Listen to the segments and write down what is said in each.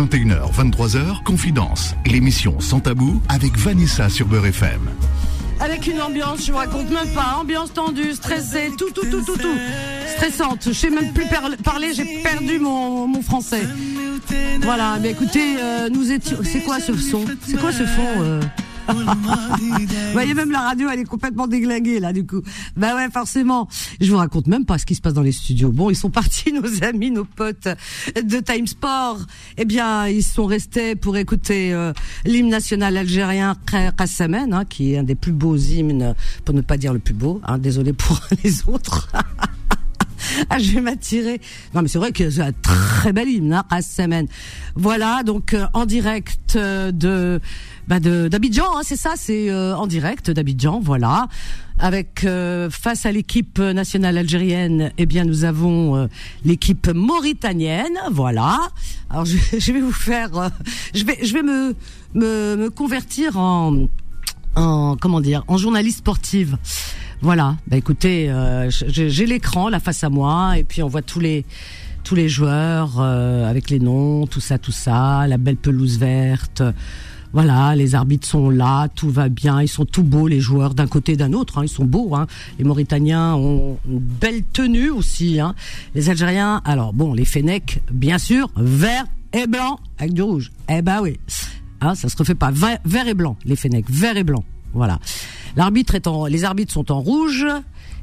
21h, 23h, Confidence, l'émission Sans Tabou avec Vanessa sur Beurre FM. Avec une ambiance, je vous raconte même pas, ambiance tendue, stressée, tout, tout, tout, tout, tout. Stressante, je sais même plus parler, j'ai perdu mon, mon français. Voilà, mais écoutez, euh, nous étions. C'est quoi ce son? C'est quoi ce fond euh? Vous voyez, même la radio, elle est complètement déglinguée, là, du coup. Ben ouais, forcément. Je vous raconte même pas ce qui se passe dans les studios. Bon, ils sont partis, nos amis, nos potes de Time Sport. Eh bien, ils sont restés pour écouter euh, l'hymne national algérien Qassamen, hein, qui est un des plus beaux hymnes, pour ne pas dire le plus beau. Hein, désolé pour les autres. Ah, je vais m'attirer. Non, mais c'est vrai que c'est un très bel hymne, hein, Voilà, donc euh, en direct euh, de bah d'Abidjan, hein, c'est ça, c'est euh, en direct d'Abidjan, voilà. Avec face à l'équipe nationale algérienne, eh bien nous avons l'équipe mauritanienne, voilà. Alors je, je vais vous faire, je vais je vais me, me me convertir en en comment dire, en journaliste sportive. Voilà. Bah écoutez, euh, j'ai l'écran là face à moi et puis on voit tous les tous les joueurs euh, avec les noms, tout ça, tout ça, la belle pelouse verte. Voilà, les arbitres sont là, tout va bien, ils sont tout beaux les joueurs d'un côté d'un autre, hein, ils sont beaux. Hein. Les Mauritaniens ont une belle tenue aussi. Hein. Les Algériens, alors bon, les Fennecs, bien sûr, vert et blanc avec du rouge. Eh ben oui, hein, ça se refait pas. Vert, vert et blanc, les Fennecs, vert et blanc. Voilà. L'arbitre est en, les arbitres sont en rouge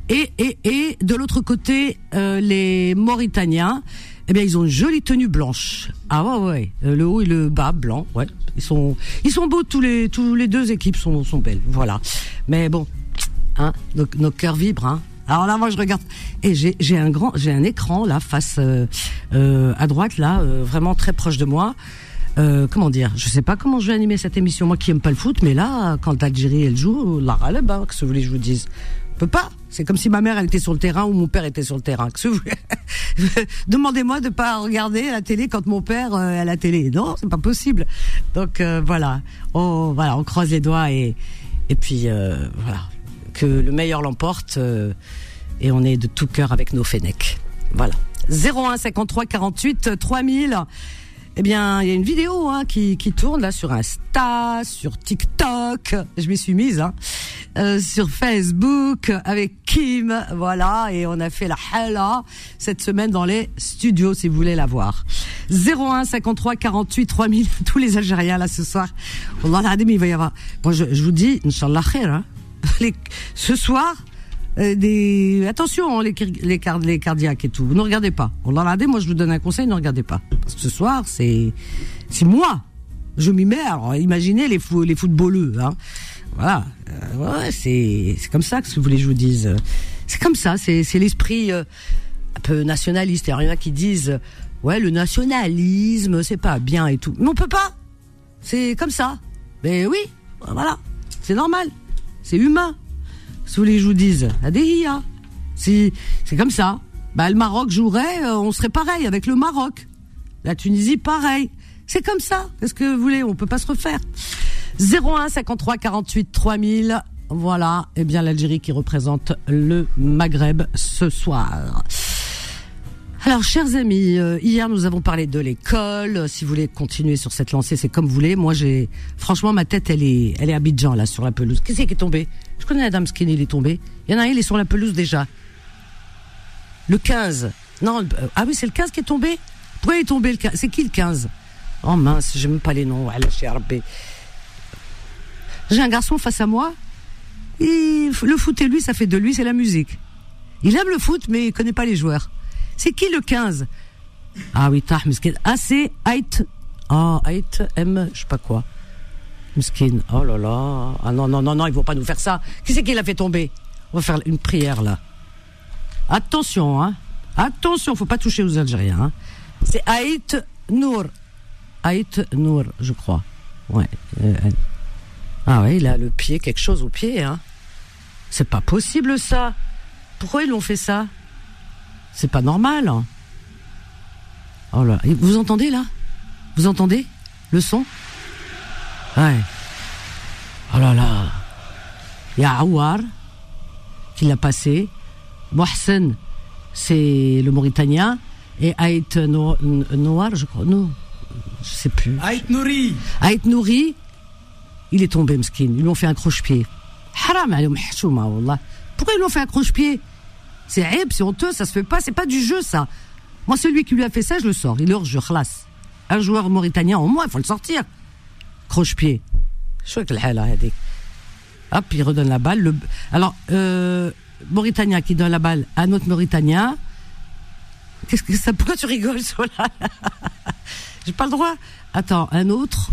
et et et de l'autre côté euh, les Mauritaniens, eh bien ils ont une jolie tenue blanche. Ah ouais ouais, euh, le haut et le bas blanc, ouais. Ils sont ils sont beaux tous les tous les deux équipes sont sont belles, voilà. Mais bon, hein, nos, nos cœurs vibrent, hein. Alors là, moi, je regarde et j'ai j'ai un grand j'ai un écran là face euh, euh à droite là, vraiment très proche de moi. Euh, comment dire Je sais pas comment je vais animer cette émission. Moi qui aime pas le foot, mais là, quand l'Algérie elle joue, la râle, hein, que ce que voulez je vous dise Je peux pas. C'est comme si ma mère elle était sur le terrain ou mon père était sur le terrain. Que vous... Demandez-moi de pas regarder la télé quand mon père euh, est à la télé. Non, c'est pas possible. Donc euh, voilà, on voilà, on croise les doigts et et puis voilà que le meilleur l'emporte et on est de tout cœur avec nos Fennecs. Voilà. 01 53 48 3000 eh bien, il y a une vidéo hein, qui, qui tourne là sur Insta, sur TikTok. Je m'y suis mise. Hein, euh, sur Facebook avec Kim, voilà, et on a fait la hala cette semaine dans les studios si vous voulez la voir. 01 53 48 3000 tous les Algériens là ce soir. Allah il va y avoir. Bon, je, je vous dis, Inch'Allah khair, hein. ce soir, des attention hein, les, les, les cardiaques et tout. Vous ne regardez pas. On l'a regardé. Moi, je vous donne un conseil. Ne regardez pas. Parce que ce soir, c'est moi. Je m'y mets. Alors, imaginez les fou, les footballeux. Hein. Voilà. Euh, c'est c'est comme ça que vous voulez je vous dise. C'est comme ça. C'est c'est l'esprit euh, un peu nationaliste. Il y en a qui disent ouais le nationalisme c'est pas bien et tout. Mais on peut pas. C'est comme ça. Mais oui, voilà. C'est normal. C'est humain. Je vous dise, Adéhia. Si, c'est comme ça. Bah, le Maroc jouerait, euh, on serait pareil avec le Maroc. La Tunisie, pareil. C'est comme ça. Qu'est-ce que vous voulez? On peut pas se refaire. 01 53 48 3000. Voilà. Eh bien, l'Algérie qui représente le Maghreb ce soir. Alors, chers amis, euh, hier nous avons parlé de l'école. Si vous voulez continuer sur cette lancée, c'est comme vous voulez. Moi, j'ai, franchement, ma tête, elle est, elle est Abidjan là sur la pelouse. Qu'est-ce qui est tombé? Je connais Adam Skinny, il est tombé. Il y en a un, il est sur la pelouse déjà. Le 15. Non, euh, ah oui, c'est le 15 qui est tombé? Pourquoi il est tombé le 15 C'est qui le 15 Oh mince, j'aime pas les noms. J'ai un garçon face à moi. le foot et lui, ça fait de lui, c'est la musique. Il aime le foot, mais il connaît pas les joueurs. C'est qui le 15 Ah oui, tah, miskin. Ah, c'est Ait. Ah, Ait, M, je sais pas quoi. Miskin. Oh là là. Ah non, non, non, non, il faut pas nous faire ça. Qui c'est qui l'a fait tomber On va faire une prière là. Attention, hein. Attention, faut pas toucher aux Algériens. Hein. C'est Aït Nour. Aït Nour, je crois. Ouais. Euh, ah ouais, il a le pied, quelque chose au pied, hein. C'est pas possible ça. Pourquoi ils l'ont fait ça? C'est pas normal. Oh là, vous entendez là? Vous entendez le son? Ouais. Oh là là. Il y a Aouar qui l'a passé. Mohsen, c'est le Mauritanien. Et Aït Noir, je crois. Non. Je sais plus. Aït Nouri. Aït Nouri, il est tombé, mskin. Ils lui ont fait un croche-pied. Haram, Pourquoi ils lui ont fait un croche-pied? C'est aïb, c'est honteux, ça se fait pas, c'est pas du jeu, ça. Moi, celui qui lui a fait ça, je le sors. Il est hors khlas. Un joueur mauritanien, au moins, il faut le sortir. Croche-pied. Je que le Hop, il redonne la balle. Le... Alors, euh, Mauritanien qui donne la balle à un autre Mauritanien. Qu'est-ce que ça Pourquoi tu rigoles, Sola J'ai pas le droit. Attends, un autre.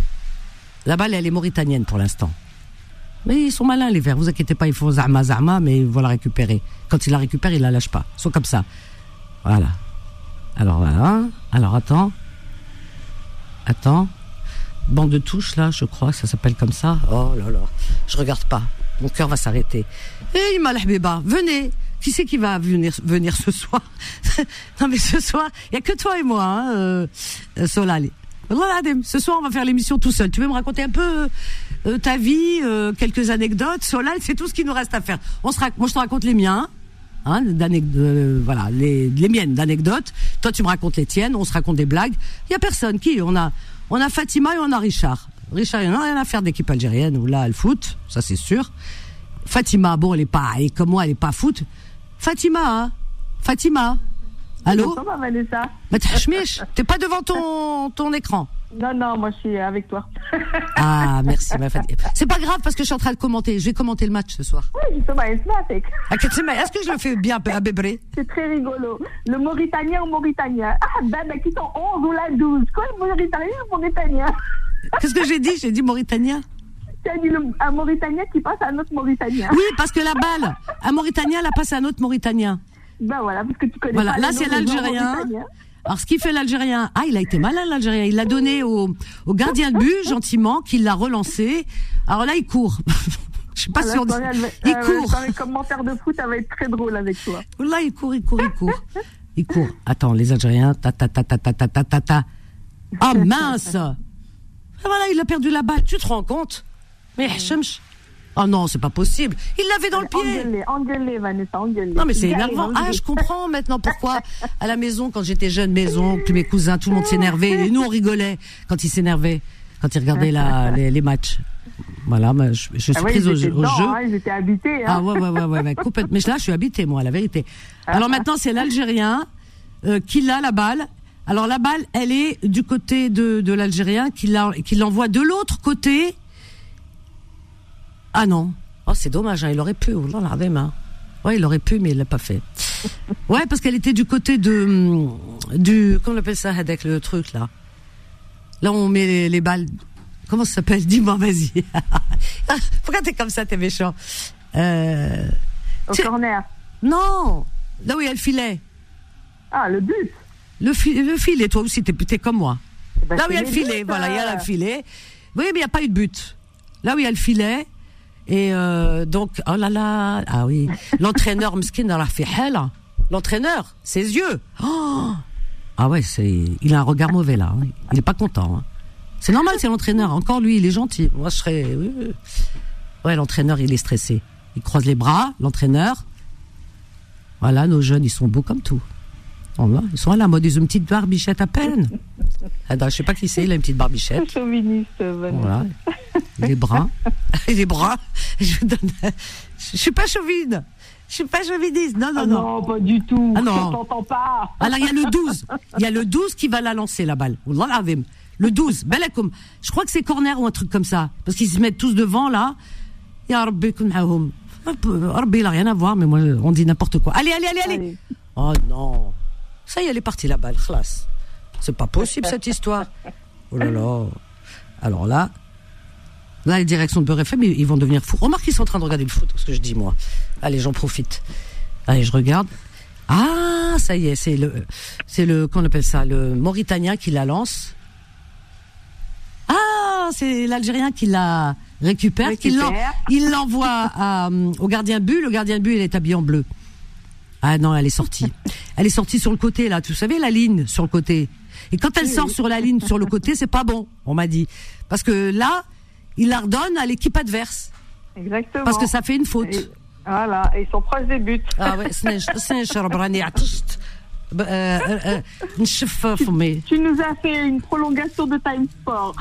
La balle, elle est mauritanienne pour l'instant. Mais ils sont malins, les verts. Vous inquiétez pas, ils font zama zama, mais ils vont la récupérer. Quand ils la récupèrent, ils la lâchent pas. Ils comme ça. Voilà. Alors voilà. Alors attends. Attends. Bande de touches, là, je crois, ça s'appelle comme ça. Oh là là. Je regarde pas. Mon cœur va s'arrêter. Eh, Malhbeba, venez. Qui c'est qui va venir, venir ce soir? Non mais ce soir, il y a que toi et moi, hein, euh Solal. Ce soir, on va faire l'émission tout seul. Tu veux me raconter un peu euh, ta vie, euh, quelques anecdotes Solal, c'est tout ce qui nous reste à faire. On se moi, je te raconte les miens. Hein, voilà, les, les miennes d'anecdotes. Toi, tu me racontes les tiennes. On se raconte des blagues. Il y a personne. Qui On a, on a Fatima et on a Richard. Richard, il n'en a rien à faire d'équipe algérienne où là, elle foot, ça c'est sûr. Fatima, bon, elle est pas, et comme moi, elle est pas foot. Fatima, hein Fatima. Allô? Comment Vanessa Mais t'es pas devant ton, ton écran. Non, non, moi je suis avec toi. ah, merci ma C'est pas grave parce que je suis en train de commenter. Je vais commenter le match ce soir. Oui, justement, ah, Est-ce que je le fais bien à Bébré? C'est très rigolo. Le Mauritanien ou Mauritanien. Ah, ben, ben qui sont 11 ou la 12. Quoi, le Mauritanien ou Mauritanien? Qu'est-ce que j'ai dit? J'ai dit Mauritanien tu as dit un Mauritanien qui passe à un autre Mauritanien. Oui, parce que la balle, un Mauritanien, la passe à un autre Mauritanien. Ben voilà, parce que tu connais voilà. Là, c'est l'Algérien. Alors, ce qui fait l'Algérien, ah, il a été malin, l'Algérien. Il l'a donné au, au gardien de but, gentiment, qui l'a relancé. Alors là, il court. Je suis pas ah, sûre. Il euh, court. Dans les commentaires de foot, ça va être très drôle avec toi. Là, il court, il court, il court. il court. Attends, les Algériens, ta ta ta ta ta ta ta ta ta. Ah mince ah, Voilà, il a perdu la balle. Tu te rends compte? Mais Hachemch, Oh non, c'est pas possible. Il l'avait dans le pied. Engueulez, Vanessa, engueulez. Non, mais c'est énervant. Ah, je comprends maintenant pourquoi, à la maison, quand j'étais jeune, maison, tous mes cousins, tout le monde s'énervait. Et nous, on rigolait quand ils s'énervaient, quand ils regardaient la, les, matchs. Voilà, je, je suis ah prise au, jeu. Hein, ils étaient habités. Hein. Ah ouais, ouais, ouais, ouais, ouais complètement. Mais là, je suis habité, moi, la vérité. Alors maintenant, c'est l'Algérien euh, qui a la balle. Alors la balle, elle est du côté de, de l'Algérien qui l'envoie de l'autre côté ah non. Oh, c'est dommage, hein, il aurait pu. Oh là là, hein. Ouais, il aurait pu, mais il l'a pas fait. Ouais, parce qu'elle était du côté de hum, du comment on appelle ça avec le truc là? Là, on met les, balles. Comment ça s'appelle? Dis-moi, vas-y. Pourquoi t'es comme ça, t'es méchant? Euh... Au corner. Non, là où il y a le filet. Ah, le but. Le, le filet, toi aussi, t'es comme moi. Eh ben, là où il y a le filet, voilà, il y a le filet. Oui, mais il n'y a pas eu de but. Là où il y a le filet, et euh, donc, oh là là, ah oui, l'entraîneur Mskin a fait. L'entraîneur, ses yeux. Oh ah ouais, c'est, il a un regard mauvais là. Hein. Il est pas content. Hein. C'est normal, c'est l'entraîneur. Encore lui, il est gentil. Moi, je serais. Ouais, l'entraîneur, il est stressé. Il croise les bras, l'entraîneur. Voilà, nos jeunes, ils sont beaux comme tout. Ils sont à la mode, ils ont une petite barbichette à peine. Ah, je sais pas qui c'est, il a une petite barbichette. Chauviniste, voilà. Il est brun. Il est brun. Je, donne... je suis pas chauvine. Je suis pas chauviniste. Non, non, ah non. Non, pas du tout. Ah non. Je t'entends pas. Alors, il y a le 12. Il y a le 12 qui va la lancer, la balle. Le 12. Belakoum. Je crois que c'est corner ou un truc comme ça. Parce qu'ils se mettent tous devant, là. Ya Rabbi, Rabbi, il a rien à voir, mais moi, on dit n'importe quoi. Allez, allez, allez, allez. Oh non. Ça y est, elle est partie la balle, khlas. C'est pas possible cette histoire. Oh là là. Alors là, là, les directions de Beurre FM, ils vont devenir fous. Remarque qu'ils sont en train de regarder le foot, ce que je dis moi. Allez, j'en profite. Allez, je regarde. Ah, ça y est, c'est le, c'est le, qu'on appelle ça, le Mauritanien qui la lance. Ah, c'est l'Algérien qui la récupère, il l'envoie au gardien but. Le gardien but, il est habillé en bleu. Ah non, elle est sortie. elle est sortie sur le côté là, vous savez la ligne sur le côté? Et quand elle sort sur la ligne sur le côté, c'est pas bon, on m'a dit. Parce que là, il la redonne à l'équipe adverse. Exactement. Parce que ça fait une faute. Et, voilà, et ils sont proches des buts. Ah ouais, tu, tu nous as fait une prolongation de time sport.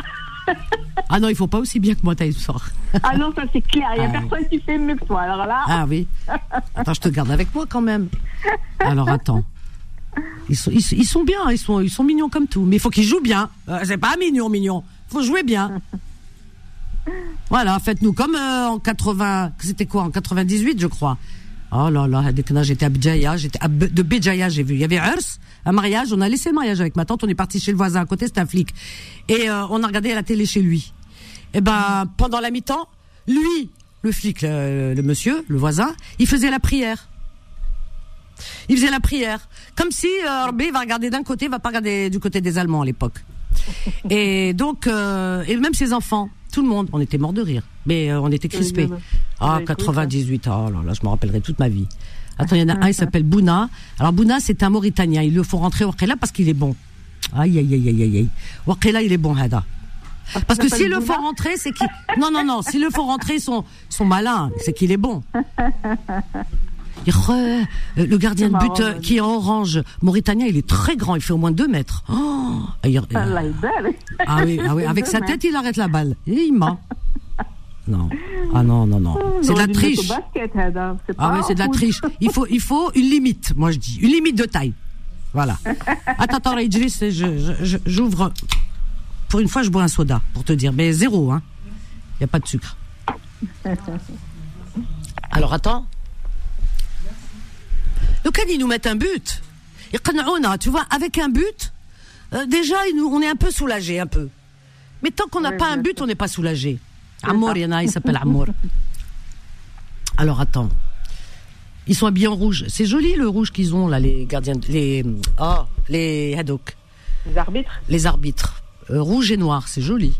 Ah non, il faut pas aussi bien que moi, Taïb Sor. Ah non, ça c'est clair. Il n'y a Ah, personne qui fait mieux que toi. Alors là, Ah oui. Attends, je te garde avec moi quand même. Alors attends. Ils sont, ils, ils bien, ils sont, ils sont mignons comme tout. Mais il faut qu'ils jouent bien. Euh, c'est pas mignon, mignon. faut jouer bien. Voilà, faites-nous comme euh, en 80. C'était quoi En 98, je crois. Oh là là, j'étais à Béjaïa, de j'ai vu. Il y avait un mariage. On a laissé le mariage avec ma tante. On est parti chez le voisin à côté, c'était un flic. Et euh, on a regardé la télé chez lui. Et ben, pendant la mi-temps, lui, le flic, le, le monsieur, le voisin, il faisait la prière. Il faisait la prière. Comme si euh, Rabbi va regarder d'un côté, va pas regarder du côté des Allemands à l'époque. Et donc, euh, et même ses enfants, tout le monde, on était mort de rire. Mais euh, on était crispés. Ah, Ouais, écoute, 98, oh là là, je me rappellerai toute ma vie. Attends, il y en a un, il s'appelle Bouna. Alors Bouna, c'est un Mauritanien. Il le faut rentrer au Wakela parce qu'il est bon. Aïe, aïe, aïe, aïe, aïe, aïe. Wakela, il est bon, Hada. Parce que s'appelle s'il le faut rentrer, c'est qu'il... Non, non, non, s'il le faut rentrer, ils sont, ils sont malins. C'est qu'il est bon. Euh, Le gardien de but euh, qui est orange, mauritanien, il est très grand, il fait au moins 2 mètres. Oh, il- est belle. ah oui, ah oui, avec sa tête, il arrête la balle. Et il ment. Non. Ah non, non, non. C'est de la triche. Ah oui, c'est de la triche. Il faut, il faut une limite, moi je dis. Une limite de taille. Voilà. Attends, attends, Idriss, j'ouvre. Pour une fois, je bois un soda, pour te dire. Mais zéro, hein. Il n'y a pas de sucre. Alors attends. Donc, quand ils nous mettent un but, tu vois, avec un but, euh, déjà, on est un peu soulagé, un peu. Mais tant qu'on n'a pas un but, on n'est pas soulagé. Amour, il y en a, il s'appelle Amour. Alors attends. Ils sont habillés en rouge. C'est joli le rouge qu'ils ont là, les gardiens, les oh, les Haddock. Les arbitres? Les arbitres. Euh, rouge et noir, c'est joli.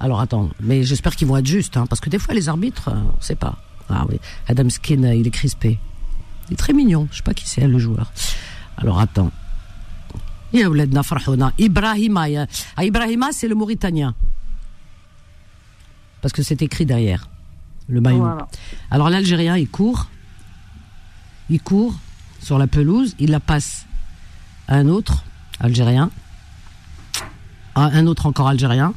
Alors attends, mais j'espère qu'ils vont être justes, hein, parce que des fois les arbitres, euh, on ne sait pas. Ah oui, Adam Skin, il est crispé. Il est très mignon. Je ne sais pas qui c'est le joueur. Alors attends. Ibrahima. Ah, Ibrahima, c'est le Mauritanien. Parce que c'est écrit derrière. Le maillot. Alors l'Algérien, il court. Il court sur la pelouse. Il la passe à un autre Algérien. À un autre encore Algérien.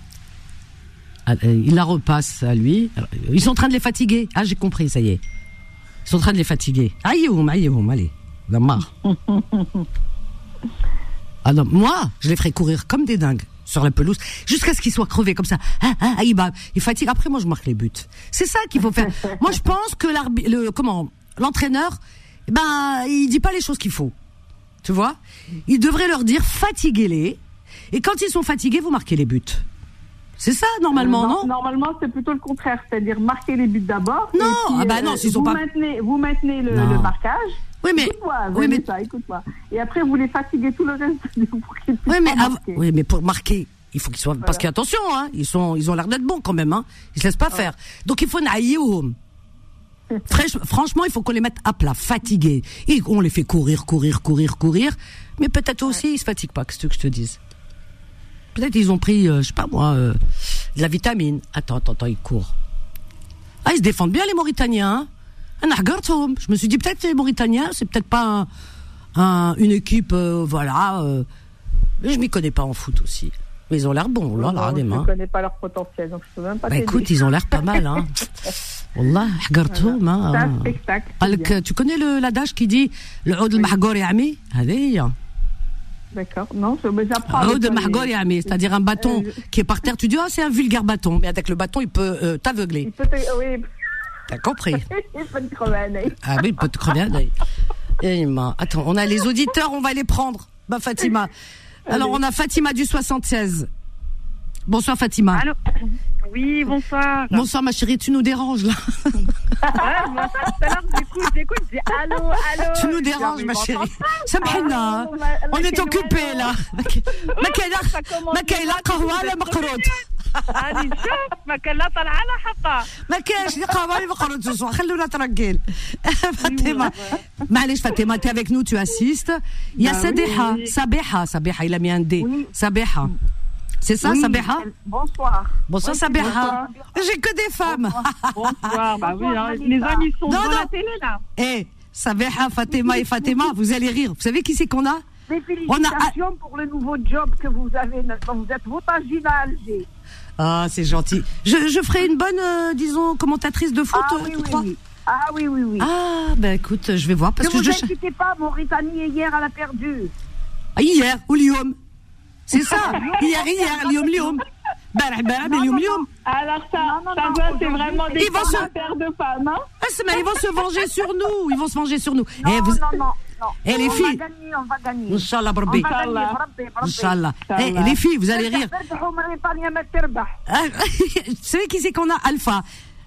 Ah, euh, il la repasse à lui. Ils sont en train de les fatiguer. Ah, j'ai compris, ça y est. Ils sont en train de les fatiguer. Aïeoum, aïeoum, allez, on a marre. Ah non, moi, je les ferai courir comme des dingues sur la pelouse jusqu'à ce qu'ils soient crevés comme ça. Ah, ah, ah, bah, fatiguent. Après, moi, je marque les buts. C'est ça qu'il faut faire. moi, je pense que le comment l'entraîneur, eh ben, il dit pas les choses qu'il faut. Tu vois? Il devrait leur dire fatiguez-les. Et quand ils sont fatigués, vous marquez les buts. C'est ça normalement, Euh, non Normalement, c'est plutôt le contraire, c'est-à-dire marquer les buts d'abord. Non, puis, ah bah non, s'ils sont vous pas- Maintenez, vous maintenez le, marquage. Oui, mais Écoute-moi, oui, mais ça, écoute-moi. Et après, vous les fatiguez tout le reste pour qu'ils Oui, mais, av- oui, mais pour marquer, il faut qu'ils soient. Parce qu'attention, hein, ils sont, ils ont l'air d'être bons quand même. Hein. Ils se laissent pas faire. Donc il faut naïe au home. Franch- Franchement, il faut qu'on les mette à plat, fatigués. Et on les fait courir, courir, courir, courir. Mais peut-être aussi, ils se fatiguent pas, qu'est-ce que je te dise? Peut-être ils ont pris, euh, je sais pas moi, euh, de la vitamine. Attends, attends, attends, ils courent. Ah, ils se défendent bien, les Mauritaniens. Hein. أنا حقرتهم. Je me suis dit, peut-être les Mauritaniens, c'est peut-être pas un- un- une équipe, euh, voilà. euh, mais je m'y connais pas en foot aussi. Mais ils ont l'air bons, là, là, Bon, des je mains. ne connais pas leur potentiel, donc je peux même pas Bah t'aider. écoute, ils ont l'air pas mal, hein. Wallah, حقرتهم, hein. C'est un spectacle. c'est قالك, bien. tu connais le l'adage qui dit le عود المحقور يا عمي هذه هي D'accord. Non, je, mais j'apprends. Ah, de Margol les... c'est-à-dire un bâton euh, qui est par terre. Tu dis, oh, c'est un vulgaire bâton. Mais avec le bâton, il peut euh, t'aveugler. Il peut te... Oui. T'as compris. il peut te crever un œil. Ah oui, il peut te crever un œil. Eh, attends, on a les auditeurs, on va les prendre. Bah, Fatima. Alors, on a Fatima du 76. Bonsoir, Fatima. Allô Oui, bonsoir. bonsoir ma chérie tu nous déranges là Ouais, moi, tout à l'heure, j'écoute, j'écoute, je dis allô, allô. tu nous Je dis, ah, déranges mais ma bon, chérie enfin, سامحنا Ah, ma- on ma est quelle occupé oiseau. là ما كاين Ça commence ما كاين لا déjà, قهوه tu لا vous êtes مقروط راني نشوف ما كان لا طلع على حقه ما كاينش لا قهوه لا مقروط ce soir خلونا tranquille فاطمه معليش فاطمه t'es avec nous tu assistes il y a Bah oui, Sabiha oui. Sabiha a c'est ça Oui, Bonsoir. bonsoir bonsoir. j'ai que des femmes Bonsoir, bah oui, Bonsoir, hein, les amis sont Non, devant non. la télé là. eh Sabiha Fatima et Fatima vous allez rire vous savez qui c'est qu'on a Les félicitations pour le nouveau job que vous avez. Vous êtes votagine à Alger. Ah, c'est gentil. Je, je ferai une bonne, euh, disons, commentatrice de foot, Ah euh, oui, tu oui, crois oui. Ah oui, oui, oui. Ah, ben écoute, je vais voir parce ne que vous je. inquiétez pas, Mauritanie, hier, elle a perdu. Ah, hier, ou Lyon. C'est ça. Hier, hier, lium, lium. Barah, barah, mais lium, lium. Alors ça, non, c'est vraiment des femmes se... de femmes. Hein. Ah, ils vont se venger sur nous. Ils vont se venger sur nous. Non, eh, vous... non, eh, on va gagner. on va gagner. Inch'Allah, Rabbi. Inch'Allah. Eh, les filles, vous allez rire. Vous savez qui c'est qu'on a Alpha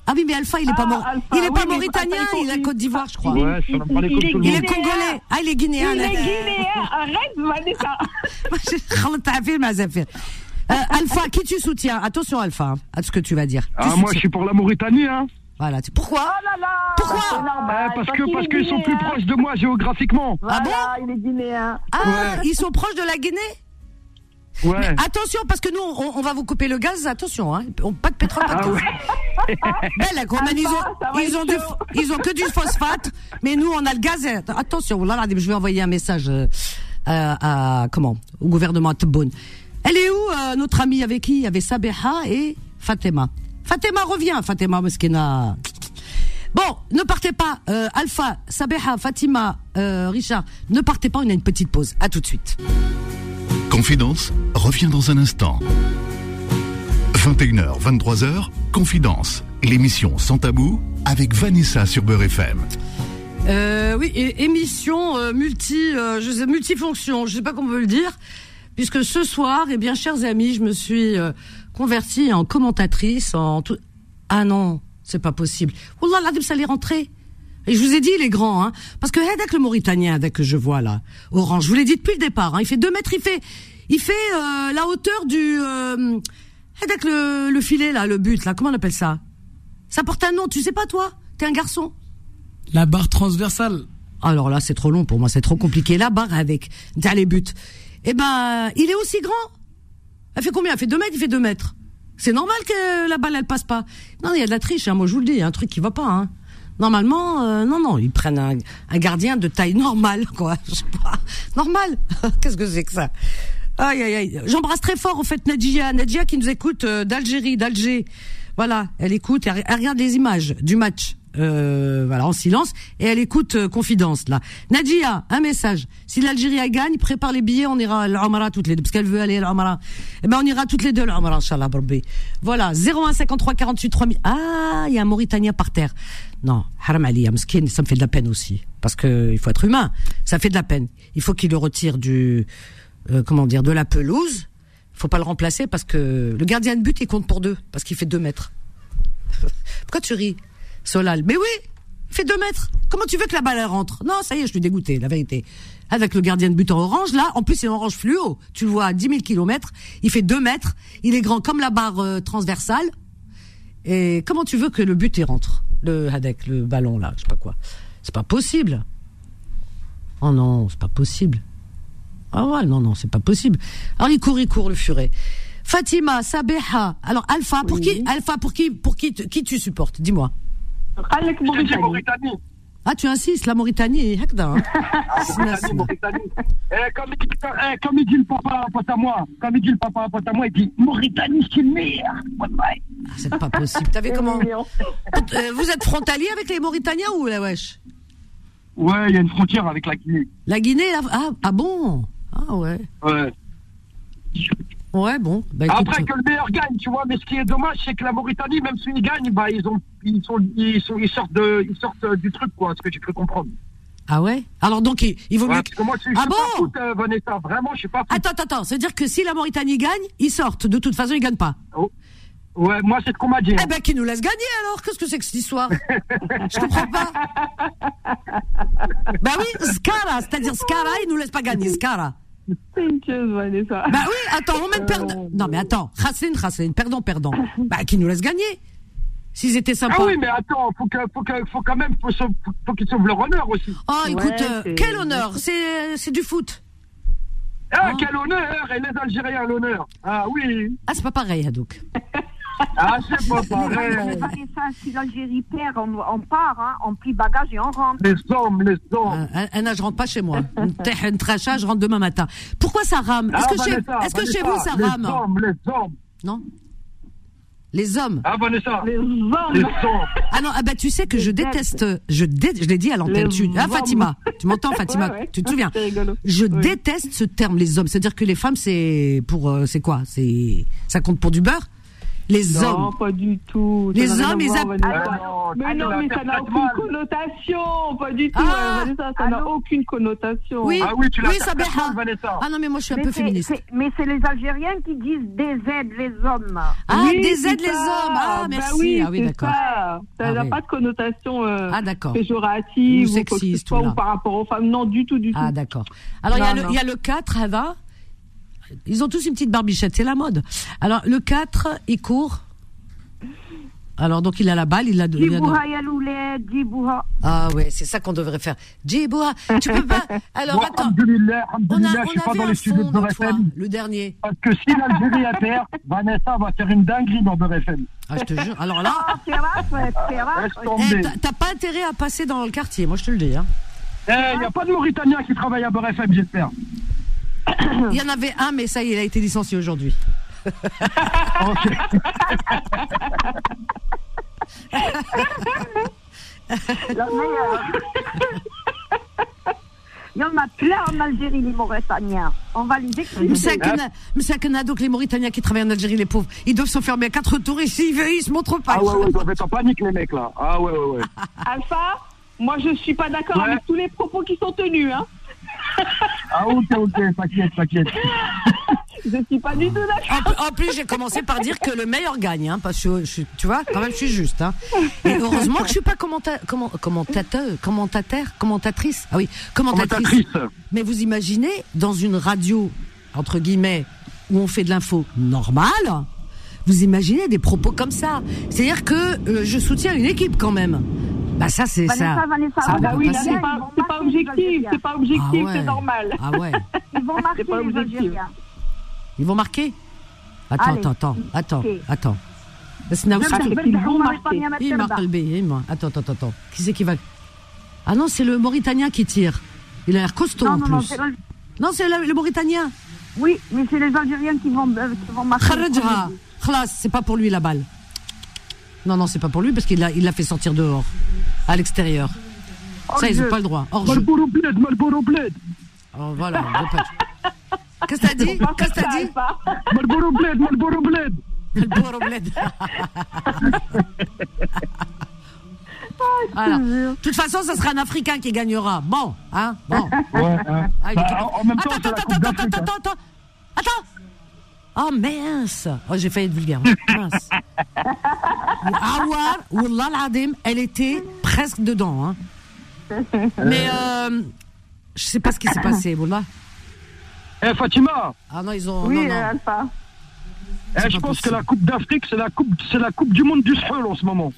ah oui, mais Alpha, il n'est pas, ah, mort. Il est pas mauritanien, il, est il... Côte d'Ivoire, je crois. Ouais, il, comme il, il est congolais. Ah, il est guinéen. Il est guinéen. Arrête, Vanessa. euh, Alpha, qui tu soutiens? Attention, Alpha, hein, à ce que tu vas dire. Ah, moi, je suis pour la Mauritanie. Hein. Voilà. Pourquoi? Oh Pourquoi? Eh, parce, que parce qu'ils sont plus proches de moi géographiquement. Voilà, ah bon? Il est guinéen. Ah, ils sont proches de la Guinée? Ouais. Attention, parce que nous, on, on va vous couper le gaz. Attention, hein. Pas de pétrole, pas de Ah gaz. ouais. Ben, la Roumanie, ils ont, ils, être ont du, chaud. ils ont que du phosphate, mais nous, on a le gaz. Attention, là, là, je vais envoyer un message euh, à, à- comment au gouvernement à Tebboune. Elle est où, euh, notre amie avec qui? Il y avait Sabeha et Fatima. Fatima revient, Fatima Meskina. Bon, ne partez pas, euh, Alpha, Sabeha, Fatima, euh, Richard, ne partez pas, on a une petite pause. À tout de suite. Confidence revient dans un instant. 21h, 23h, Confidence, l'émission sans tabou avec Vanessa sur Beurre FM. Euh, oui, émission euh, multi, euh, je sais, multifonction, je sais pas comment on veut le dire, puisque ce soir, eh bien, chers amis, je me suis euh, convertie en commentatrice, en tout. Ah non, c'est pas possible. Wallah, là, ça allait rentrer. Et je vous ai dit, il est grand, hein, parce que avec le Mauritanien, avec que je vois là, orange, je vous l'ai dit depuis le départ, hein, il fait deux mètres, il fait, il fait euh, la hauteur du, euh, avec le, le filet là, le but là, comment on appelle ça? Ça porte un nom, tu sais pas toi? T'es un garçon La barre transversale. alors là, c'est trop long pour moi, c'est trop compliqué. La barre avec t'as les buts. Eh ben, il est aussi grand. Elle fait combien? Elle fait 2 mètres, il fait 2 mètres. C'est normal que la balle, elle passe pas. Non, il y a de la triche, hein, moi je vous le dis, il y a un truc qui va pas. Hein. Normalement, euh, non, non, ils prennent un, gardien de taille normale, quoi. Je sais pas. Normal. Qu'est-ce que c'est que ça? Aïe, aïe, aïe. J'embrasse très fort, en fait, Nadia. Nadia qui nous écoute euh, d'Algérie, d'Alger. Voilà, elle écoute, elle, elle regarde les images du match. Euh, voilà, en silence, et elle écoute euh, Confidence, là. Nadia, un message. Si l'Algérie gagne, prépare les billets, on ira à l'Umra toutes les deux, parce qu'elle veut aller à l'Umra. Eh ben, on ira toutes les deux à l'Umra, Inch'Allah, Rabbi. Voilà, 01 53 48 3000. Ah, il y a un Mauritanien par terre. Non, Haram Ali, Amskin, ça me fait de la peine aussi. Parce que il faut être humain. Ça fait de la peine. Il faut qu'il le retire du, euh, comment dire, de la pelouse. Faut pas le remplacer parce que le gardien de but, il compte pour deux, parce qu'il fait deux mètres. Pourquoi tu ris, Solal Mais oui, il fait deux mètres. Comment tu veux que la balle elle rentre? Non, ça y est, je suis dégoûté, la vérité. Avec le gardien de but en orange, là, en plus c'est orange fluo. Tu le vois à 10 000 kilomètres, il fait deux mètres, il est grand comme la barre euh, transversale. Et comment tu veux que le but y rentre Le Hadek, le ballon là, je sais pas quoi. C'est pas possible. Oh non, c'est pas possible. Ah ouais, non, non, c'est pas possible. Alors il court, il court, le furet. Fatima, Sabeha. Alors Alpha, pour qui Alpha, pour qui, pour qui, qui tu supportes? Dis-moi. Dis Mauritanie. Mauritanie. Ah, tu insistes, la Mauritanie, hekda, hein. Mauritanie. Eh, comme, il dit, eh, comme il dit le papa, à moi, comme il dit le papa, à moi, il dit Mauritanie, c'est le meilleur. Ah, c'est pas possible. T'as vu comment Euh, Vous êtes frontalier avec les Mauritaniens ou la wesh? Ouais, il y a une frontière avec la Guinée. La Guinée, là ah, ah bon? Ah ouais. Ouais. Ouais, bon. Bah, écoute, Après que le meilleur gagne, tu vois, mais ce qui est dommage, c'est que la Mauritanie, même s'ils gagnent, bah, ils ont, ils sont, ils sont, ils sortent de, ils sortent euh, du truc, quoi, ce que tu peux comprendre. Ah ouais? Alors donc, il, il vaut Ouais, mieux... que moi, je suis Ah je bon pas foot, euh, Vanessa, vraiment, je suis pas foot. Attends, attends, attends. C'est-à-dire que si la Mauritanie gagne, ils sortent. De toute façon, ils gagnent pas. Ouais, moi, c'est ce qu'on m'a dit. hein. Eh ben, qui nous laisse gagner alors Qu'est-ce que c'est que cette histoire? Je comprends pas. Bah oui, Skara, c'est-à-dire Skara, il nous laisse pas gagner, Skara. Vanessa. Bah oui, attends, on met perdant. Non mais attends, Hassin, Hassin, perdant, perdant. Bah qui nous laisse gagner S'ils étaient sympas. Ah oui, mais attends, faut que, faut que, faut quand même, faut, sauve- faut qu'ils sauvent leur honneur aussi. Oh, écoute, Ouais, euh, quel honneur C'est c'est du foot. Ah, Ah. quel honneur Et les Algériens, l'honneur. Ah oui. Ah, c'est pas pareil, Hadouk. Ah, c'est pas pareil. Si l'Algérie perd, on, on part, hein, on plie bagage et on rentre. Les hommes, les hommes. Euh, Anna, je rentre pas chez moi. Un tracha, je rentre demain matin. Pourquoi ça rame Est-ce Ah, que, chez, Vanessa, est-ce que chez vous ça les rame hommes, les hommes. Non Les hommes Ah, Vanessa, Les les hommes. hommes. Ah non, ah bah tu sais que je déteste, je, dé, je l'ai dit à l'antenne. Les Tu, ah hommes. Fatima, tu m'entends Fatima Ouais, ouais. Tu te souviens. Je Oui. déteste ce terme les hommes. C'est-à-dire que les femmes c'est pour euh, c'est quoi? C'est ça compte pour du beurre? Les Non, hommes. pas du tout. Les Ça n'a hommes, ils voir, app- Vanessa. Ah non, Mais non, mais ça n'a aucune mal. connotation. Pas du tout. Ah. euh, Vanessa, ça n'a Allô aucune connotation. Oui. Ah oui, tu Oui, mal, Vanessa. Ah non mais moi je suis un Mais peu féministe. Mais c'est les Algériens qui disent des aides, les hommes. Ah Oui, des aides les ça. hommes. Ah Bah merci. oui, ah oui d'accord. Ça Ah n'a oui. pas de connotation euh, Ah péjorative Ou sexiste, ou par rapport aux femmes. Non, du tout, du tout. Ah d'accord. Alors il y, a Non, le- non. il y a le 4, Ava? Ils ont tous une petite barbichette, c'est la mode. Alors le 4, il court. Alors donc il a la balle, il a, Djibouha Yaloulé, Djibouha. Ah ouais, c'est ça qu'on devrait faire. Djiboua, tu peux pas. Alors attends, on a, je suis pas dans les studios de Beurre l'autre fois, FM. le dernier. Parce que si l'Algérie a perd, Vanessa va faire une dinguerie dans Beurre FM. Ah je te jure. Alors là, Ah, eh, t'as- pas intérêt à passer dans le quartier, moi je te le dis. Hein. Eh, il n'y a pas de Mauritanien qui travaille à Beurre FM, j'espère. Il y en avait un, mais ça y est, il a été licencié aujourd'hui. Ok. La meilleure. Il y en a plein en Algérie, les Mauritaniens. On va les expliquer. Msakna, Msakna, donc les Mauritaniens qui travaillent en Algérie, les pauvres, ils doivent se fermer à quatre tours ici, ils, ils se montrent pas. Ah ouais, ouais, ils doivent être en panique, les mecs, là. Ah ouais, ouais, ouais. Alpha, moi je suis pas d'accord Ouais. avec tous les propos qui sont tenus. Hein. Ah ok, ok, t'inquiète, t'inquiète. Je suis pas du tout d'accord. En, en plus, j'ai commencé par dire que le meilleur gagne, hein, parce que je, suis- tu vois, quand même, je suis juste. Hein. Et heureusement que je suis pas commenta comment, commentateur, commentateur, commentatrice. Ah oui, commentatrice. Commentatrice. Mais vous imaginez, dans une radio, entre guillemets, où on fait de l'info normale, vous imaginez des propos comme ça. C'est-à-dire que euh, je soutiens une équipe quand même. Bah ça, c'est ça. Vanessa, ça Ah bah pas oui, c'est pas, c'est pas objectif, c'est pas objectif, Ah ouais. c'est normal. Ah ouais. Ils vont marquer pas les. Algériens. Ils vont marquer Attends, Allez. attends, attends, attends, attends. Ah, qu'ils vont marquer. Il marque le B. Attends, attends, attends. Qui c'est qui va Ah non, c'est le Mauritanien qui tire. Il a l'air costaud Non, en non, plus. non, c'est le, le Mauritanien. Oui, mais c'est les Algériens qui vont, euh, qui vont marquer. Kharajha. c'est pas pour lui la balle. Non, non, c'est pas pour lui parce qu'il l'a il l'a fait sortir dehors, à l'extérieur. Ça, ils Hors ont jeu. pas le droit. Hors jeu. Malboro Bled, Malboro Bled. Oh, voilà. veux pas- Qu'est-ce que t'as dit Qu'est-ce que ça, t'as dit Alpha. Malboro Bled, Malboro Bled. Le pauvre bled. Voilà. De toute façon, ce sera un Africain qui gagnera. Bon, hein Bon. Ouais, hein. Ah, il est Bah, capable. en, en même temps, attends, c'est la attends, Coupe attends, d'Afrique. attends, hein. attends, attends, attends. Oh mince. Oh, j'ai failli être vulgaire. Mince. Awar, Wallah al-Adim, elle était presque dedans. Hein. Mais euh, je sais pas ce qui s'est passé, Wallah. Eh, Fatima, Ah non, ils ont. Oui, non, non. Alpha. eh, C'est je pense que possible. la Coupe d'Afrique, c'est la coupe, c'est la coupe du monde du Sahel en ce moment.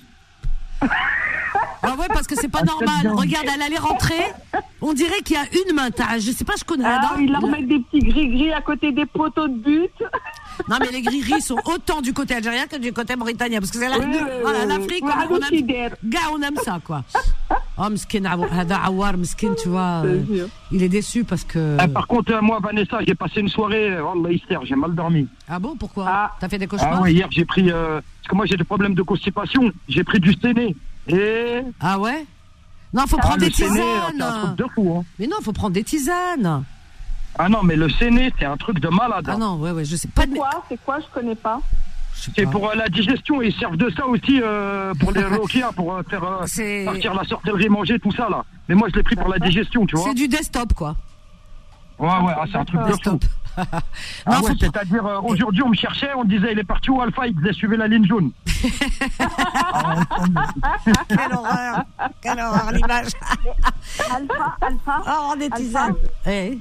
Ah ouais, parce que c'est pas Ah, normal. Regarde, elle allait rentrer. On dirait qu'il y a une main. Je sais pas, je connais. Ah, non, ils leur mettent des petits gris-gris à côté des poteaux de but. Non, mais les gris sont autant du côté algérien que du côté mauritanien. Parce que c'est la- Oui, oui, voilà, l'Afrique, on, on aime, gars, on aime ça, quoi. Oh, Mskin, Awar, Mskin, tu vois, euh, il est déçu parce que. Eh, par contre, euh, moi, Vanessa, j'ai passé une soirée, oh, Allah Easter, j'ai mal dormi. Ah bon, pourquoi Ah. T'as fait des cauchemars Ah ouais, hier, j'ai pris, euh, parce que moi, j'ai des problèmes de constipation, j'ai pris du séné. Et. Ah ouais Non, faut Ah, prendre des séné, un tisanes. truc de fou, hein. Mais non, faut prendre des tisanes. Ah non, mais le séné, c'est un truc de malade. Ah hein. non, ouais, ouais, je sais pas. de- Quoi C'est quoi Je connais pas. C'est pour euh, la digestion, ils servent de ça aussi euh, pour les roquias, pour euh, faire euh, C'est- partir la sorcellerie, manger, tout ça, là. Mais moi, je l'ai pris pour la digestion, tu vois. C'est du desktop, quoi. Ouais, ouais, ah, c'est un truc de fou. Ah ouais, c'est-à-dire, euh, aujourd'hui, on me cherchait, on disait, il est parti au Alpha, il disait, suivez la ligne jaune. Quelle horreur Quelle horreur l'image Alpha, Alpha, Oh, des Alpha. tisanes Eh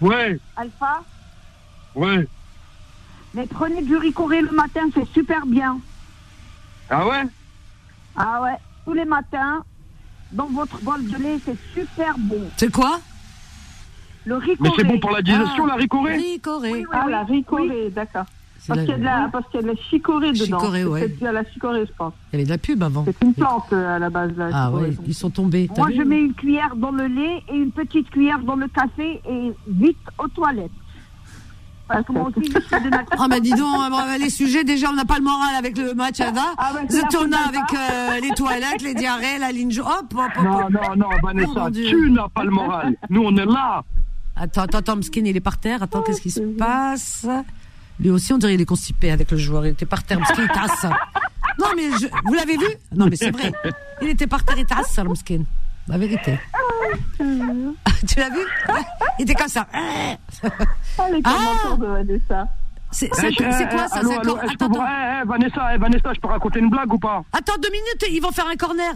Ouais, Alpha. ouais. Mais prenez du ricoré le matin, c'est super bien. Ah ouais? Ah ouais, tous les matins, dans votre bol de lait, c'est super bon. C'est quoi? Le ricoré. Mais c'est bon pour la digestion, Ah. la ricorée Ricoré. Oui, oui, Ah, oui. la ricorée, d'accord. C'est Parce qu'il y, a de la- parce qu'il y a de la chicorée dedans. Chicorée, ouais. C'est de la chicorée, je pense. Il y avait de la pub avant. C'est une plante euh, à la base. La Ah ouais, ils sont tombés. Moi, je mets une cuillère dans le lait et une petite cuillère dans le café et vite aux toilettes. Parce que moi aussi, je suis de nature. Ah bah dis donc, euh, les sujets, déjà on n'a pas le moral avec le match Ada. Ah bah, a d'Alpha. avec euh, les toilettes, les diarrhées, la ligne. Hop, hop, hop. Non, non, non, Oh, Vanessa, Dieu. tu n'as pas le moral. Nous, on est là. Attends, attends, attends, Mskin, il est par terre. Attends, qu'est-ce qui se passe? Lui aussi, on dirait qu'il est constipé avec le joueur. Il était par terre, Mskin, il tasse. Non, mais je- vous l'avez vu? Non, mais c'est vrai. Il était par terre, il tasse, Mskin. La vérité. tu l'as vu? Il était comme ça. Ah, les Ah de Vanessa. C'est Eh, c'est- quoi ça? Allô, allô, Attends, attends. eh, eh, Vanessa, eh, Vanessa, je peux raconter une blague ou pas? Attends deux minutes, ils vont faire un corner.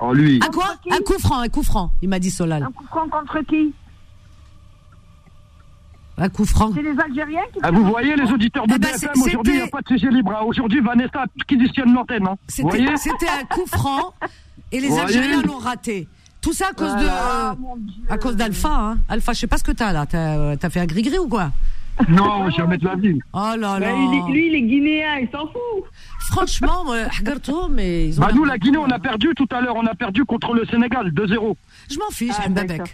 Oh, lui. À quoi Un coup franc, un coup franc, il m'a dit Solal. Un coup franc contre qui Un coup franc. C'est les Algériens qui Ah, vous voyez, les auditeurs de Eh ben, BFM, aujourd'hui, il n'y a c'était- pas de CG libre. Aujourd'hui, Vanessa acquisitionne l'antenne. Hein. C'était un coup franc et les Voyez Algériens l'ont raté. Tout ça à cause Ah, de à cause d'Alpha. Hein. Alpha, je sais pas ce que t'as là. T'as t'as fait un gris-gris ou quoi? Non, jamais de la vie. Oh là Bah, là. lui, il est guinéen, il s'en fout. Franchement, Hagarto, mais ils ont. Bah, nous, la Guinée, on a perdu tout à l'heure. On a perdu contre le Sénégal, 2-0. Je m'en fiche, Ah, Mbabek. d'accord.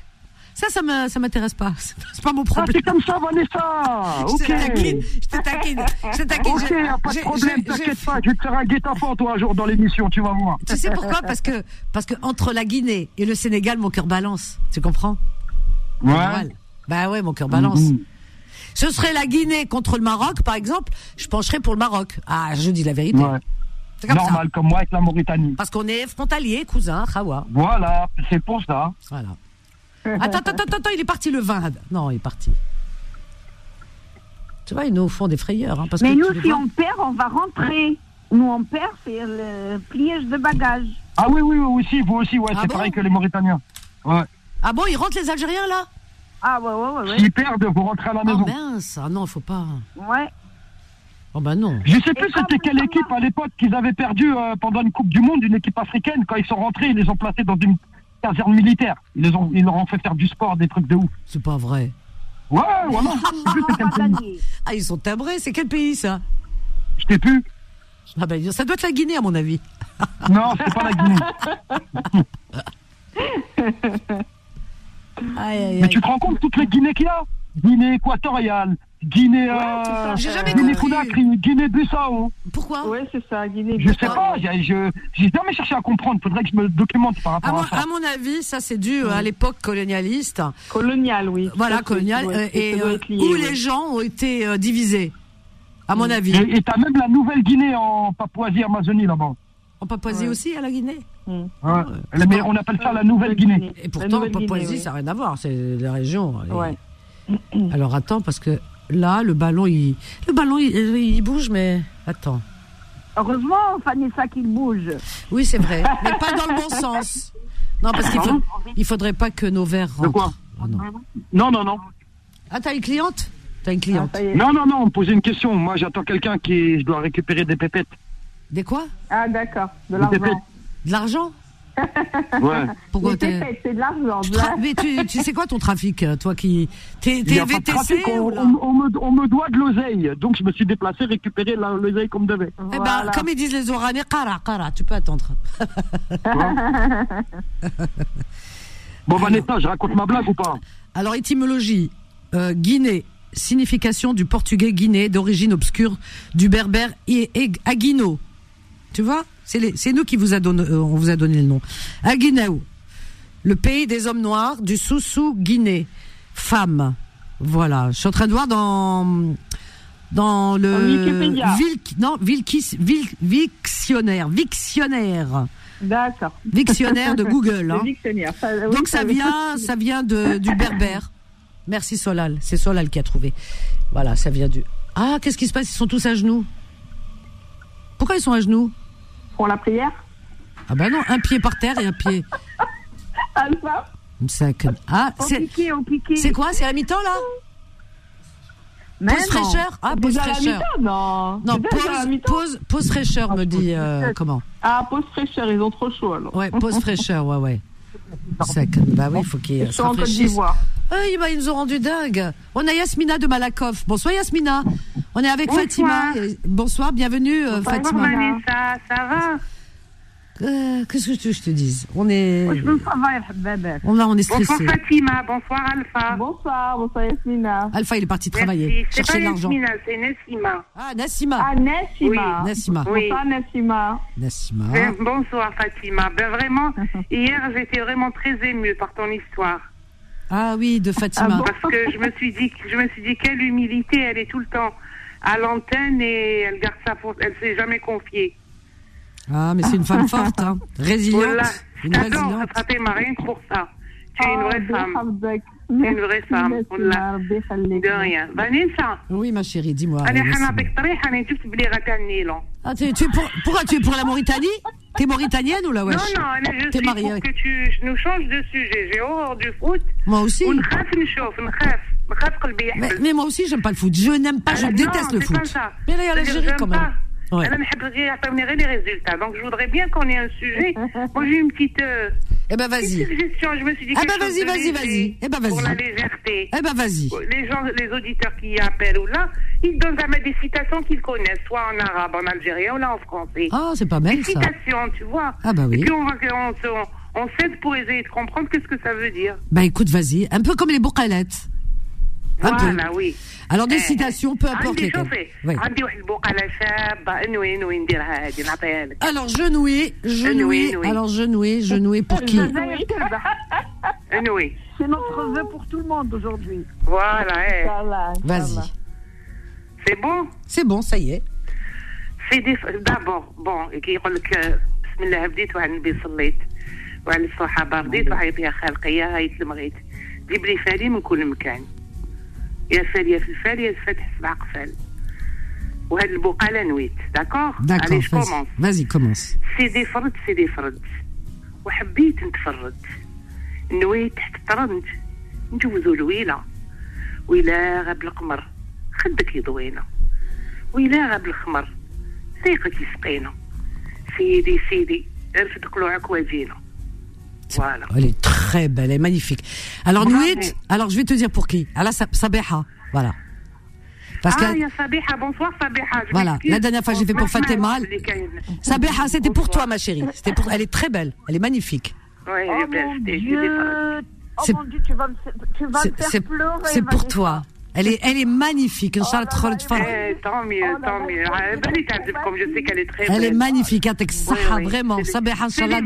Ça, ça ça m'intéresse pas. C'est pas mon Ah, problème. c'est comme ça, Vanessa Je Ok te taquine, je te taquine, je te taquine. Ok, y a pas de problème, t'inquiète pas, je vais te faire un guet-apens, toi, un jour, dans l'émission, tu vas voir. Tu sais pourquoi? Parce que parce que entre la Guinée et le Sénégal, mon cœur balance. Tu comprends? Ouais. Bah ouais, mon cœur balance. Mhm. Ce serait la Guinée contre le Maroc, par exemple. Je pencherais pour le Maroc. Ah, je dis la vérité. Ouais. Comme Normal, comme moi avec la Mauritanie. Parce qu'on est frontaliers, cousins, Khawa. Voilà, c'est pour ça. Voilà. Attends, attends, attends, attends, il est parti le 20. Non, il est parti. Tu vois, ils nous font des frayeurs. Hein, parce Mais que nous, si vois. on perd, on va rentrer. Nous, on perd, c'est le pliage de bagages. Ah oui, oui, oui, aussi, vous aussi, ouais, Ah c'est bon pareil que les Mauritaniens. Ouais. Ah bon, ils rentrent les Algériens là? Ah ouais, ouais, ouais. ouais. S'ils perdent, vous rentrez à la Oh maison. mince, ah non, faut pas. Ouais. Oh bah non. Je sais plus c'était quelle équipe à l'époque qu'ils avaient perdu euh, pendant une Coupe du Monde, une équipe africaine. Quand ils sont rentrés, ils les ont placés dans une caserne militaire. Ils, les ont, ils leur ont fait faire du sport, des trucs de ouf. C'est pas vrai. Ouais, voilà. Je sais plus c'est On quel va pays. gagner. Ah, ils sont timbrés, c'est quel pays ça? Je sais plus. Ah bah ça doit être la Guinée à mon avis. Non, c'est pas la Guinée. Aïe, aïe, Mais aïe. tu te rends compte toutes les Guinées qu'il y a Guinée équatoriale, Guinée, euh, J'ai jamais Guinée compris. Conakry, Guinée Bissau. Pourquoi Ouais, c'est ça, Guinée. Je sais pas, j'ai je- j'ai jamais cherché à comprendre. Faudrait que je me documente par à rapport mon, à ça. à mon avis, ça c'est dû à l'époque colonialiste. Colonial, oui. Voilà, ouais, euh, et euh, où ouais. les gens ont été euh, divisés. À mon avis. Et et t'as même la Nouvelle-Guinée en Papouasie-Amazonie là-bas. En Papouasie Ouais. aussi, à la Guinée? Hmm. Ouais. Mais on appelle ça la Nouvelle-Guinée. Et pourtant, Papouasie, ça n'a rien à voir. C'est la région. Et-. Alors attends, parce que là, le ballon, il, le ballon, il, il bouge, mais attends. Heureusement, Vanessa, qu'il bouge. Oui, c'est vrai, mais pas dans le bon sens. Non, parce qu'il faut, il faudrait pas que nos verres rentrent. De quoi Ah, non. Non, non, non. Ah, t'as une cliente? T'as une Ah, cliente. ça est. Non, non, non, on me posait une question. Moi, j'attends quelqu'un qui je dois récupérer des pépettes. Des quoi? Ah, d'accord. De Des pépettes. l'argent. De l'argent Ouais. Pourquoi c'est de l'argent. tu, de la- tra- mais tu, tu sais quoi ton trafic, toi qui t'es VTC trafic, on, on- on me, on me doit de l'oseille. Donc, je me suis déplacé récupérer la- l'oseille comme devait. Eh ben, Voilà. comme ils disent les Oranais, qara, qara, tu peux attendre. Bon, Vanessa, je raconte ma blague ou pas Alors, étymologie, euh, Guinée, signification du portugais Guinée, d'origine obscure, du berbère et, et Aguino. Tu vois C'est nous qui vous a donné, euh, on vous a donné le nom. Aguinao, le pays des hommes noirs, du Soussou Guinée, femme. Voilà, je suis en train de voir dans dans le. Vilk- non Vilkis, Vil- Victionnaire, Victionnaire, D'accord. Victionnaire de Google. hein. Ça- oui, Donc ça oui. vient, ça vient de, du berbère. Merci Solal, c'est Solal qui a trouvé. Voilà, ça vient du. Ah, qu'est-ce qui se passe? Ils sont tous à genoux. Pourquoi ils sont à genoux? Pour la prière. Ah ben non, un pied par terre et un pied. Alpha. Ah, Au c'est c'est quoi C'est à mi-temps là Pause fraîcheur Ah, pause la fraîcheur. Non. Non, pause, pause, pause fraîcheur me dit euh, comment Ah, pause fraîcheur, ils ont trop chaud alors. Ouais, pause fraîcheur, ouais, ouais. Bah oui, faut qu'ils Ils se sont en Côte d'Ivoire. Ah, va- ils nous ont rendu dingue. On a Yasmina de Malakoff. Bonsoir Yasmina. On est avec Bonsoir. Fatima. Bonsoir, bienvenue euh, Bonsoir Fatima. Vanessa, ça va? Euh, qu'est-ce que tu veux que je te dise? On est. Oh, bonsoir Fatima, bonsoir Alpha. Bonsoir, bonsoir Yasmina. Alpha, il est parti travailler, C'est pas. Yasmina, c'est Nassima. Ah, Nassima. Ah, Nassima. Oui. Nassima. Oui. Bonsoir Nassima. Nassima. Ben, bonsoir Fatima. Ben, vraiment, hier, j'étais vraiment très émue par ton histoire. Ah oui, de Fatima. Ah Parce que je me suis dit, je me suis dit, quelle humilité, elle est tout le temps à l'antenne et elle garde sa force, elle s'est jamais confiée. Ah, mais c'est une femme forte, hein. résiliente. Voilà. Une Attends, Fatima, rien que pour ça. Tu es une vraie femme. Tu es une vraie femme. De rien. Vanessa. Oui, ma chérie, dis-moi. Ah, tu, tu es pour, pourquoi tu es pour la Mauritanie? T'es mauritanienne ou la wesh? Non, non, je suis mariée. pour que tu nous changes de sujet. J'ai horreur du foot. Moi aussi. Mais, mais moi aussi, j'aime pas le foot. Je n'aime pas, je ah, déteste le foot. Mais là, l'Algérie, quand même les ah résultats. Donc, je voudrais bien qu'on ait un sujet. Moi, j'ai une petite. Euh, eh ben, vas-y. suggestion. Je me suis dit. Ah ben, eh ben, vas-y, vas-y, vas-y. Eh ben, vas-y. Pour la légèreté. Eh ben, vas-y. Les gens, les auditeurs qui y appellent ou là, ils donnent à mettre des citations qu'ils connaissent, soit en arabe, en algérien ou là en français. Ah, c'est pas mal, des ça. citations, tu vois. Ah, bah oui. Et puis, on. On, on, s'aide pour essayer de comprendre qu'est-ce que ça veut dire. Bah, écoute, vas-y. Un peu comme les boucalettes. Un voilà, peu. oui. Alors des Eh, citations, peu importe عندي lesquelles. شوفي Oui. عندي واحد البقالة شابة انوي انوي نديرها هادي نعطيها لك Alors genouer, genouer. Genouer, oui. Alors genouer, genouer pour qui انوي C'est notre vœu pour tout le monde aujourd'hui. Voilà, eh. Inch'Allah, Vas-y. Inch'Allah. c'est bon C'est bon, ça y est. سي دي دابور بون كيقول لك آه، بسم الله بديت وعلى النبي صليت وعلى الصحابة رضيت وعيط يا خالقي يا هايت المغيت جيب لي فالي من كل مكان يا فالية في الفال يا الفتح سبع قفال. وهاد البقالة نويت داكور؟ vas-y. كومونس Vas-y, commence. سيدي فرد سيدي فرد. وحبيت نتفرد. نويت تحت الطرند نجوزو الويلة. ويلا غاب القمر خدك يضوينا ويلا غاب الخمر سيقك يسقينا سيدي سيدي ارفد قلوعك واجينا Elle est très belle, elle est magnifique. Alors, Nuit, alors je vais te dire pour qui. Allah Sabeha. Voilà. Parce ah, que... La... Sabiha, bonsoir Sabiha. Je voilà, la dernière fois j'ai fait pour Fatima. Sabiha, c'était pour toi ma chérie. C'était pour... Elle est très belle, elle est magnifique. Oui, oh elle est belle. C'est oh, tu vas me, tu vas me faire pleurer. C'est pour toi. Elle est, elle est magnifique. Oh, bah, bah, bah. Eh, tant mieux, tant mieux. Je sais qu'elle est très Elle est magnifique. Vraiment. C'est vrai,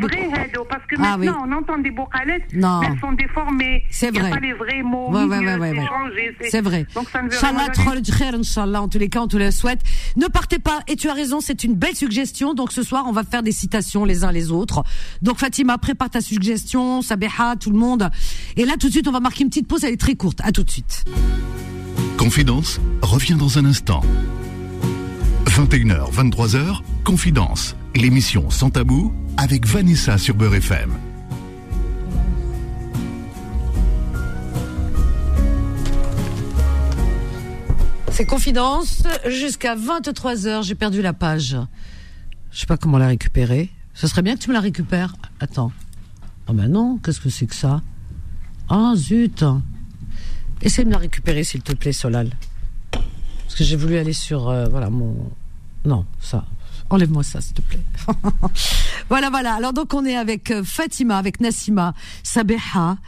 parce que ah, maintenant, on entend des bocalettes. Non. Elles sont déformées. C'est vrai. pas les vrais mots. C'est vrai. Donc, ça Inch'Allah, en tous les cas, on te le souhaite. Ne partez pas. Et tu as raison, c'est une belle suggestion. Donc, ce soir, on va faire des citations les uns les autres. Donc, Fatima, prépare ta suggestion. Sabeha, tout le monde. Et là, tout de suite, on va marquer une petite pause. Elle est très courte. À tout de suite. Confidence revient dans un instant. 21h, 23h, Confidence, l'émission sans tabou avec Vanessa sur Beurre FM. C'est confidence jusqu'à 23h. J'ai perdu la page. Je sais pas comment la récupérer. Ce serait bien que tu me la récupères. Attends. Ah ben non, qu'est-ce que c'est que ça? Ah zut. Essaye de me la récupérer s'il te plaît, Solal. Parce que j'ai voulu aller sur euh, voilà mon non, ça. Enlève-moi ça, s'il te plaît. voilà, voilà. Alors donc on est avec euh, Fatima, avec Nassima, Sabeha,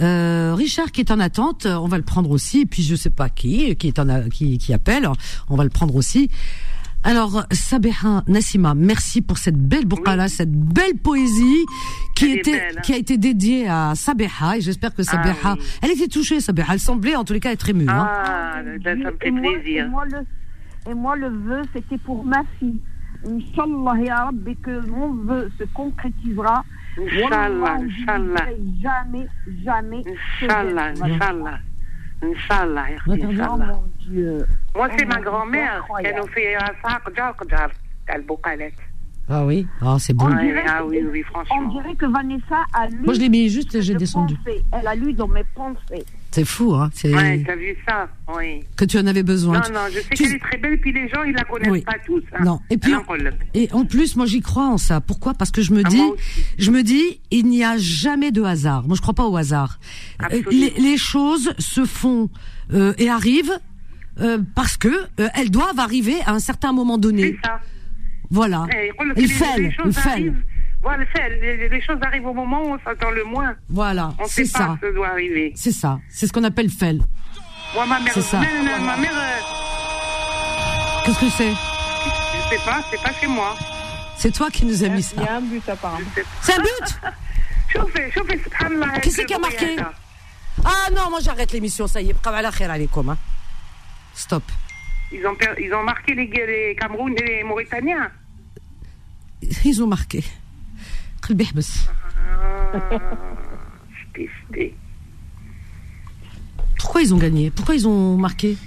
euh, Richard qui est en attente. On va le prendre aussi. Et puis je sais pas qui qui est en qui, qui appelle. On va le prendre aussi. Alors Sabeha, Nassima, merci pour cette belle boukala, cette belle poésie qui Elle est était belle, hein. qui a été dédiée à Sabeha. Et j'espère que Sabeha, Ah oui. elle était touchée. Sabeha, elle semblait en tous les cas être émue. hein. Ah, ça, ça me fait et moi, plaisir. Et moi, le, et moi, le vœu, c'était pour ma fille. Inch'Allah, ya Rabbi, que mon vœu se concrétisera. Inch'Allah, Inch'Allah. Jamais, jamais. Inch'Allah. Inch'Allah. Inch'Allah, Moi, c'est ma oh, grand-mère qui nous fait un sac d'Akdar, Ah oui, ah, c'est bon. Ah, oui, oui, franchement. on dirait que Vanessa a lu. Moi, je l'ai. Elle a lu dans mes pensées. C'est fou, hein Ouais, t'as vu ça, oui. Que tu en avais besoin. Non, non, je sais tu... qu'elle est très belle, puis les gens, ils la connaissent pas tous. Hein. Non, et puis, et en plus, moi, j'y crois en ça. Pourquoi? Parce que je me ah, dis, je me dis, il n'y a jamais de hasard. Moi, je crois pas au hasard. Euh, les, choses se font euh, et arrivent euh, parce que euh, elles doivent arriver à un certain moment donné. C'est ça. Voilà. Eh, il fait, il fait. Voilà, les, choses arrivent au moment où on s'attend le moins. Voilà, c'est ça. Pas que ça doit arriver. C'est ça. C'est ce qu'on appelle FEL. C'est ça. Euh, Qu'est-ce que c'est Je sais pas, c'est pas chez moi. C'est toi qui nous as mis ça. Il y a un but apparemment. C'est un but Chauffez, chauffez, Qui c'est qui a marqué Ah non, moi j'arrête l'émission, ça y est. Hein. Stop. Ils ont, ils ont marqué les, les Camerounais et les Mauritaniens. Ils ont marqué. قلبي يحبس. J'étais- j'étais- Pourquoi ils ont gagné Pourquoi ils ont marqué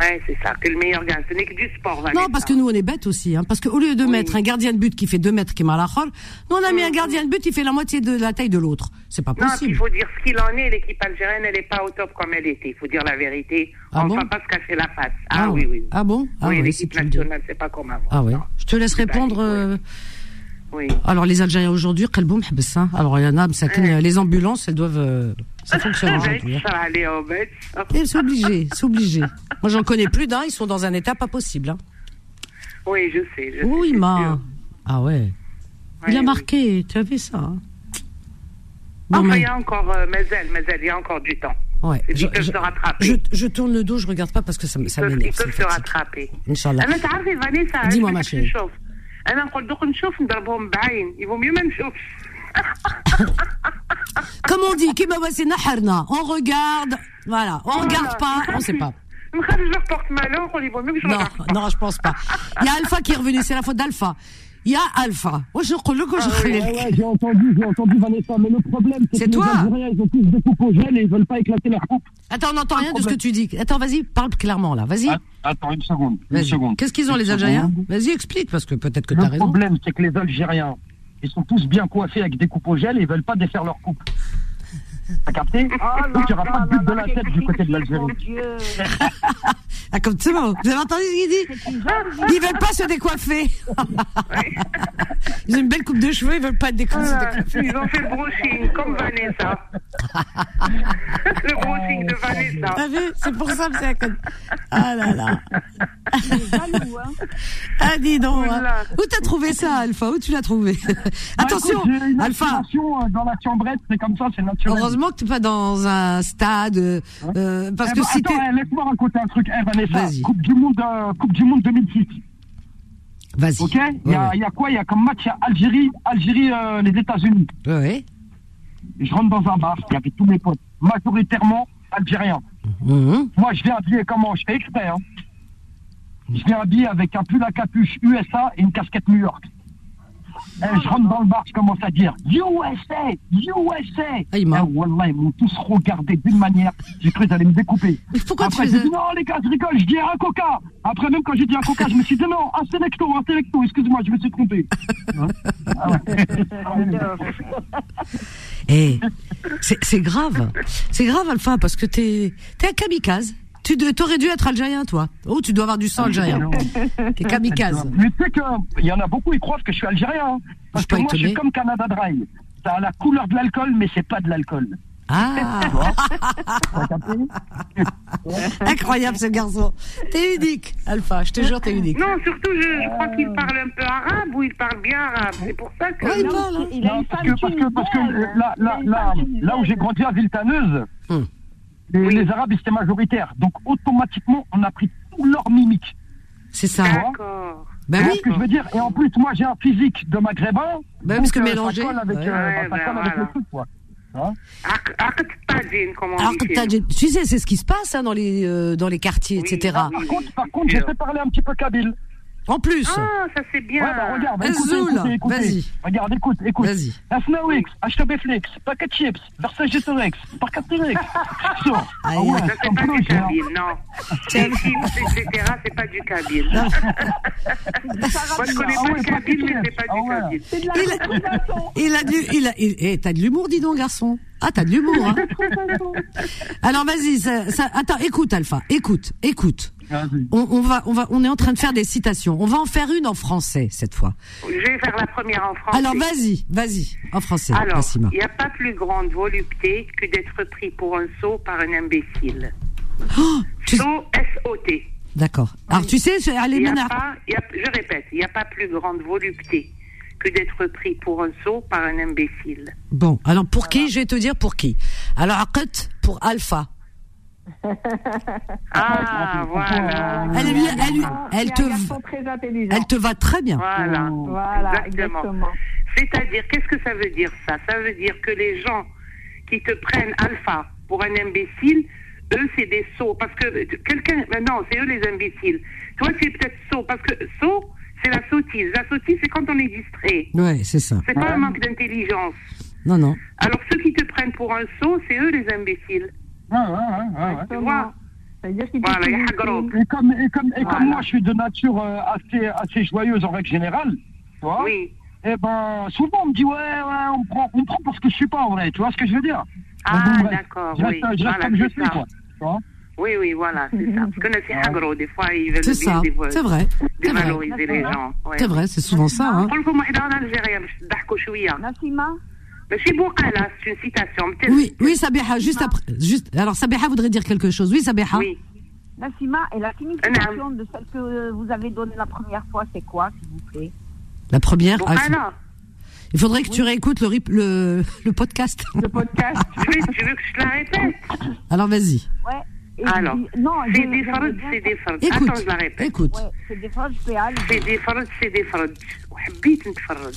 Ouais, c'est ça, que le meilleur gagne. Ce n'est que du sport, Vanessa. Non, parce que nous on est bêtes aussi. Hein, parce qu'au lieu de mettre un gardien de but qui fait 2 mètres qui est malachol, nous on a mis un gardien de but qui fait la moitié de la taille de l'autre. C'est pas Non, puis il possible. faut dire ce qu'il en est. L'équipe algérienne, elle n'est pas au top comme elle était. Il faut dire la vérité. Ah On ne bon va pas se cacher la face. Ah, oui, oui. Ah bon Ah oui, ouais, l'équipe si tu le dis. nationale, c'est pas comme avant. Ah ouais. Non. Je te laisse C'est pas répondre. oui. euh, Oui. oui. Alors les Algériens aujourd'hui, Kalboum Hbs. Hein. Alors il y en a, les ambulances, elles doivent. Euh, ça fonctionne ah aujourd'hui. Hein. Eh, c'est obligé, c'est obligé. Moi j'en connais plus d'un, ils sont dans un état pas possible. Hein. Oui, je sais. Je oh, oui, ma. Ah ouais. ouais. Il a marqué, oui. tu as vu ça. Hein. Bon, enfin, mais... il y a encore, euh, mais il y a encore du temps. Ouais, je, ils peuvent je, se rattraper. Je, je, tourne le dos, je regarde pas parce que ça, ça m'énerve. Ils peuvent se rattraper. Inch'Allah. Ah, Dis-moi ma chérie. نشوف انا نقول دوك نشوف نضربهم بعين يفو ميو ما نشوفش Comme on dit, Kima Wassina Harna. on regarde, voilà, on regarde pas, on sait pas. نخرج leur porte-malheur نقول يفو ميو que je Non, regarde pas. non, je pense pas. Il y a Alpha qui est revenu, c'est la faute d'Alpha. Il y a Alpha. Ouais, je crois que je Ouais, ouais, j'ai entendu, j'ai entendu Vanessa, mais le problème, c'est que toi. les Algériens, ils ont tous des coupes au gel et ils veulent pas éclater leur coupe. Attends, on n'entend rien de ce que tu dis. Attends, vas-y, parle clairement là, vas-y. Att- Attends, une seconde, une Vas-y. seconde. Qu'est-ce qu'ils ont Une les Algériens. Vas-y, explique, parce que peut-être que tu as Le raison. problème, c'est que les Algériens, ils sont tous bien coiffés avec des coupes au gel et ils veulent pas défaire leur coupe. T'as capté Donc il n'y aura pas de but de la tête du côté de l'Algérie. Ah, comme c'est bon. Vous avez entendu ce qu'il dit Ils veulent pas se décoiffer. Ils ont une belle coupe de cheveux, ils veulent pas être décoiffés. Ils ont fait le brushing comme Vanessa. le brushing de Vanessa. T'as vu C'est pour ça que c'est à côté. Ah là là. Ah, dis donc. hein. Où t'as trouvé ça, Alpha? Où tu l'as trouvé? Attention, Bah, une Alpha. euh, dans la chambrette, c'est comme ça, c'est naturel. Heureusement que t'es pas dans un stade, euh, euh, parce Eh que ben, si attends, eh, laisse-moi raconter un truc, eh, Vanessa. Coupe du monde, euh, Coupe du monde 2006. Vas-y. Ok? Il y, a- Ouais, ouais. il y a quoi? Il y a comme match y a Algérie, Algérie, euh, les États-Unis. Ouais, ouais. Je rentre dans un bar, il y avait tous mes potes, majoritairement algériens. Mhm. Moi, je viens habillé comment Je fais exprès. Hein. Je viens habillé avec un pull à capuche USA et une casquette New York. Et je rentre dans le bar, je commence à dire USA, USA. Ah, il m'a- Eh, Wallah, ils m'ont tous regardé d'une manière. J'ai cru qu'ils allaient me découper. Mais pourquoi Après, tu j'ai faisais... dit non, les gars, je rigole, je dis un coca. Après, même quand j'ai dit un coca, je me suis dit non, un selecto, un selecto, excuse-moi, je me suis trompé. Hein Ah. Eh, c'est c'est grave. C'est grave, Alpha, parce que t'es t'es un kamikaze. Tu de- t'aurais dû être algérien, toi. Oh, tu dois avoir du sang algérien. T'es kamikaze. Mais tu sais qu'il y en a beaucoup, ils croient que je suis algérien. hein. Parce Je que moi, je suis comme Canada Dry. Ça a la couleur de l'alcool, mais c'est pas de l'alcool. Ah, incroyable ce garçon. T'es unique, Alpha. Je te jure, t'es unique. Non, surtout, je, je crois qu'il parle un peu arabe ou il parle bien arabe. C'est pour ça que. Ouais, il parle. hein. Il a Non, une parce que, parce que, parce que euh, là, là, là, là où j'ai grandi à Villetaneuse, Hum. Les, les Arabes, ils étaient majoritaires. Donc, automatiquement, on a pris tout leur mimique. C'est ça. D'accord. Ben Tu vois oui. ce que je veux dire? Et en plus, moi, j'ai un physique de maghrébin. Ben, parce que euh, mélangé, Ça colle avec, ouais. euh, ça ben avec voilà. le truc, quoi. Aq- Aqt Tadjin, comme on dit tu sais, c'est ce qui se passe hein, dans les euh, dans les quartiers, Oui. etc. Par contre, par contre, je sais parler un petit peu kabyle. En plus. Ah, ça c'est bien. Ouais, bah, regarde, écoutez, écoutez, écoutez. vas-y. Regarde, écoute, écoute. Vas-y. Paquet de chips, Versailles Getorex, Parcat T-Rex. So, Aïe. ah ouais, Ça c'est pas du kabyle, non. Les etc., c'est pas du kabyle. Moi je connais Ah pas le kabyle, mais c'est pas Ah du kabyle. C'est de la Il a- du, il a, il- eh, t'as de l'humour, dis donc, garçon. Ah, t'as de l'humour, hein. Alors, vas-y, ça, ça- attends, écoute, Alpha, écoute, écoute. On, on va, on va, on est en train de faire des citations. On va en faire une en français, cette fois. Je vais faire la première en français. Alors, vas-y, vas-y, en français, Alors, il n'y a pas plus grande volupté que d'être pris pour un sot par un imbécile. Oh, tu- Sot, S-O-T. D'accord. Alors, tu sais, allez, a pas, a- je répète, il n'y a pas plus grande volupté que d'être pris pour un sot par un imbécile. Bon, alors, pour qui? Je vais te dire pour qui. Alors, Akut, pour Alpha. Ah, voilà. Elle te, un garçon très intelligent. elle te va très bien. Voilà. Voilà, Exactement. exactement. C'est-à-dire, qu'est-ce que ça veut dire ça? Ça veut dire que les gens qui te prennent alpha pour un imbécile, eux, c'est des sots. Parce que euh, quelqu'un. Non, c'est eux les imbéciles. Toi, tu es peut-être sot. Parce que sot, c'est la sottise. La sottise, c'est quand on est distrait. Ouais, c'est ça. C'est pas un manque d'intelligence. Non, non. Alors, ceux qui te prennent pour un sot, c'est eux les imbéciles. Ouais, ouais, ouais. Tu vois C'est-à-dire qu'il Voilà, peut il y a tout Hagro. bouffer. Et comme, et comme, et Voilà. comme moi, je suis de nature euh, assez, assez joyeuse en règle générale, tu vois, Oui. et ben, souvent, on me dit, ouais, ouais, on me prend, on me prend parce que je suis pas en vrai, tu vois ce que je veux dire? Ah, d'accord, Je reste, oui. je reste Voilà, comme je c'est suis, ça. quoi. Tu vois Oui, oui, voilà, c'est ça. Parce que c'est agro. Des fois, ils veulent C'est ça. dé- C'est vrai. C'est vrai. dévaloriser les gens. Ouais. C'est vrai, c'est souvent ça, hein نقول لكم واحدة en Algérie باش تضحكوا شوية Nassima ماشي بوقالة c'est une citation Oui, oui, Sabiha, juste après, juste, alors Sabiha voudrait dire quelque chose. Oui, Sabiha. Oui. Nassima, et la signification de celle que vous avez donnée la première fois, c'est quoi, s'il vous plaît La première. ah, il faut- بوقالة il faudrait que tu réécoutes le, rip- le, le podcast. Le podcast tu veux, tu veux que je te la répète Alors, vas-y. Ouais. Et Alors, je dis- non, je- c'est des j'aimerais فرد bien c'est des فرد Écoute. Attends je la répète Écoute. Ouais, c'est des phrases péales. c'est des فرد c'est des فرد وحبيت نتفرج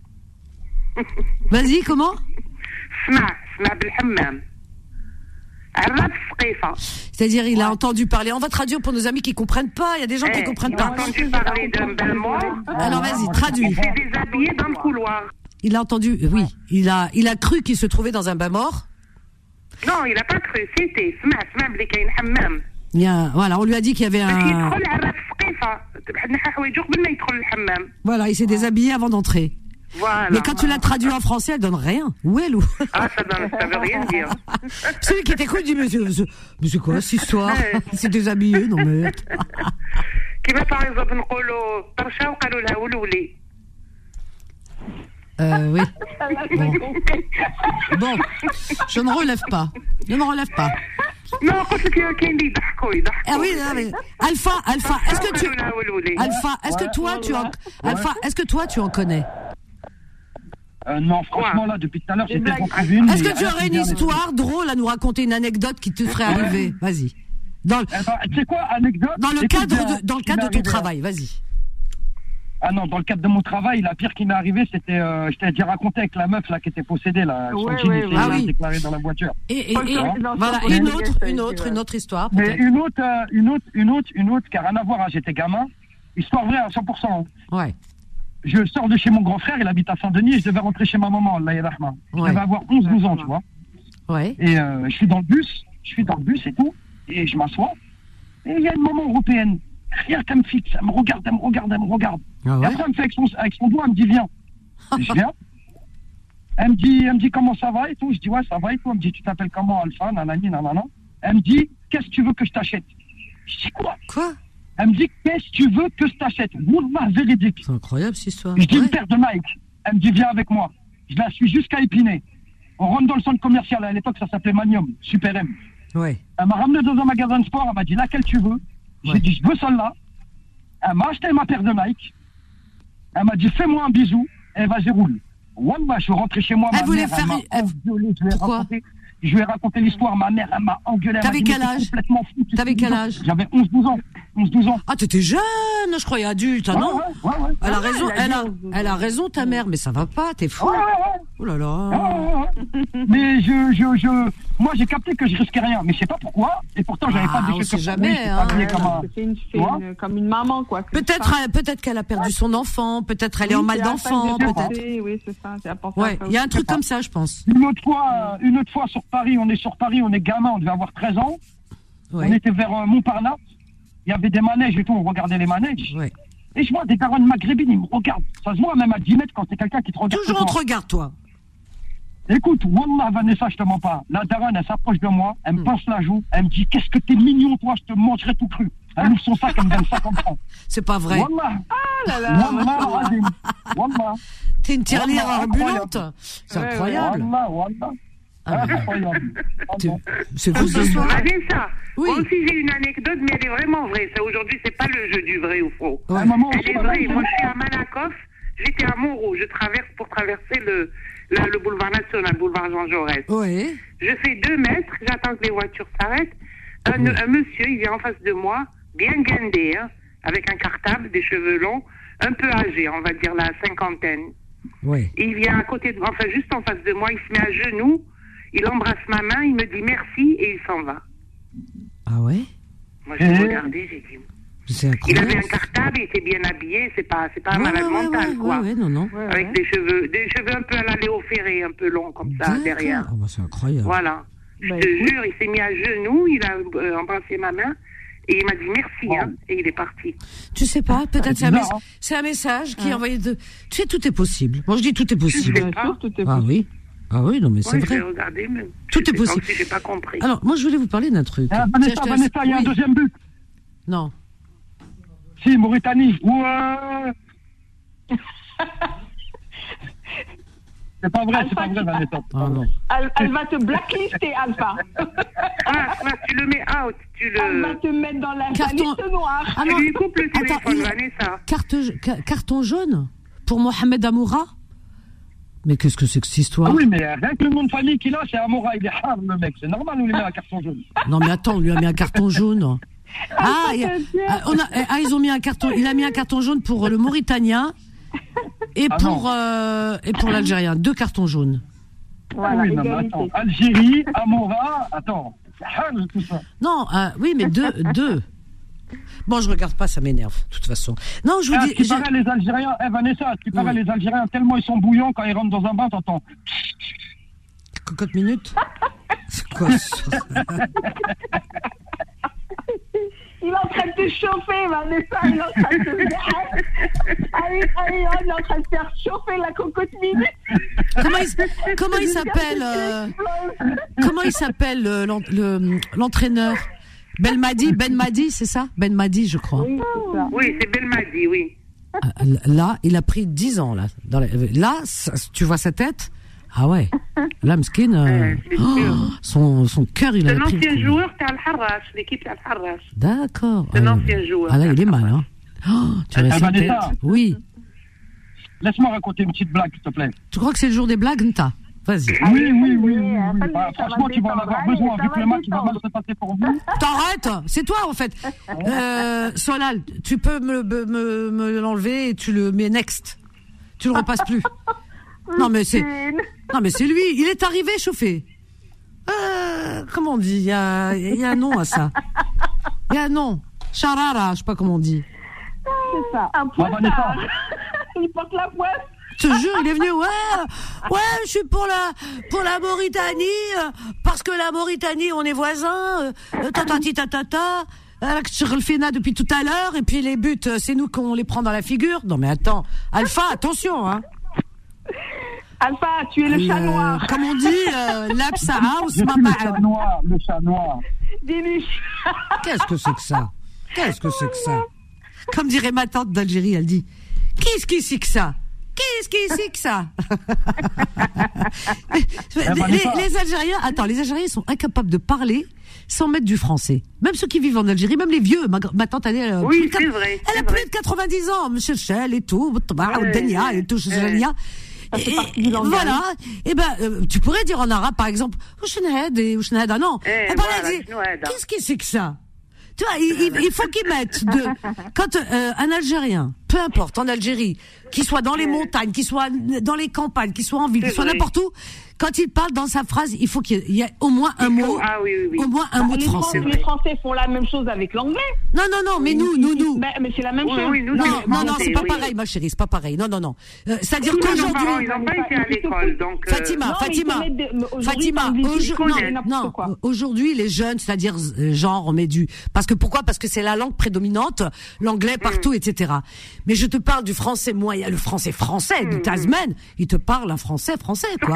Vas-y, comment C'est-à-dire, il a entendu parler. On va traduire pour nos amis qui ne comprennent pas. Il y a des gens qui ne comprennent pas. Entendu parler d'un bel mot. Alors vas-y, traduis. Il s'est déshabillé dans le couloir. Il a entendu, oui. Il a, il a cru qu'il se trouvait dans un bain mort. Non, il n'a pas cru. C'était, Bien, voilà, on lui a dit qu'il y avait un. Voilà, il s'est déshabillé avant d'entrer. voilà Mais quand tu l'as traduit en français, elle donne rien. Où est Lou ah ça donne ça veut rien dire Celui qui t'écoute dit, mais c'est, mais c'est- mais c'est quoi cette histoire Il s'est déshabillé, non mais... كيما باغ اكزومبل نقولوا طرشه وقالوا لها ولولي Euh, oui. Bon, je ne relève pas. Je ne relève pas. non قلت لك كاين اللي يضحكوا يضحكوا Ah oui, non, mais Alpha, Alpha, est-ce que tu, وقالوا لها ولولي Alpha, est-ce que toi tu en, Alpha, est-ce que toi tu en connais Euh, non, franchement, là, depuis tout à l'heure, j'étais en cuisine. Est-ce que tu aurais qui une histoire drôle à nous raconter, une anecdote qui te serait arrivée Vas-y. Dans, le- Eh ben, tu sais quoi, anecdote? Dans le cadre bien, de, dans le qui cadre de ton travail, vas-y. Ah non, dans le cadre de mon travail, la pire qui m'est arrivée, c'était, euh, je t'ai déjà raconté avec la meuf là qui était possédée là, Ouais, jean, ouais, il ouais. Ah oui. déclaré dans la voiture. Et, et, voilà, une autre, une autre, une autre histoire, Mais une autre, euh, une autre, une autre, une autre qui a rien à voir. hein, J'étais gamin, histoire vraie à 100%. hein. Ouais. Je sors de chez mon grand frère, il habite à Saint-Denis, et je devais rentrer chez ma maman, Allah yarahma. Je Ouais. devais avoir 11-12 ans, tu vois. Ouais. Et euh, je suis dans le bus, je suis dans le bus et tout, et je m'assois. Et il y a une maman européenne, rien qu'elle me fixe, elle me regarde, elle me regarde, elle me regarde. Ah Et après, elle me fait avec son, avec son doigt, elle me dit viens. je viens. Elle me dit, elle me dit comment ça va et tout. Je dis ouais, ça va et tout. Elle me dit tu t'appelles comment Alpha, nanani, nanana. Elle me dit qu'est-ce que tu veux que je t'achète? Je dis quoi? Quoi? Elle me dit qu'est-ce que tu veux que je t'achète? Wallah, véridique. C'est incroyable cette histoire. Je dis Ouais. une paire de Nike. Elle me dit viens avec moi. Je la suis jusqu'à Épinay. On rentre dans le centre commercial. À l'époque, ça s'appelait Manium, Super M. Ouais. Elle m'a ramené dans un magasin de sport. Elle m'a dit laquelle tu veux? J'ai Ouais. dit je veux celle-là. Elle m'a acheté ma paire de Nike. Elle m'a dit, fais-moi un bisou, et vas-y, roule. Wallah, je suis rentré chez moi. Elle ma voulait mère, faire- elle- engueulé, je Pourquoi? raconté- Je lui ai raconté l'histoire. Ma mère, elle m'a engueulé. T'avais quel âge? T'avais quel 12 ans. âge? J'avais 11-12 ans. 11-12 ans. Ah, t'étais jeune, je croyais adulte, ah Ouais, non ouais, ouais, ouais. Elle a Ah, raison, elle a elle a, a raison, ta mère, mais ça va pas, t'es fou. Ouais, ouais, ouais. Oh là Ouais, là. ouais, ouais. Mais je, je, je, moi, j'ai capté que je risquais rien. Mais je sais pas pourquoi. Et pourtant, j'avais Ah, pas on de sait jamais, hein. comme un- C'est une, c'est Ouais. une- comme une maman, quoi. C'est Peut-être, euh, peut-être qu'elle a perdu son enfant, peut-être elle est en Oui, mal c'est d'enfant, peut-être. Oui, c'est ça. Ouais, ça il y a un truc comme ça, je pense. Une autre fois, euh, une autre fois sur Paris, on est sur Paris, on est gamin, on devait avoir 13 ans. On Ouais. était vers euh, Montparnasse. Il y avait des manèges et tout, on regardait les manèges. Ouais. Et je vois des darons maghrébines, ils me regardent. Ça se voit même à 10 mètres quand c'est quelqu'un qui te regarde. Toujours on te regarde, toi. Écoute, Wallah, Vanessa, je te mens pas. La daronne, elle s'approche de moi, elle Hmm. me pince la joue, elle me dit Qu'est-ce que t'es mignon, toi, je te mangerai tout cru. Elle ouvre son sac, elle me donne 50 francs. C'est pas vrai. Wallah, Ah là là. Wallah. Wallah, T'es une tirelire ambulante. C'est incroyable. Wallah, Wallah. Ah, Wallah. C'est vous ce soir. Vanessa, Oui. moi aussi j'ai une anecdote, mais elle est vraiment vraie. Ça aujourd'hui, c'est pas le jeu du vrai ou faux. Ouais. À un moment, Elle est vraie. Moi, je suis à Malakoff. J'étais à Montrouge. Je traverse pour traverser le, le, le boulevard national, le boulevard Jean Jaurès. Ouais. Je fais deux mètres. J'attends que les voitures s'arrêtent. Un, un monsieur, il vient en face de moi, bien guindé, hein, avec un cartable, des cheveux longs, un peu âgé, on va dire la cinquantaine. Ouais. Et il vient à côté de enfin juste en face de moi, il se met à genoux, il embrasse ma main, il me dit merci et il s'en va. Ah ouais? Moi, j'ai Et- regardé, j'ai dit. C'est Il avait un cartable, il était bien habillé, c'est pas, c'est pas un Ouais, malade ouais, mental, ouais, quoi. ouais, ouais, non, non. Ouais, Avec ouais. des cheveux, des cheveux un peu à la Léo Ferré, un peu longs comme ça, derrière. Ah bah, c'est incroyable. Voilà. Je Bah, te écoute. jure, il s'est mis à genoux, il a euh, embrassé ma main et il m'a dit merci, hein, et il est parti. Tu sais pas, peut-être c'est un, mes- hein. c'est un message qui est Ouais. envoyé de. Tu sais, tout est possible. Moi, je dis tout est possible. sais Bien sûr, tout est Ah possible. oui. Ah oui, non, mais c'est vrai. regardé, mais Tout est possible. aussi, j'ai pas compris. Alors, moi, je voulais vous parler d'un truc. Ah, Vanessa, Vanessa, il y a un deuxième but. Non. Si, Mauritanie. Ouais. C'est pas vrai, c'est pas vrai, Vanessa. c'est pas Ah non. Elle, elle va te blacklister, Alpha. Ah, ah, tu le mets out, tu Elle va le. te mettre dans la Carton- liste noire. Ah Tu non. lui coupes le Attends, téléphone, Vanessa. Carte, ca- carton jaune pour Mohamed Amoura Mais qu'est-ce que c'est que cette histoire? Ah oui, mais rien que le nom de famille qu'il a, c'est Amora, il est hard, le mec. C'est normal, on lui met un carton jaune. Non, mais attends, on lui a mis un carton jaune. Ah, il a- ah, on a- ah, ils ont mis un carton. Il a mis un carton jaune pour le Mauritanien et Ah pour euh, et pour l'Algérien. Deux cartons jaunes. Voilà, ah oui, non, mais attends. Algérie, Amora, attends. C'est hard, tout ça. Non, ah, oui, mais deux, deux. Bon, je regarde pas, ça m'énerve, de toute façon. Non, je vous Ah, dis. tu paraît les Algériens, eh Vanessa, tu paraît Oui. les Algériens, tellement ils sont bouillants quand ils rentrent dans un bain, t'entends. Cocotte minute C'est quoi ça Il est en train de te chauffer, Vanessa. Il est en train de te Allez, allez, il est en train de faire chauffer la cocotte minute. Comment il, s- comment il s'appelle euh, Comment il s'appelle euh, le- l'entraîneur? Belmadi, Ben Madi, c'est ça? Ben Madi, je crois. Oui, c'est ça. Oui, c'est Belmadi, oui. Ah, Là, il a pris 10 ans là. Dans la- là, ça- tu vois sa tête? Ah ouais. Là, Mskin, euh, c'est oh, son son cœur, il C'est a un pris. le ancien coup. joueur, t'es Al-Harras, l'équipe Al-Harras. D'accord. C'est un Ah, ancien joueur. Ah là, il est mal, hein. Oh, tu Ah, vois sa tête. Oui. Laisse-moi raconter une petite blague, s'il te plaît. Tu crois que c'est le jour des blagues, Nta? Vas-y. Oui, oui, oui, oui. oui. ça Bah, franchement, tu vas en avoir besoin, vu que le match va mal se passer pour vous. T'arrêtes C'est toi, en fait. Euh, Solal, tu peux me, me, me- l'enlever et tu le mets next. Tu le repasses plus. Non, mais c'est. Non, mais c'est lui. Il est arrivé chauffé. Euh, comment on dit? Il y a, y a un nom à ça. Il y a un nom. Charara, je sais pas comment on dit. C'est ça. Un Bah, pointard. Il porte la poisse. Je te jure, il est venu, ouais, ouais, je suis pour la, pour la Mauritanie, euh, parce que la Mauritanie, on est voisins, euh, tatati tatata, là depuis tout à l'heure, et puis les buts, euh, c'est nous qu'on les prend dans la figure. Non mais attends, Alpha, attention, hein. Alpha, tu es le chat noir. Comme on dit, euh, suis ma le chat noir, le chat noir. Qu'est-ce que c'est que ça? Qu'est-ce que c'est que ça? Comme dirait ma tante d'Algérie, elle dit, qu'est-ce que c'est que ça? Qu'est-ce que c'est que ça Eh les, Algériens, attends, les Algériens sont incapables de parler sans mettre du français. Même ceux qui vivent en Algérie, même les vieux. Ma, ma tante, elle, a Oui, plus vrai, Elle a plus de 90 ans, Monsieur Chel et tout, Ouais, et tout, ouais. Et- et voilà. Et ben, euh, tu pourrais dire en arabe, par exemple, Oushenhed et Oushenhed, ah non. Eh, Eh ben, voilà, elle qu'est-ce que c'est que ça? Tu vois, il faut qu'ils mettent de, quand euh, un Algérien, peu importe, en Algérie, qu'il soit dans les montagnes, qu'il soit dans les campagnes, qu'il soit en ville, qu'il C'est soit vrai. n'importe où, quand il parle dans sa phrase, il faut qu'il y ait au moins un mot, Ah oui, oui, oui. au moins un Bah, mot de les, français. Fran- les Français font la même chose avec l'anglais. Non, non, non, mais nous, nous, nous. Mais, mais c'est la même Oui, chose. oui, nous, Non, non, non, c'est- c'est pas oui. pareil, ma chérie, c'est pas pareil. Non, non, non. Euh, C'est-à-dire qu'aujourd'hui, ils n'ont pas été à l'école, donc... euh, Fatima, Fatima, Fatima, de aujourd'hui les jeunes, c'est-à-dire euh, genre on met du, parce que pourquoi? Parce que c'est la langue prédominante, l'anglais Mm. partout, etc. Mais je te parle du français moyen, le français français Mm. du Tasman, il te parle un français français quoi.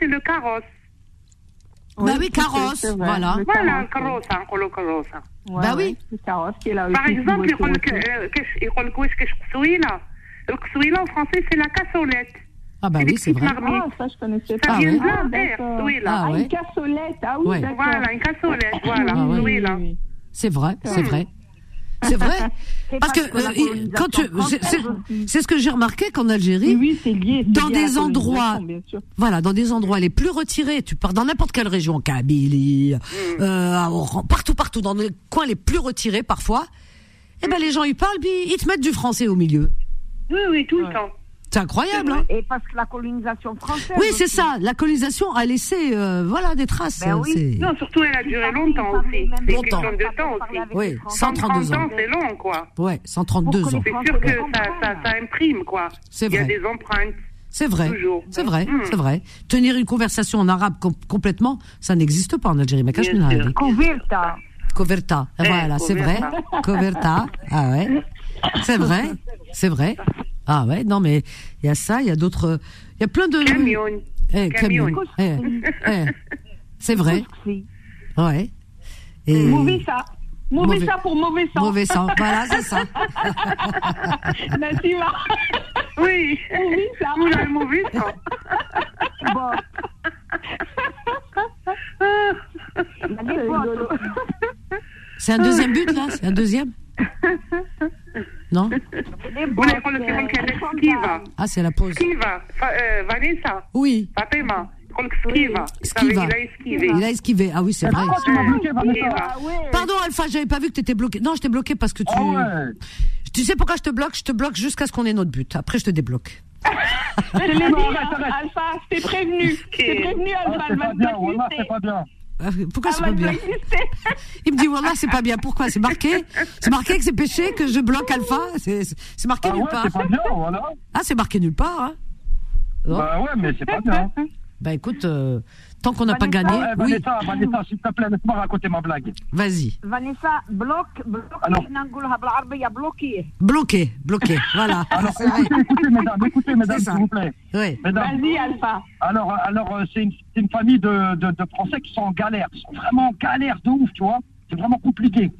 c'est le carrosse Bah oui, c'est- carrosse, c'est vrai. voilà. Le voilà carrosse, الكروسة نقولوا كروسة ouais. Bah Ouais, oui. ouais, Le carrosse qui est là par aussi, exemple voiture يقول لك aussi. آه، كاش يقول لك واش كاش قسويلة القسويلة en français c'est la cassolette Ah bah c'est oui, des c'est petites vrai. marmites. Ah, ça, je connaissais ça pas. vient de ouais. là Ah, vert d'accord. souila Ah Ah, ouais. une cassolette. Ah oui, Ouais. d'accord. voilà une cassolette voilà Ah ouais. souila Oui, oui. C'est vrai, c'est vrai. C'est vrai. Parce que euh, quand tu, c'est- ce que j'ai remarqué qu'en Algérie, Oui, oui, c'est lié. c'est Dans lié des endroits-. Voilà, dans des endroits les plus retirés, tu pars dans n'importe quelle région, Kabylie, euh, Oran- partout, partout, dans les coins les plus retirés parfois, eh ben les gens ils parlent, puis ils te mettent du français au milieu. oui oui tout le temps C'est incroyable, hein Et parce que la colonisation française. Oui, c'est ça. La colonisation a laissé, euh, voilà, des traces. Ben oui. c'est- non surtout elle a duré longtemps aussi c'est Longtemps. question de temps aussi Oui, les Français. 132 130 ans. ans c'est long quoi Ouais, 132 Pour que ans. c'est sûr que ça, ça, ça imprime quoi C'est il y a vrai. des empreintes C'est vrai. Toujours. C'est vrai, Mm. c'est vrai. Tenir une conversation en arabe com- complètement, ça n'existe pas en Algérie. Mais sûr. Couverte. Coverta. Eh, voilà, c'est vrai. Coverta. Ah ouais. C'est vrai. C'est vrai. Ah ouais, non mais il y a ça, il y a d'autres il y a plein de camion Eh, Camion. camion. Eh, eh. C'est vrai. Ouais. Et Mauvais ça. Mauvais Mauvais- ça pour mauvais sang. mauvais sang. Voilà, c'est ça. Nassima. oui Mauvais ça. Oula, le mauvais sang Bon. Il y a des potes. C'est un deuxième but là, c'est un deuxième? Non Una è quando siamo anche schiva. Ah, c'est la pause. Schiva, Vanessa. Oui. Comme Il a esquivé. Il a esquivé. Ah oui, c'est ah, vrai. Ah, Pardon, Alpha, j'avais pas vu que t'étais bloqué. Non, je t'ai bloqué parce que tu. Ah, ouais. Tu sais pourquoi je te bloque? Je te bloque jusqu'à ce qu'on ait notre but. Après, je te débloque. Je hein, Alpha, c'est prévenu. C'est prévenu, Alpha, le c'est pas bien. Ah, Pourquoi c'est Elle pas bien. Il me dit voilà, c'est pas bien. Pourquoi? C'est marqué C'est marqué que c'est péché que je bloque Alpha. C'est c'est marqué Ah nulle ouais, part. c'est pas bien, voilà. Ah, c'est marqué nulle part. Hein. Bah ouais, mais c'est pas bien. Bah écoute, euh, tant qu'on n'a pas gagné. Euh, Vanessa, s'il te plaît, laisse-moi raconter ma blague. Vas-y. Vanessa, bloque, bloque, bloqué. Bloqué, bloqué, voilà. Alors, écoutez, écoutez, mesdames, écoutez, mesdames, s'il vous plaît. Oui. Vas-y, Alpha. Alors, alors euh, c'est une, famille de, Français qui sont en galère, qui sont vraiment en galère de ouf, tu vois. C'est vraiment compliqué.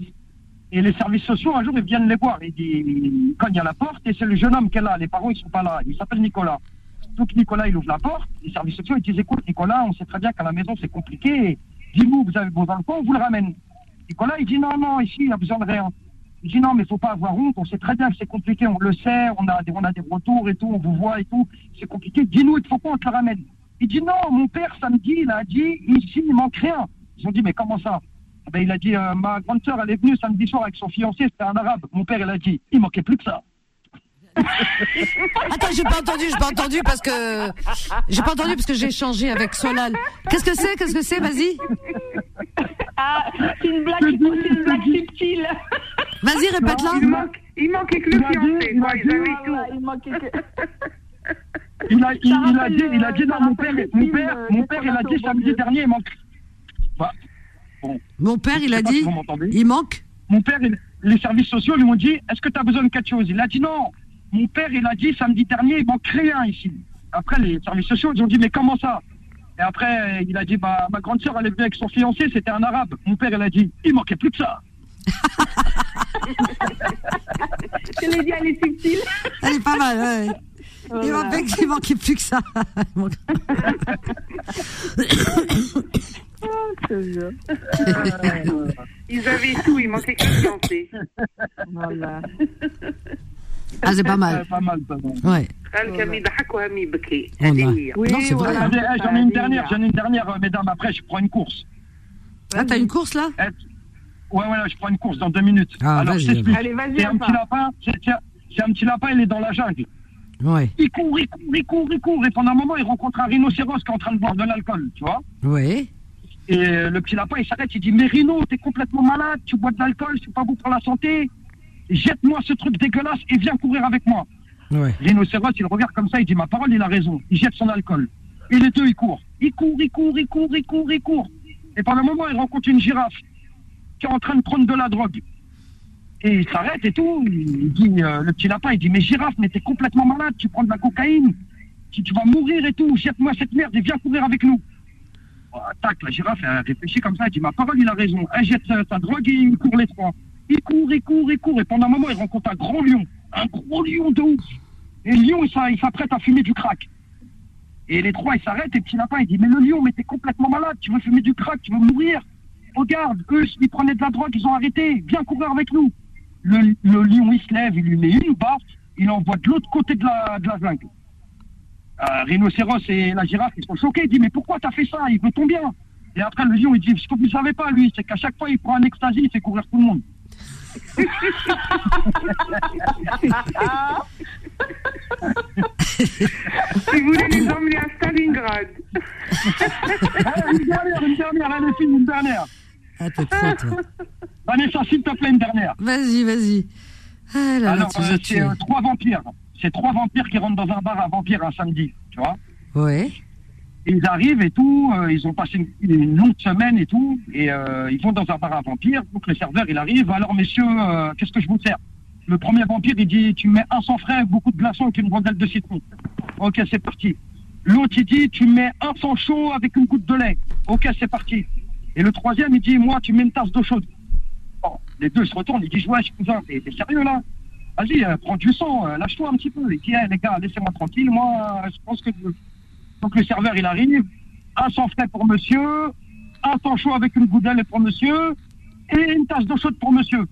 Et les services sociaux, un jour, ils viennent les voir. Ils, ils cognent à la porte et c'est le jeune homme qui est là. Les parents, ils ne sont pas là. Il s'appelle Nicolas. Donc, Nicolas, il ouvre la porte. Les services sociaux, ils disent, écoute, Nicolas, on sait très bien qu'à la maison, c'est compliqué. Dis-nous, vous avez vos enfants, on vous le ramène. Nicolas, il dit, non, non, ici, il a besoin de rien. Il dit, non, mais il faut pas avoir honte. On sait très bien que c'est compliqué. On le sait. On a, des, on a des retours et tout. On vous voit et tout. C'est compliqué. Dis-nous, il faut qu'on te le ramène. Il dit, non, mon père, samedi, il a dit, ici, il manque rien. Ils ont dit, mais comment ça? Eh ben, Il a dit, euh, ma grande sœur, elle est venue samedi soir avec son fiancé, c'était un arabe. Mon père, il a dit, il manquait plus que ça. Attends, j'ai pas entendu, j'ai pas entendu parce que j'ai pas entendu parce que j'ai échangé avec Solal. Qu'est-ce que c'est Qu'est-ce que c'est Vas-y. Ah, c'est une blague, c'est une blague subtile. Vas-y, répète-la. il manque Il manquait que le Il a dit- fiancé, il quoi. a Ils dit- avaient Voilà, tout. il manquait que... Il a, il, il a rappelle, dit, il a dit, euh, non, mon père, mon père, euh, mon des père, il a dit samedi dernier, il manque. Bah, Mon père, il a si dit, vous m'entendez. il manque. Mon père, il- les services sociaux lui ont dit, est-ce que tu as besoin de quelque chose? Il a dit non. Mon père, il a dit samedi dernier, il manque rien ici. Après, les services sociaux, ils ont dit, mais comment ça? Et après, il a dit, bah, ma grande sœur, elle est venue avec son fiancé, c'était un arabe. Mon père, il a dit, il manquait plus que ça. Je l'ai dit, elle est subtile. Elle est pas mal, ouais. Il Voilà. manquait, il manquait plus que ça. Il jure. Ils avaient tout, il manquait que le fiancé. Voilà. Ah, c'est pas mal. C'est pas mal, ça. bon. Ouais. قال كم يضحك وهم يبكي والله. هذه هي Oui, Non, c'est vrai. voilà. Attendez, eh, J'en ai une dernière, j'en ai une dernière, euh, mesdames. Après, je prends une course. Ah, t'as une course là Eh, Ouais, ouais, je prends une course dans deux minutes. Ah, Alors, vas-y, je t'explique. Allez, vas-y, C'est un Alpha. petit lapin, c'est c'est- c'est un petit lapin, il est dans la jungle. Ouais. Il court, il court, il court, il court. Et pendant un moment, il rencontre un rhinocéros qui est en train de boire de l'alcool, tu vois. Ouais. Et euh, le petit lapin, il s'arrête, il dit Mais Rhino, t'es complètement malade, tu bois de l'alcool, c'est pas bon pour la santé. Jette-moi ce truc dégueulasse et viens courir avec moi. Ouais. Rhinocéros, il regarde comme ça, il dit Ma parole, il a raison. Il jette son alcool. Et les deux, ils courent. Ils courent, ils courent, ils courent, ils courent, ils courent. Et pendant un moment, il rencontre une girafe qui est en train de prendre de la drogue. Et il s'arrête et tout. Il dit, euh, le petit lapin, il dit Mais girafe, mais t'es complètement malade, tu prends de la cocaïne, tu, tu vas mourir et tout. Jette-moi cette merde et viens courir avec nous. Oh, tac, la girafe, elle réfléchit comme ça, elle dit Ma parole, il a raison. Elle jette sa, sa drogue et ils courent les trois. Il court, il court, il court. Et pendant un moment, il rencontre un gros lion. Un gros lion de ouf. Et le lion, il s'a- il s'apprête à fumer du crack. Et les trois, ils s'arrêtent. Et petit lapin, il dit Mais le lion, mais t'es complètement malade. Tu veux fumer du crack, tu veux mourir. Regarde, eux, ils prenaient de la drogue, ils ont arrêté. Viens courir avec nous. Le, lion, il se lève, il lui met une baffe. Il l'envoie de l'autre côté de la, de la jungle. Euh, rhinocéros et la girafe, ils sont choqués. Ils disent Mais pourquoi t'as fait ça? Il veut ton bien. Et après, le lion, il dit Ce que vous ne savez pas, lui, c'est qu'à chaque fois, il prend un ecstasy, il fait courir tout le monde. Si vous voulez les emmener à Stalingrad. Une dernière, une dernière, allez, fille, une dernière. Ah, t'es trop, toi. Vanessa, s'il te plaît, une dernière. Vas-y, vas-y. Ah là Alors, euh, c'est euh, trois vampires. C'est trois vampires qui rentrent dans un bar à vampires un samedi, tu vois. Ouais. Ils arrivent et tout, euh, ils ont passé une, une longue semaine et tout, et euh, ils vont dans un bar à vampires. Donc le serveur, il arrive. Alors, messieurs, euh, qu'est-ce que je vous sers? Le premier vampire, il dit Tu mets un sang frais, beaucoup de glaçons et une rondelle de citron. Ok, c'est parti. L'autre, il dit Tu mets un sang chaud avec une goutte de lait. Ok, c'est parti. Et le troisième, il dit Moi, tu mets une tasse d'eau chaude. Bon, les deux se retournent, ils disent Ouais, cousin, t'es sérieux là? Vas-y, euh, prends du sang, euh, lâche-toi un petit peu. Il dit Eh, les gars, laissez-moi tranquille, moi, euh, je pense que. Donc le serveur, il arrive, un sang frais pour monsieur, un sang chaud avec une goudelle pour monsieur, et une tasse d'eau chaude pour monsieur.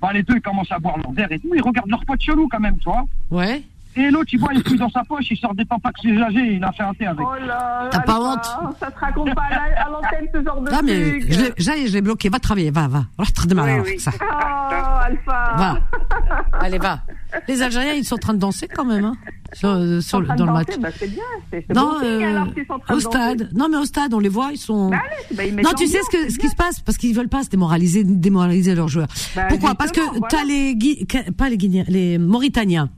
Bah, les deux, ils commencent à boire leur verre et tout, ils regardent leur pote chelou quand même, tu vois. Ouais. Et l'autre, il voit, il fouille dans sa poche, il sort des tampax usagés, il a fait un thé avec. Oh là, T'as pas honte Ça te raconte pas à la- à l'antenne ce genre de Non, mais truc. je l'ai- bloqué. Va travailler, va, va. Va te redémarrer, Oui, alors, oui. ça. Alpha. Va. Allez, va. Les Algériens, ils sont en train de danser quand même, hein, sur, euh, sur dans le match. bah, c'est bien. C'est c'est Non, bon signe, euh, alors qu'ils sont en train au de danser. stade. Non, mais au stade, on les voit, ils sont. Bah, allez, bah, ils Non, tu sais ce, que, ce qui se passe? Parce qu'ils veulent pas se démoraliser, démoraliser leurs joueurs. Bah, Pourquoi? Parce que justement, t'as voilà. les Gui- pas les Guinéens, les Mauritaniens.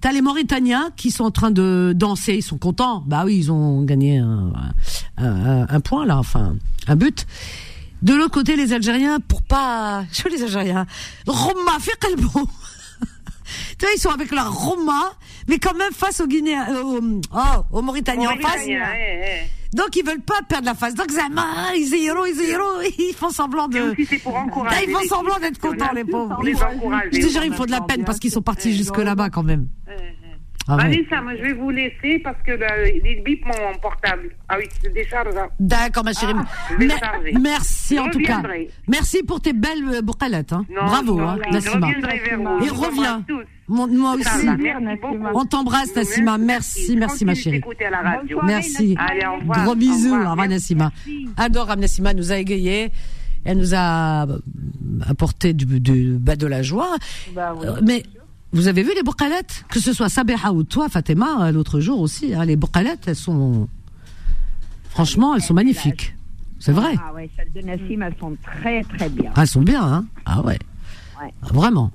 T'as les Mauritaniens qui sont en train de danser, ils sont contents. Bah oui, ils ont gagné un, un, un point là, enfin un but. De l'autre côté, les Algériens, pour pas, je veux les Algériens, Roma, fait qalbou. Tu vois, ils sont avec leur Roma, mais quand même face aux Guinéens, euh, aux, oh, aux Mauritaniens en face. Donc ils veulent pas perdre la face. Donc Zama, ils zéro, ils zéro, ils font semblant de. aussi, pour encourager. Ils font semblant d'être contents, les pauvres. Les encourager. Je te jure, il me faut de la peine parce qu'ils sont partis jusque là-bas quand même. Ah. Vanessa, moi, je vais vous laisser parce que là, il bip mon portable. Ah oui, c'est décharge. hein. D'accord, ma chérie. charger. merci Je en tout cas. Merci pour tes belles euh, boucalettes. Hein. Non, Bravo, non, hein, je Nassima. Et reviens. Mon- moi aussi. On t'embrasse, Nassima. Merci, merci, ma chérie. à la radio. Merci. Allez, au revoir. Gros bisous. Au revoir, Merci. Nassima. Adore, Nassima nous a égayé. Elle nous a euh, apporté du, du, bah, de la joie. Bah oui. Euh, mais vous avez vu les boucalettes Que ce soit Sabeha ou toi, Fatima, euh, l'autre jour aussi, hein, les boucalettes, elles sont. Franchement, elles sont magnifiques. C'est vrai. Ah ouais, celles de Nassim, elles sont très très bien. Ah, elles sont bien, hein Ah ouais. Ouais. Ah, Vraiment.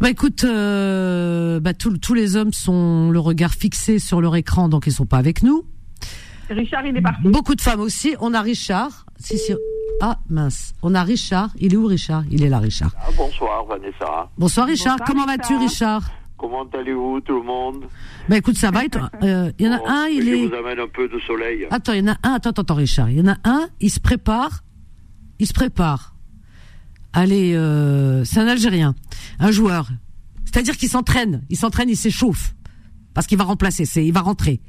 bah écoute, euh, bah, tous- tous les hommes sont le regard fixé sur leur écran, donc ils sont pas avec nous. Richard, il est parti. Beaucoup de femmes aussi. On a Richard. Si, si. Ah mince. On a Richard. Il est où Richard? Il est là, Richard. Ah, bonsoir Vanessa. Bonsoir Richard. Bonsoir, Comment vas-tu Richard? Comment allez-vous tout le monde? Bah écoute, ça va. et toi? Euh, Il y en a Bon, un, il Je est. vous amène un peu de soleil. Attends, il y en a un. Attends, attends, attends, Richard. Il y en a un. Il se prépare. Il se prépare. Allez, euh, c'est un Algérien, un joueur. C'est-à-dire qu'il s'entraîne. Il s'entraîne, il s'échauffe parce qu'il va remplacer. C'est, il va rentrer.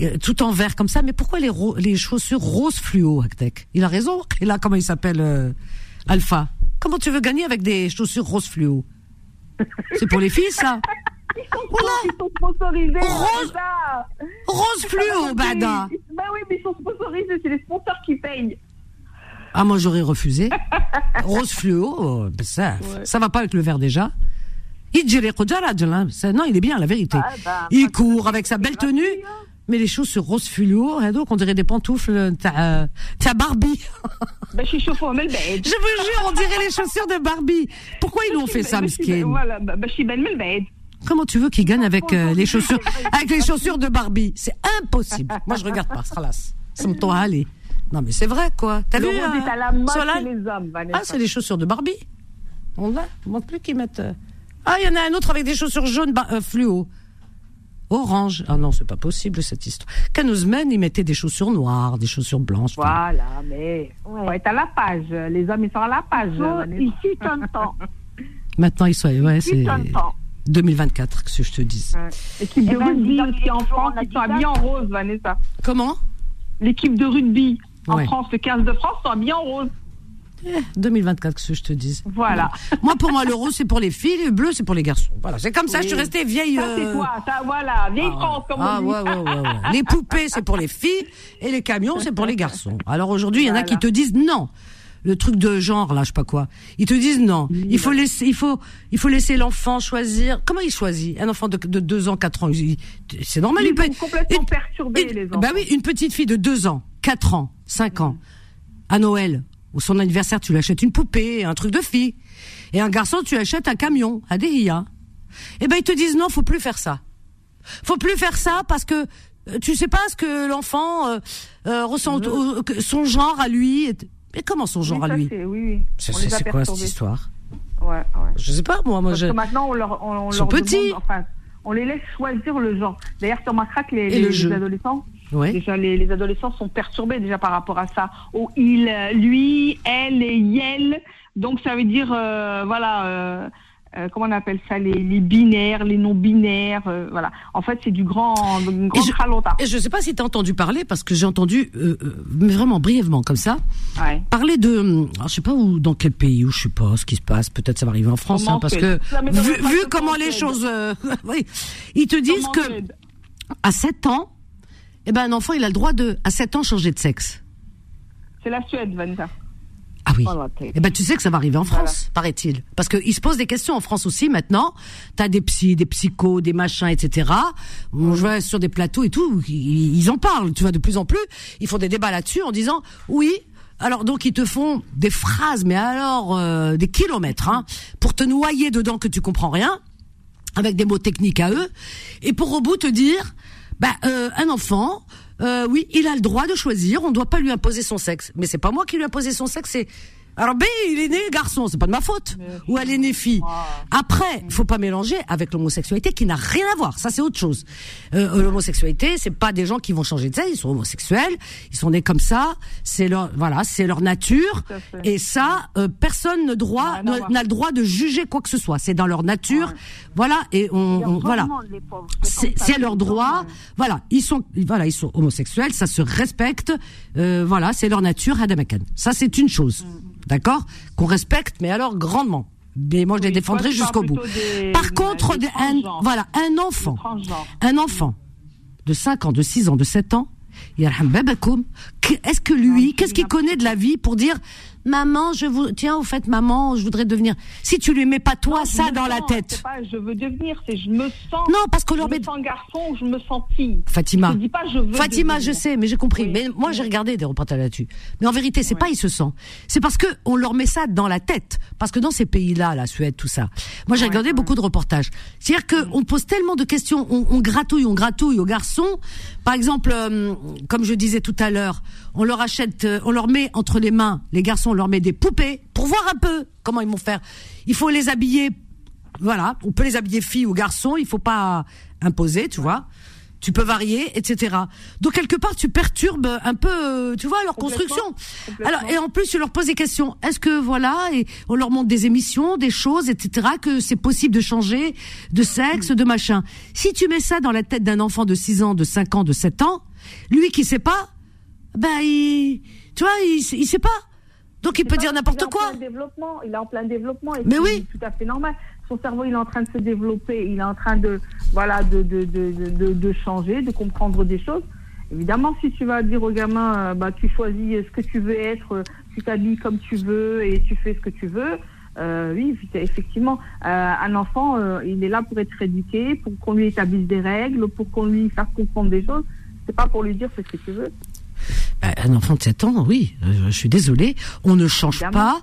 Euh, Tout en vert comme ça, mais pourquoi les, ro- les chaussures rose fluo, Actek Il a raison. Et là, comment il s'appelle euh, Alpha? Comment tu veux gagner avec des chaussures rose fluo? C'est pour les filles, ça Ils sont sponsorisés. Rose. ça. Rose fluo, bada Bah oui, mais ils sont sponsorisés, c'est les sponsors qui payent. Ah, moi, j'aurais refusé. Rose fluo, oh, ben ça, ça va pas avec le vert déjà. Non, il est bien, la vérité. Ah, bah, il court avec sa belle tenue, mais les chaussures rose fluo, hein, donc on dirait des pantoufles, t'as, t'as Barbie. Bah, je suis chauffeur, mais le bed. Je vous jure, on dirait les chaussures de Barbie. Pourquoi ils nous ont fait ça, bed. Comment tu veux qu'ils gagnent avec euh, les chaussures, avec les chaussures de Barbie? C'est impossible. Moi, je regarde pas, à aller. Non, mais c'est vrai, quoi. T'as vu euh, la. Ah, c'est les chaussures de Barbie. On a. On manque plus qu'ils mettent. euh, Ah, il y en a un autre avec des chaussures jaunes euh, fluo. Orange. Ah non, c'est pas possible cette histoire. Canousmen, ils mettaient des chaussures noires, des chaussures blanches. enfin. Voilà, mais faut être à la page. Les hommes, ils sont à la page. Un temps. Maintenant, ils sont. Ouais, c'est fut un temps. 2024, que je te dise. L'équipe de Eh ben, rugby dis- aussi en dis- France, ils sont habillés en rose, Vanessa. Comment? L'équipe de rugby en Ouais. France, le 15 de France, sont habillés en rose. Eh, 2024, que je te dise? Voilà. Moi, pour moi, le rose, c'est pour les filles, le bleu, c'est pour les garçons. Voilà, c'est comme ça, Oui. je suis restée vieille. Ça, c'est euh, toi. Ça, voilà. Vieille Ah, France, comme ah, on dit. ouais, ouais, ouais, ouais. Les poupées, c'est pour les filles et les camions, c'est pour les garçons. Alors aujourd'hui, il y en a qui te disent non. Le truc de genre, là, je sais pas quoi. Ils te disent non. Il faut laisser, il faut, il faut laisser l'enfant choisir. Comment il choisit Un enfant de, de 2 ans, 4 ans? C'est normal. Ils il peut- sont complètement une- les enfants. Bah oui, une petite fille de 2 ans, 4 ans, 5 ans, à Noël, ou son anniversaire, tu lui achètes une poupée, un truc de fille. Et un garçon, tu lui achètes un camion, à Dehia. Eh ben, ils te disent non, faut plus faire ça. Faut plus faire ça parce que euh, tu sais pas ce que l'enfant euh, euh, ressent, que son genre à lui. Mais comment son genre Oui, à lui c'est- Oui, oui. Quoi cette histoire Ouais, ouais. Je sais pas, moi. moi Parce je... que maintenant, on leur, on, on leur demande- enfin, on les laisse choisir le genre. D'ailleurs, tu remarqueras que les, les- le les adolescents, Ouais. déjà, les, les adolescents sont perturbés déjà par rapport à ça. Au il, euh, lui, elle et yel. Donc, ça veut dire, euh, voilà, euh, euh, comment on appelle ça, les, les binaires, les non-binaires, voilà. En fait, c'est du grand, ralota. Et je sais pas si tu as entendu parler, parce que j'ai entendu, mais vraiment brièvement comme ça, Ouais. parler de, alors, je sais pas où, dans quel pays, ou je sais pas ce qui se passe. Peut-être ça va arriver en France, hein, parce que vu, vu comment en les choses, oui, ils te disent que à 7 ans, eh ben un enfant il a le droit de, à 7 ans, changer de sexe. C'est la Suède, Vanessa. Ah oui. Oh. Eh ben tu sais que ça va arriver en Voilà. France, paraît-il, parce qu'ils se posent des questions en France aussi maintenant. T'as des psys, des psychos, des machins, etc. On vois sur des plateaux et tout, ils, ils en parlent. Tu vois de plus en plus, ils font des débats là-dessus en disant oui. Alors donc ils te font des phrases, mais alors euh, des kilomètres, hein, pour te noyer dedans que tu comprends rien, avec des mots techniques à eux, et pour au bout te dire, bah euh, un enfant, euh, oui, il a le droit de choisir, on ne doit pas lui imposer son sexe. Mais c'est pas moi qui lui ai imposé son sexe, c'est alors B, il est né garçon, c'est pas de ma faute. Ou elle est née fille. Après, il faut pas mélanger avec l'homosexualité qui n'a rien à voir. Ça c'est autre chose. Euh, l'homosexualité, c'est pas des gens qui vont changer de sexe, ils sont homosexuels, ils sont nés comme ça, c'est leur voilà, c'est leur nature et ça euh, personne ne droit n'a n'a le droit de juger quoi que ce soit, c'est dans leur nature. Voilà et on, on- voilà. C'est leur droit. euh, Voilà, ils sont, voilà, ils sont homosexuels, ça se respecte. Euh, voilà, c'est leur nature, Hadamakan. Ça, c'est une chose, d'accord, qu'on respecte, mais alors grandement. Mais moi, je les défendrai jusqu'au bout. des- Par contre, des un, voilà, un enfant, un enfant de 5 ans, de 6 ans, de 7 ans, est-ce que lui, qu'est-ce qu'il connaît de la vie pour dire, maman, je vous, tiens, au fait, maman, je voudrais devenir. Si tu lui mets pas toi Non, je ça dans la tête. Pas je veux devenir, c'est je me sens. Non, parce qu'on leur je met- me sens garçon ou je me sens fille. Fatima. Je dis pas je veux. Fatima, devenir. je sais, mais j'ai compris. Oui. Mais moi, j'ai regardé des reportages là-dessus. Mais en vérité, c'est pas ils se sentent. C'est parce que on leur met ça dans la tête. Parce que dans ces pays-là, la Suède, tout ça. Moi, j'ai regardé beaucoup de reportages. C'est-à-dire que on pose tellement de questions, on, on gratouille, on gratouille aux garçons. Par exemple, euh, comme je disais tout à l'heure, on leur achète, euh, on leur met entre les mains, les garçons, on leur met des poupées pour voir un peu comment ils vont faire. Il faut les habiller voilà, on peut les habiller filles ou garçons, il faut pas imposer, tu vois. Tu peux varier, etc. Donc quelque part, tu perturbes un peu, euh, tu vois, leur Complètement, construction. complètement. Alors et en plus, tu leur poses des questions. Est-ce que voilà, et on leur montre des émissions, des choses, etc. Que c'est possible de changer de sexe, de machin. Si tu mets ça dans la tête d'un enfant de 6 ans, de 5 ans, de 7 ans, lui qui sait pas, ben il, tu vois, il, il sait pas. Donc il peut dire n'importe il est en quoi. plein développement, il est en plein développement. Et Mais oui. Tout à fait normal. Son cerveau, il est en train de se développer, il est en train de, voilà, de, de, de, de, changer, de comprendre des choses. Évidemment, si tu vas dire au gamin, euh, bah, tu choisis ce que tu veux être, euh, tu t'habilles comme tu veux et tu fais ce que tu veux. Euh, oui, effectivement, un enfant, il est là pour être éduqué, pour qu'on lui établisse des règles, pour qu'on lui fasse comprendre des choses. C'est pas pour lui dire fais ce que tu veux. Ben, un enfant de 7 ans, oui, euh, je suis désolée, on ne change Évidemment. pas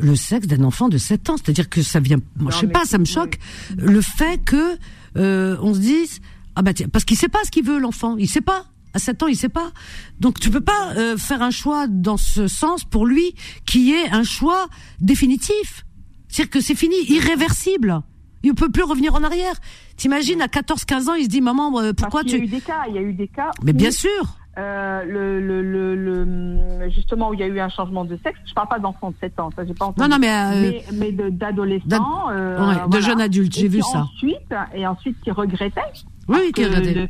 le sexe d'un enfant de 7 ans. C'est-à-dire que ça vient, moi, je sais pas, ça me choque le fait que euh, on se dise ah bah tiens, parce qu'il sait pas ce qu'il veut l'enfant, il sait pas. À 7 ans, il sait pas. Donc tu peux pas euh, faire un choix dans ce sens pour lui qui est un choix définitif. C'est-à-dire que c'est fini, irréversible. Il ne peut plus revenir en arrière. T'imagines à 14 15 ans, il se dit maman euh, pourquoi Parce tu y a eu des cas, il y a eu des cas. Mais où, bien sûr. Euh, le, le, le, le- justement où il y a eu un changement de sexe. Je parle pas d'enfants de 7 ans, ça j'ai pas entendu. Non, non, mais, euh, mais, mais de- d'adolescents. euh, Ouais, de jeunes adultes, j'ai vu ça. Ensuite, et ensuite qui regrettaient. Oui, qui le-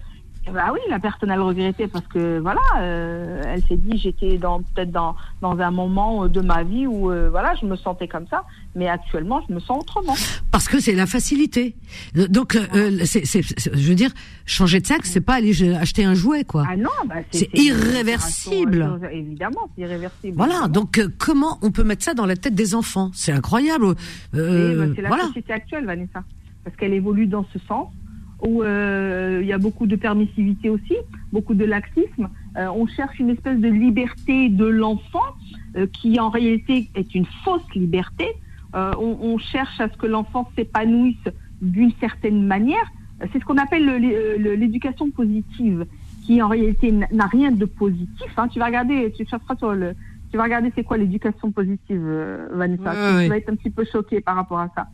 bah oui, la personne elle regrettait parce que voilà, euh, elle s'est dit j'étais dans peut-être dans dans un moment de ma vie où euh, voilà je me sentais comme ça, mais actuellement je me sens autrement. Parce que c'est la facilité. Euh, Donc, euh, euh, c'est, je veux dire, changer de sexe, c'est pas aller acheter un jouet, quoi. Ah non, bah, C'est irréversible. euh, Évidemment, c'est irréversible. Voilà. Donc, euh, comment on peut mettre ça dans la tête des enfants? C'est incroyable. Euh, bah, c'est la voilà. société actuelle, Vanessa. Parce qu'elle évolue dans ce sens, où euh, il y a beaucoup de permissivité aussi, beaucoup de laxisme. Euh, on cherche une espèce de liberté de l'enfant, euh, qui en réalité est une fausse liberté. On, on cherche à ce que l'enfant s'épanouisse d'une certaine manière. C'est ce qu'on appelle le- le- l'éducation positive, qui en réalité n'a rien de positif. hein. Tu vas regarder, tu chercheras sur le, tu vas regarder c'est quoi l'éducation positive, Vanessa. Ouais, tu ouais. vas être un petit peu choqué par rapport à ça.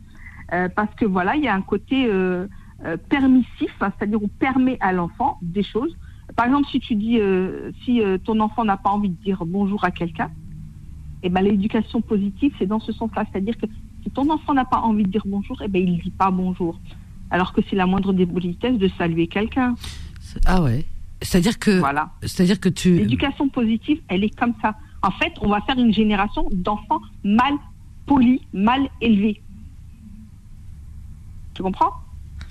Euh, parce que voilà, il y a un côté euh, euh, permissif, hein, c'est-à-dire on permet à l'enfant des choses. Par exemple, si tu dis, euh, si euh, ton enfant n'a pas envie de dire bonjour à quelqu'un, eh ben l'éducation positive, c'est dans ce sens-là, c'est-à-dire que si ton enfant n'a pas envie de dire bonjour, eh ben il dit pas bonjour, alors que c'est la moindre des politesses de saluer quelqu'un. Ah ouais. C'est-à-dire que, Voilà. c'est-à-dire que tu. L'éducation positive, elle est comme ça. En fait, on va faire une génération d'enfants mal polis, mal élevés. Tu comprends?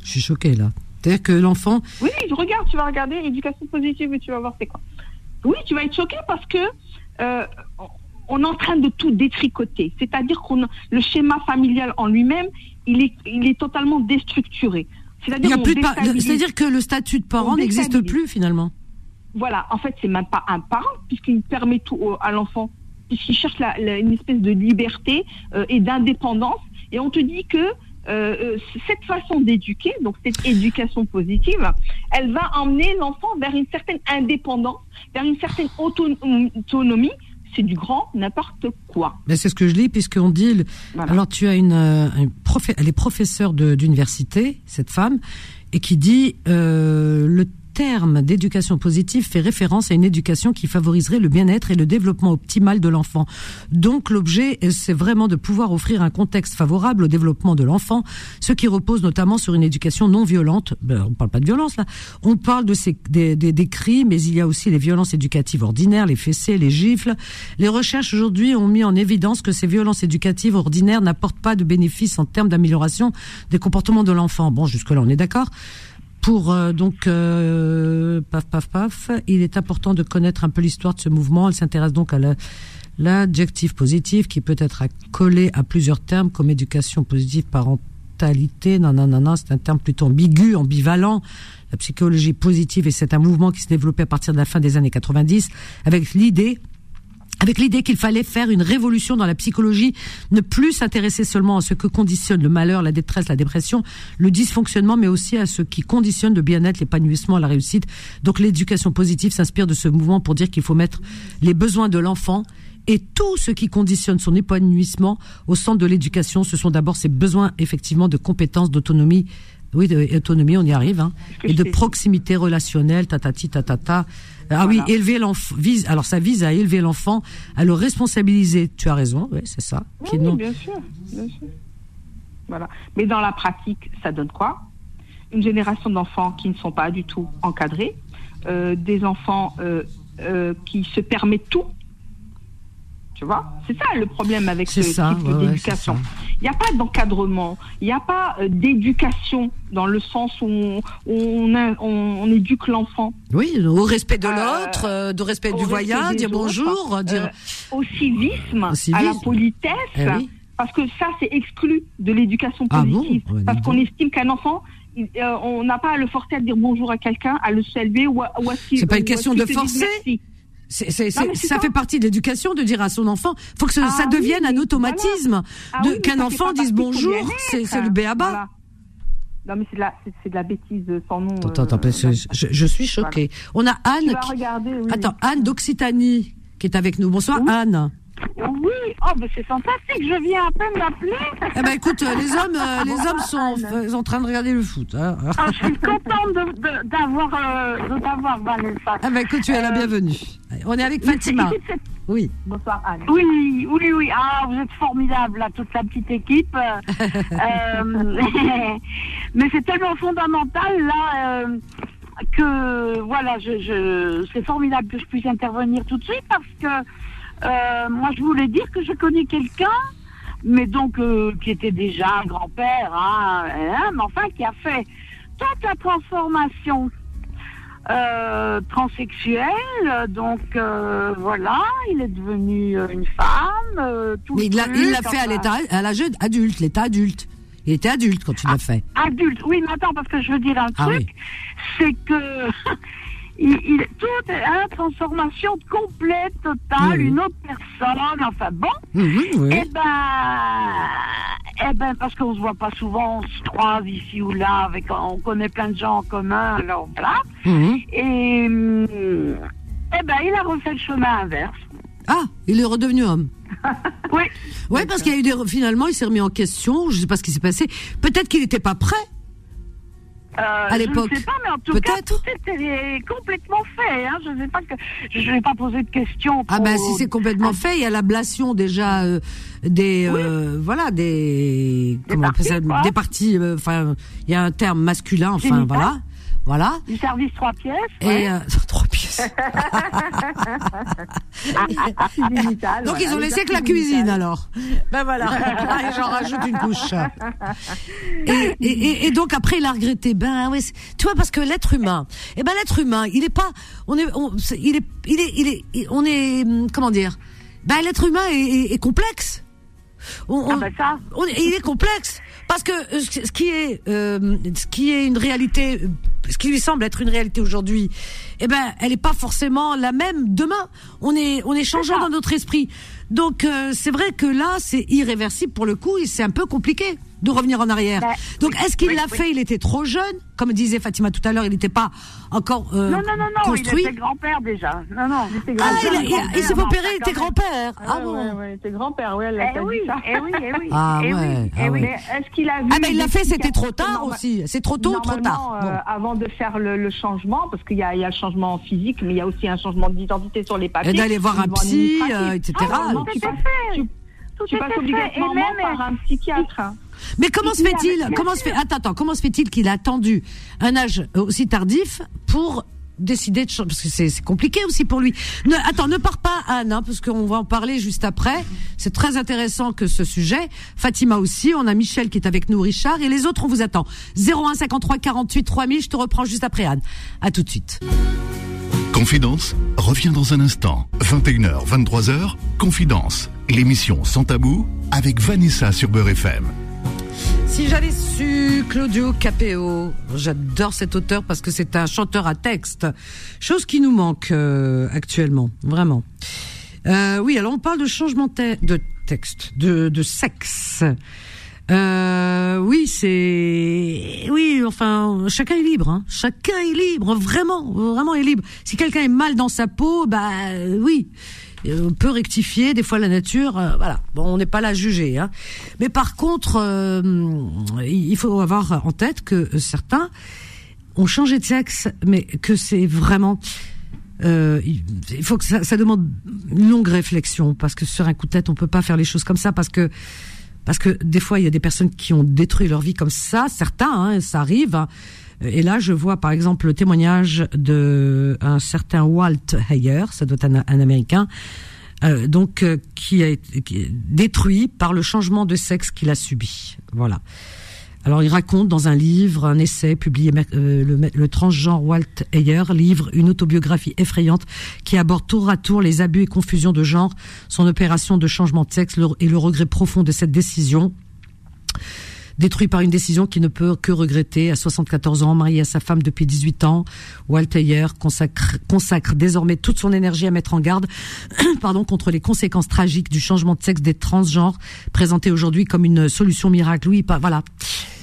Je suis choquée là. C'est-à-dire que l'enfant. Oui, je regarde, tu vas regarder éducation positive et tu vas voir c'est quoi. Oui, tu vas être choqué parce que euh, on est en train de tout détricoter. C'est-à-dire qu'on le schéma familial en lui-même, il est, il est totalement déstructuré. Il C'est-à-dire déstabilise- que le statut de parent n'existe plus finalement. Voilà, en fait, c'est même pas un parent, puisqu'il permet tout au- à l'enfant, puisqu'il cherche la- la- une espèce de liberté euh, et d'indépendance. Et on te dit que euh, euh, cette façon d'éduquer, donc cette éducation positive, elle va emmener l'enfant vers une certaine indépendance, vers une certaine auto- autonomie. C'est du grand n'importe quoi. Ben, c'est ce que je lis puisqu'on dit. Voilà. Alors tu as une, euh, une profé- elle est professeure d'université, cette femme, et qui dit euh, le terme d'éducation positive fait référence à une éducation qui favoriserait le bien-être et le développement optimal de l'enfant. Donc l'objet, c'est vraiment de pouvoir offrir un contexte favorable au développement de l'enfant, ce qui repose notamment sur une éducation non violente. Ben, on parle pas de violence là. On parle de ces, des, des, des cris, mais il y a aussi les violences éducatives ordinaires, les fessées, les gifles. Les recherches aujourd'hui ont mis en évidence que ces violences éducatives ordinaires n'apportent pas de bénéfices en termes d'amélioration des comportements de l'enfant. Bon, jusque là, on est d'accord. Pour euh, donc euh, paf paf paf, il est important de connaître un peu l'histoire de ce mouvement. Elle s'intéresse donc à la- l'adjectif positif qui peut être accolé à plusieurs termes comme éducation positive, parentalité. Non non non non, c'est un terme plutôt ambigu, ambivalent. La psychologie positive et c'est un mouvement qui se développait à partir de la fin des années 90 avec l'idée avec l'idée qu'il fallait faire une révolution dans la psychologie, ne plus s'intéresser seulement à ce que conditionne le malheur, la détresse, la dépression, le dysfonctionnement, mais aussi à ce qui conditionne le bien-être, l'épanouissement, la réussite. Donc l'éducation positive s'inspire de ce mouvement pour dire qu'il faut mettre les besoins de l'enfant et tout ce qui conditionne son épanouissement au centre de l'éducation. Ce sont d'abord ses besoins effectivement de compétences, d'autonomie. Oui, d'autonomie, on y arrive, hein, et de proximité relationnelle, tatati, tatata. Ah oui, élever l'enfant vise. Alors ça vise à élever l'enfant, à le responsabiliser. Tu as raison, oui, c'est ça. Oui, non- bien sûr, bien sûr. Voilà. Mais dans la pratique, ça donne quoi? Une génération d'enfants qui ne sont pas du tout encadrés, euh, des enfants euh, euh, qui se permettent tout. Tu vois? C'est ça le problème avec ce ça, type ouais, d'éducation. Il n'y a pas d'encadrement, il n'y a pas euh, d'éducation dans le sens où on, on, a- on- on éduque l'enfant. Oui, au respect de Euh, l'autre, euh, de respect du des dire autres, bonjour, dire. euh, au civisme, Au à la politesse, Eh oui. parce que ça c'est exclu de l'éducation Ah bon positive, dis parce qu'on estime qu'un enfant, euh, on n'a pas à le forcer à dire bonjour à quelqu'un, à le saluer ou à, ou à C'est pas une question de forcer. C'est, c'est, Non, ça fait partie de l'éducation de dire à son enfant, faut que ce- Ah ça oui, devienne un automatisme, Ah de, oui, mais qu'un enfant dise bonjour, c'est, c'est le béaba. Voilà. Non mais c'est de la, c'est, c'est de la bêtise sans nom. Attends, attends, euh, que je, je suis choquée. On a Anne, qui- regarder. Oui. attends, Anne d'Occitanie qui est avec nous. Bonsoir Anne. Oui, oh, ben c'est fantastique, je viens à peine d'appeler. Eh ben écoute, euh, les hommes, euh, les hommes sont en train de regarder le foot. hein. Ah, je suis contente de- de- d'avoir euh, Vanessa. Ah ben écoute, tu es la Euh, bienvenue. On est avec Fatima. Oui. Bonsoir Anne. Oui, oui, oui. Ah, vous êtes formidable, là, toute la petite équipe. Euh, mais c'est tellement fondamental, là, euh, que, voilà, je, je, c'est formidable que je puisse intervenir tout de suite parce que euh, moi, je voulais dire que je connais quelqu'un, mais donc, euh, qui était déjà un grand-père, hein, hein, mais enfin, qui a fait toute la transformation euh, transsexuel, donc euh, voilà, il est devenu euh, une femme. euh, tout Mais il l'a, fait à enfin, l'état, à l'âge adulte, l'état adulte. Il était adulte quand il l'a fait. Adulte, oui, mais attends, parce que je veux dire un Ah truc, c'est que il, il, tout est une transformation complète, totale, une autre personne, enfin bon. Mhm, oui. Eh ben, eh ben, parce qu'on se voit pas souvent, on se croise ici ou là, avec, on connaît plein de gens en commun, alors voilà. Mhm. Et, hum, eh ben, il a refait le chemin inverse. Ah, il est redevenu homme. Oui. Oui, parce qu'il y a eu des, finalement, il s'est remis en question. Je sais pas ce qui s'est passé. Peut-être qu'il n'était pas prêt. Euh, À l'époque. Je ne sais pas, mais en tout cas, Peut-être. tout était complètement fait. Hein. Je ne sais pas que je vais pas poser de questions. Ah trop- ben si c'est complètement fait, il y a l'ablation déjà euh, des euh, voilà des, comment on appelle ça, parties, des parties euh, enfin il y a un terme masculin enfin voilà voilà Du service trois pièces. et ouais. Donc ils ont laissé que la cuisine alors. Ben voilà, j'en rajoute une couche. Et, et, et- et donc après il a regretté. Ben ouais, tu vois parce que l'être humain, eh ben l'être humain, il est pas, on est, on, il est, il est, il est, on est, hum, comment dire? Ben l'être humain est, est- est complexe. On- Ah ben ça. on- il est complexe parce que euh, ce ce qui est euh, ce qui est une réalité euh, ce qui lui semble être une réalité aujourd'hui eh ben elle est pas forcément la même demain. On est on est changeant dans notre esprit. Donc euh, c'est vrai que là c'est irréversible pour le coup et c'est un peu compliqué de revenir en arrière Ben, donc est-ce qu'il oui, l'a oui. fait? Il était trop jeune? Comme disait Fatima tout à l'heure il n'était pas encore euh, Non, non, non, non, construit il était grand-père déjà. Non, non. ah il, a- il, il s'est fait opérer il était grand-père ah Ah bon ouais, ouais, t'es grand-père, ouais, elle a Eh oui, dit ça. eh oui, eh oui. Ah eh ouais, oui, ah oui. Mais est-ce qu'il a vu ah ben il l'a fait c'était trop tard aussi c'est trop tôt trop tard Normalement, euh, Bon. avant de faire le, le changement, parce qu'il y a, il y a le changement physique, mais il y a aussi un changement d'identité sur les papiers. Et d'aller voir un psy, euh, etc. Ah, Tout tu était passes- fait. tu- passes était fait. Et obligatoirement par un psychiatre. Mais comment se fait-il Comment se fait Attends, attends. Comment se fait-il qu'il a attendu un âge aussi tardif pour décidé de changer, parce que c'est c'est compliqué aussi pour lui. Ne, attends, ne pars pas, Anne, hein, parce qu'on va en parler juste après. C'est très intéressant que ce sujet. Fatima aussi, on a Michel qui est avec nous, Richard, et les autres, on vous attend. 01 53 48 3000, je te reprends juste après Anne. À tout de suite. Confidence revient dans un instant. 21h, 23h, Confidence. L'émission sans tabou avec Vanessa sur Beurre FM. Si j'avais su Claudio Capeo, j'adore cet auteur parce que c'est un chanteur à texte, chose qui nous manque euh, actuellement, vraiment. Euh, oui, alors on parle de changement de texte, de, de sexe. Euh, oui, c'est oui, enfin, chacun est libre. Hein. Chacun est libre, vraiment, vraiment est libre. Si quelqu'un est mal dans sa peau, bah oui, on peut rectifier. Des fois, la nature, euh, voilà. Bon, on n'est pas là à juger. Hein. Mais par contre, euh, il faut avoir en tête que certains ont changé de sexe, mais que c'est vraiment euh, il il faut que ça, ça demande une longue réflexion parce que sur un coup de tête on peut pas faire les choses comme ça parce que parce que des fois il y a des personnes qui ont détruit leur vie comme ça certains hein, ça arrive hein. Et là je vois par exemple le témoignage de un certain Walt Heyer ça doit être un, un américain euh, donc euh, qui a qui est détruit par le changement de sexe qu'il a subi voilà alors il raconte dans un livre, un essai publié euh, le, le transgenre Walt Heyer, livre une autobiographie effrayante qui aborde tour à tour les abus et confusions de genre, son opération de changement de sexe et le regret profond de cette décision. Détruit par une décision qui ne peut que regretter. À 74 ans, marié à sa femme depuis 18 ans, Walt Heyer consacre, consacre désormais toute son énergie à mettre en garde pardon, contre les conséquences tragiques du changement de sexe des transgenres, présenté aujourd'hui comme une solution miracle. Oui, pas, voilà.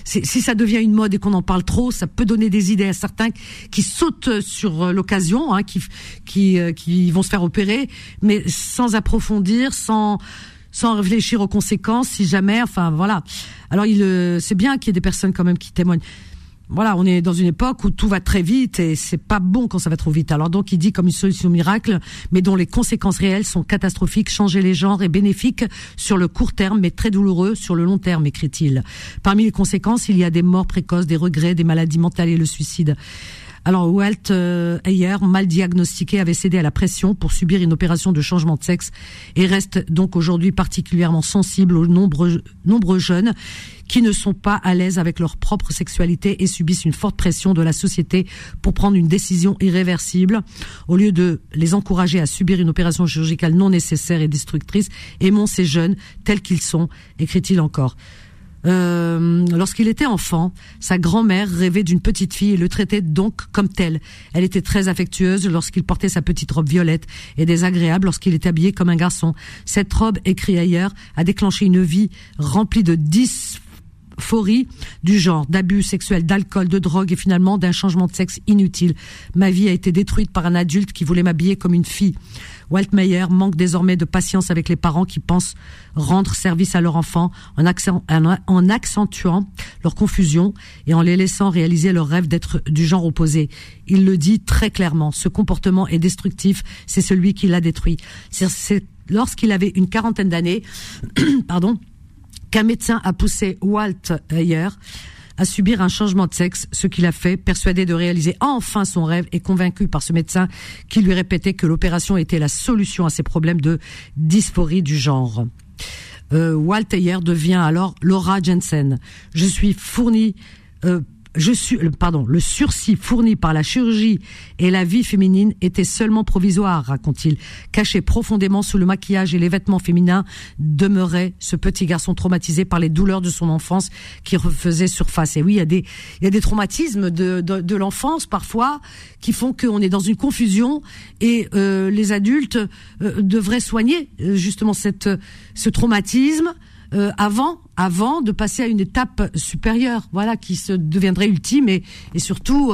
Si ça devient une mode et qu'on en parle trop, ça peut donner des idées à certains qui sautent sur l'occasion, hein, qui, qui, euh, qui vont se faire opérer, mais sans approfondir, sans sans réfléchir aux conséquences, si jamais, enfin voilà. Alors il, euh, c'est bien qu'il y ait des personnes quand même qui témoignent. Voilà, on est dans une époque où tout va très vite et c'est pas bon quand ça va trop vite. Alors donc il dit comme une solution miracle, mais dont les conséquences réelles sont catastrophiques. Changer les genres est bénéfique sur le court terme, mais très douloureux sur le long terme, écrit-il. Parmi les conséquences, il y a des morts précoces, des regrets, des maladies mentales et le suicide. Alors Walt euh, mal diagnostiqué, avait cédé à la pression pour subir une opération de changement de sexe et reste donc aujourd'hui particulièrement sensible aux nombreux, nombreux jeunes qui ne sont pas à l'aise avec leur propre sexualité et subissent une forte pression de la société pour prendre une décision irréversible. Au lieu de les encourager à subir une opération chirurgicale non nécessaire et destructrice, aimons ces jeunes tels qu'ils sont, écrit-il encore. Euh, lorsqu'il était enfant, sa grand-mère rêvait d'une petite fille et le traitait donc comme telle. Elle était très affectueuse lorsqu'il portait sa petite robe violette et désagréable lorsqu'il était habillé comme un garçon. Cette robe, écrit ailleurs, a déclenché une vie remplie de dysphorie du genre, d'abus sexuels, d'alcool, de drogue et finalement d'un changement de sexe inutile. Ma vie a été détruite par un adulte qui voulait m'habiller comme une fille. Walt Meyer manque désormais de patience avec les parents qui pensent rendre service à leur enfant en, en- en accentuant leur confusion et en les laissant réaliser leur rêve d'être du genre opposé. Il le dit très clairement, ce comportement est destructif, c'est celui qui l'a détruit. C'est- lorsqu'il avait une quarantaine d'années, pardon, qu'un médecin a poussé Walt Heyer à subir un changement de sexe, ce qu'il a fait, persuadé de réaliser enfin son rêve et convaincu par ce médecin qui lui répétait que l'opération était la solution à ses problèmes de dysphorie du genre. Euh, Walt Heyer devient alors Laura Jensen. Je suis fourni euh, je suis, pardon, le sursis fourni par la chirurgie et la vie féminine était seulement provisoire, raconte-t-il. Caché profondément sous le maquillage et les vêtements féminins demeurait ce petit garçon traumatisé par les douleurs de son enfance qui refaisaient surface. Et oui, il y a des, il y a des traumatismes de, de, de l'enfance parfois qui font qu'on est dans une confusion et euh, les adultes euh, devraient soigner euh, justement cette, ce traumatisme euh, avant, avant de passer à une étape supérieure, voilà, qui se deviendrait ultime et, et surtout,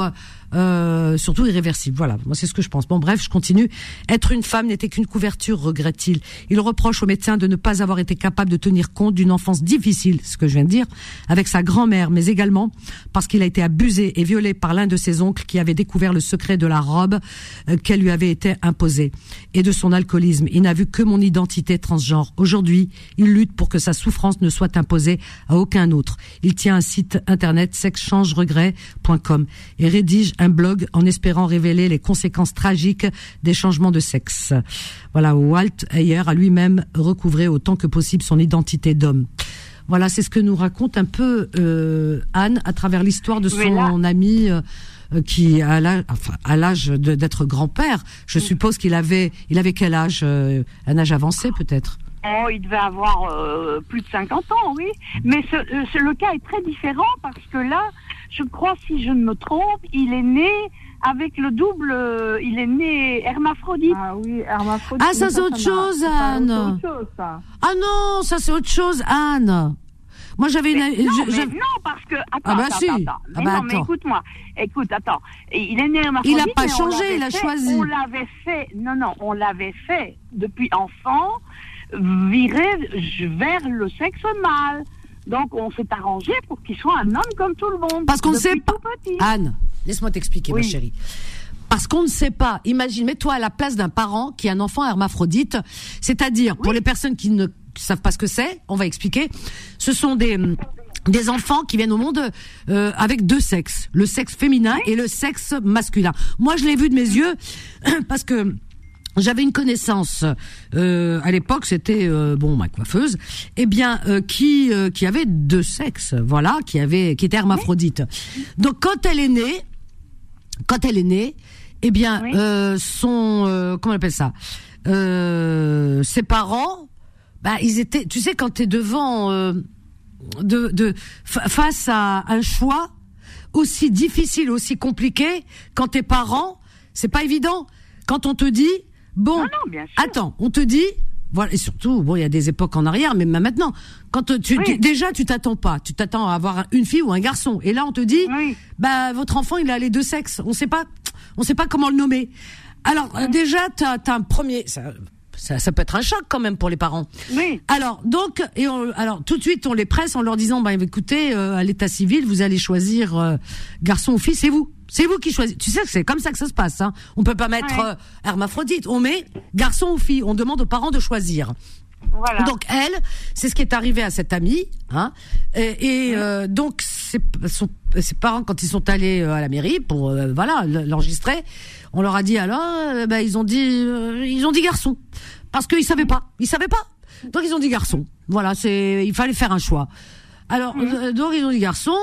euh, surtout irréversible. Voilà, moi c'est ce que je pense. Bon, bref, je continue. Être une femme n'était qu'une couverture, regrette-t-il. Il reproche au médecin de ne pas avoir été capable de tenir compte d'une enfance difficile, ce que je viens de dire, avec sa grand-mère, mais également parce qu'il a été abusé et violé par l'un de ses oncles qui avait découvert le secret de la robe euh, qu'elle lui avait été imposée et de son alcoolisme. Il n'a vu que mon identité transgenre. Aujourd'hui, il lutte pour que sa souffrance ne soit imposée à aucun autre. Il tient un site internet sexchangeregret.com et rédige un blog en espérant révéler les conséquences tragiques des changements de sexe. Voilà, Walt Ayer a lui-même recouvré autant que possible son identité d'homme. Voilà, c'est ce que nous raconte un peu euh, Anne à travers l'histoire de son ami euh, qui à l'âge, enfin, d'être grand-père. Je suppose qu'il avait, il avait quel âge euh, Un âge avancé peut-être? Oh, il devait avoir plus de 50 ans, oui. Mais ce, euh, ce- le cas est très différent parce que là, je crois, si je ne me trompe, il est né avec le double. euh, il est né hermaphrodite. Ah oui, hermaphrodite. Ah, ça, c'est autre n'a- chose, Anne. C'est autre chose, ça. Ah non, ça c'est autre chose, Anne. Moi j'avais une. Non, je- mais non, parce que. Attends, Ah bah attends, si. attends, attends. Ah Mais bah non, mais écoute-moi. Écoute, attends. Il est né hermaphrodite. Il a pas changé, il a fait- choisi. On l'avait fait. Non, non, on l'avait fait depuis enfant virer vers le sexe mâle. Donc on s'est arrangé pour qu'il soit un homme comme tout le monde. Parce qu'on ne sait pas. Anne, laisse-moi t'expliquer, ma chérie. Parce qu'on ne sait pas. Imagine, mets-toi à la place d'un parent qui a un enfant hermaphrodite. C'est-à-dire, pour les personnes qui ne savent pas ce que c'est, on va expliquer. Ce sont des des enfants qui viennent au monde euh, avec deux sexes, le sexe féminin et le sexe masculin. Moi, je l'ai vu de mes yeux parce que j'avais une connaissance euh, à l'époque, c'était euh, bon ma coiffeuse, eh bien euh, qui euh, qui avait deux sexes, voilà, qui avait qui était hermaphrodite. Donc quand elle est née, quand elle est née, eh bien euh, son euh, comment on appelle ça, euh, ses parents, bah ils étaient, tu sais quand t'es devant euh, de, de fa- face à un choix aussi difficile, aussi compliqué, quand tes parents, c'est pas évident. Quand on te dit, bon, attends, on te dit, voilà, et surtout, bon, il y a des époques en arrière, mais même maintenant, quand tu, tu- déjà tu t'attends pas, tu t'attends à avoir une fille ou un garçon, et là on te dit, bah votre enfant il a les deux sexes, on sait pas, on sait pas comment le nommer. Alors euh, déjà t'as as un premier, ça, peut être un choc quand même pour les parents. Oui. Alors donc et on, alors tout de suite on les presse en leur disant bah écoutez euh, à l'état civil vous allez choisir euh, garçon ou fille c'est vous c'est vous qui choisissez. Tu sais que c'est comme ça que ça se passe. Hein. On peut pas mettre Ouais. euh, hermaphrodite. On met garçon ou fille. On demande aux parents de choisir. Voilà. Donc elle, c'est ce qui est arrivé à cette amie, hein. Et, et, euh, donc ses, son- ses parents, quand ils sont allés euh, à la mairie pour euh, voilà l'enregistrer, on leur a dit alors, euh, bah, ils ont dit, euh, ils ont dit garçon parce qu'ils savaient pas, ils savaient pas. Donc ils ont dit garçon. Voilà, c'est, il fallait faire un choix. Alors euh, donc ils ont dit garçon.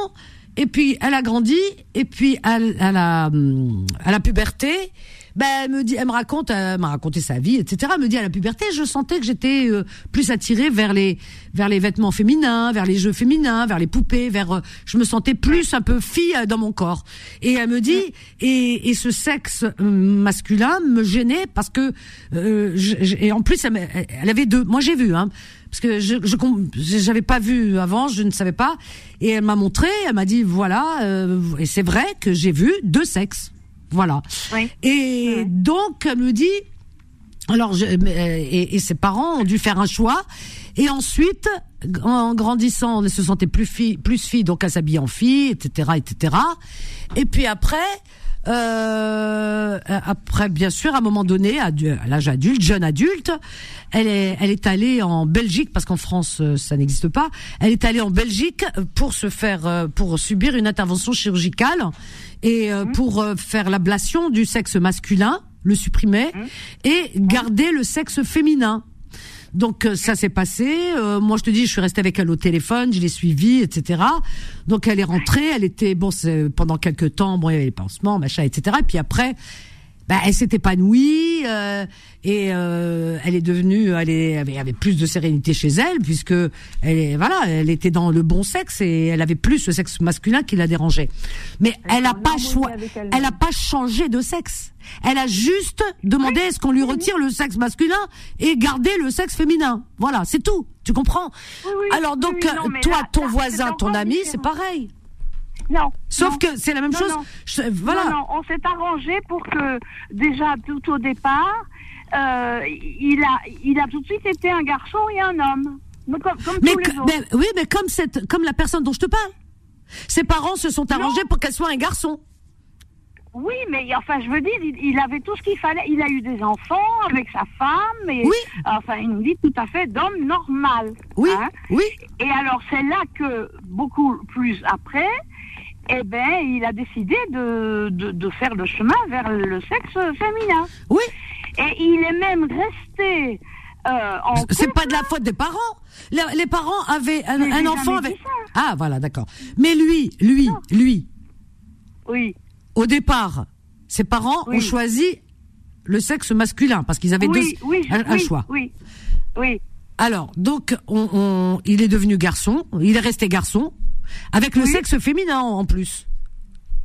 Et puis elle a grandi, et puis elle, elle a, hum, à la puberté, ben elle me dit, elle me raconte, elle m'a raconté sa vie, etc. Elle me dit à la puberté, je sentais que j'étais euh, plus attirée vers les, vers les vêtements féminins, vers les jeux féminins, vers les poupées, vers, euh, je me sentais plus un peu fille euh, dans mon corps. Et elle me dit, et, et ce sexe euh, masculin me gênait parce que, euh, et en plus elle, avait deux. Moi j'ai vu, hein parce que je j'avais pas vu avant, je ne savais pas, et elle m'a montré, elle m'a dit voilà, euh, et c'est vrai que j'ai vu deux sexes, voilà. Et donc elle me dit, alors je, euh, et, et ses parents ont dû faire un choix, et ensuite en grandissant, elle se sentait plus fille, plus fille, donc elle s'habille en fille, etc., etc. Et puis après. Euh, après, bien sûr, à un moment donné, à l'âge adulte, jeune adulte, elle est, elle est allée en Belgique parce qu'en France euh, ça n'existe pas. Elle est allée en Belgique pour se faire, euh, pour subir une intervention chirurgicale et euh, pour euh, faire l'ablation du sexe masculin, le supprimer et garder le sexe féminin. Donc euh, ça s'est passé. Euh, moi je te dis, je suis restée avec elle au téléphone, je l'ai suivie, etc. Donc elle est rentrée, elle était bon c'est- pendant quelques temps, bon il y avait les pansements, machin, etc. Et puis après, bah, elle s'est épanouie euh, et euh, elle est devenue, elle est, avait, avait plus de sérénité chez elle puisque elle voilà, elle était dans le bon sexe et elle avait plus le sexe masculin qui la dérangeait. Mais elle a pas choix, elle a pas changé de sexe. Elle a juste demandé est-ce qu'on lui retire le sexe masculin et garder le sexe féminin. Voilà, c'est tout. Tu comprends? Alors donc oui, non, euh, toi, là- ton là, voisin, ton ami, c'est pareil. Non. Sauf non. que c'est la même Non, chose. non. Je- voilà. Non, non, on s'est arrangé pour que, déjà, tout au départ, euh, il, a, il a tout de suite été un garçon et un homme. Mais Comme, comme Mais, tous que- mais- oui, mais comme cette, comme la personne dont je te parle. Ses parents se sont arrangés pour qu'elle soit un garçon. Oui, mais enfin, je veux dire, il, il avait tout ce qu'il fallait. Il a eu des enfants avec sa femme. Et, Oui. Enfin, il nous dit tout à fait d'homme normal. Oui, hein. oui. Et alors, c'est là que, beaucoup plus après, eh ben, il a décidé de, de, de faire le chemin vers le sexe féminin. Oui. Et il est même resté euh, en C'est pas de la faute des parents. Les, les parents avaient un, un enfant avec. Ah voilà, d'accord. Mais lui, lui, lui, Oui. au départ, ses parents Oui. ont choisi le sexe masculin parce qu'ils avaient oui, deux, oui, un, un choix. Oui, oui. Alors, donc, on, on- il est devenu garçon, il est resté garçon, avec le sexe féminin en plus.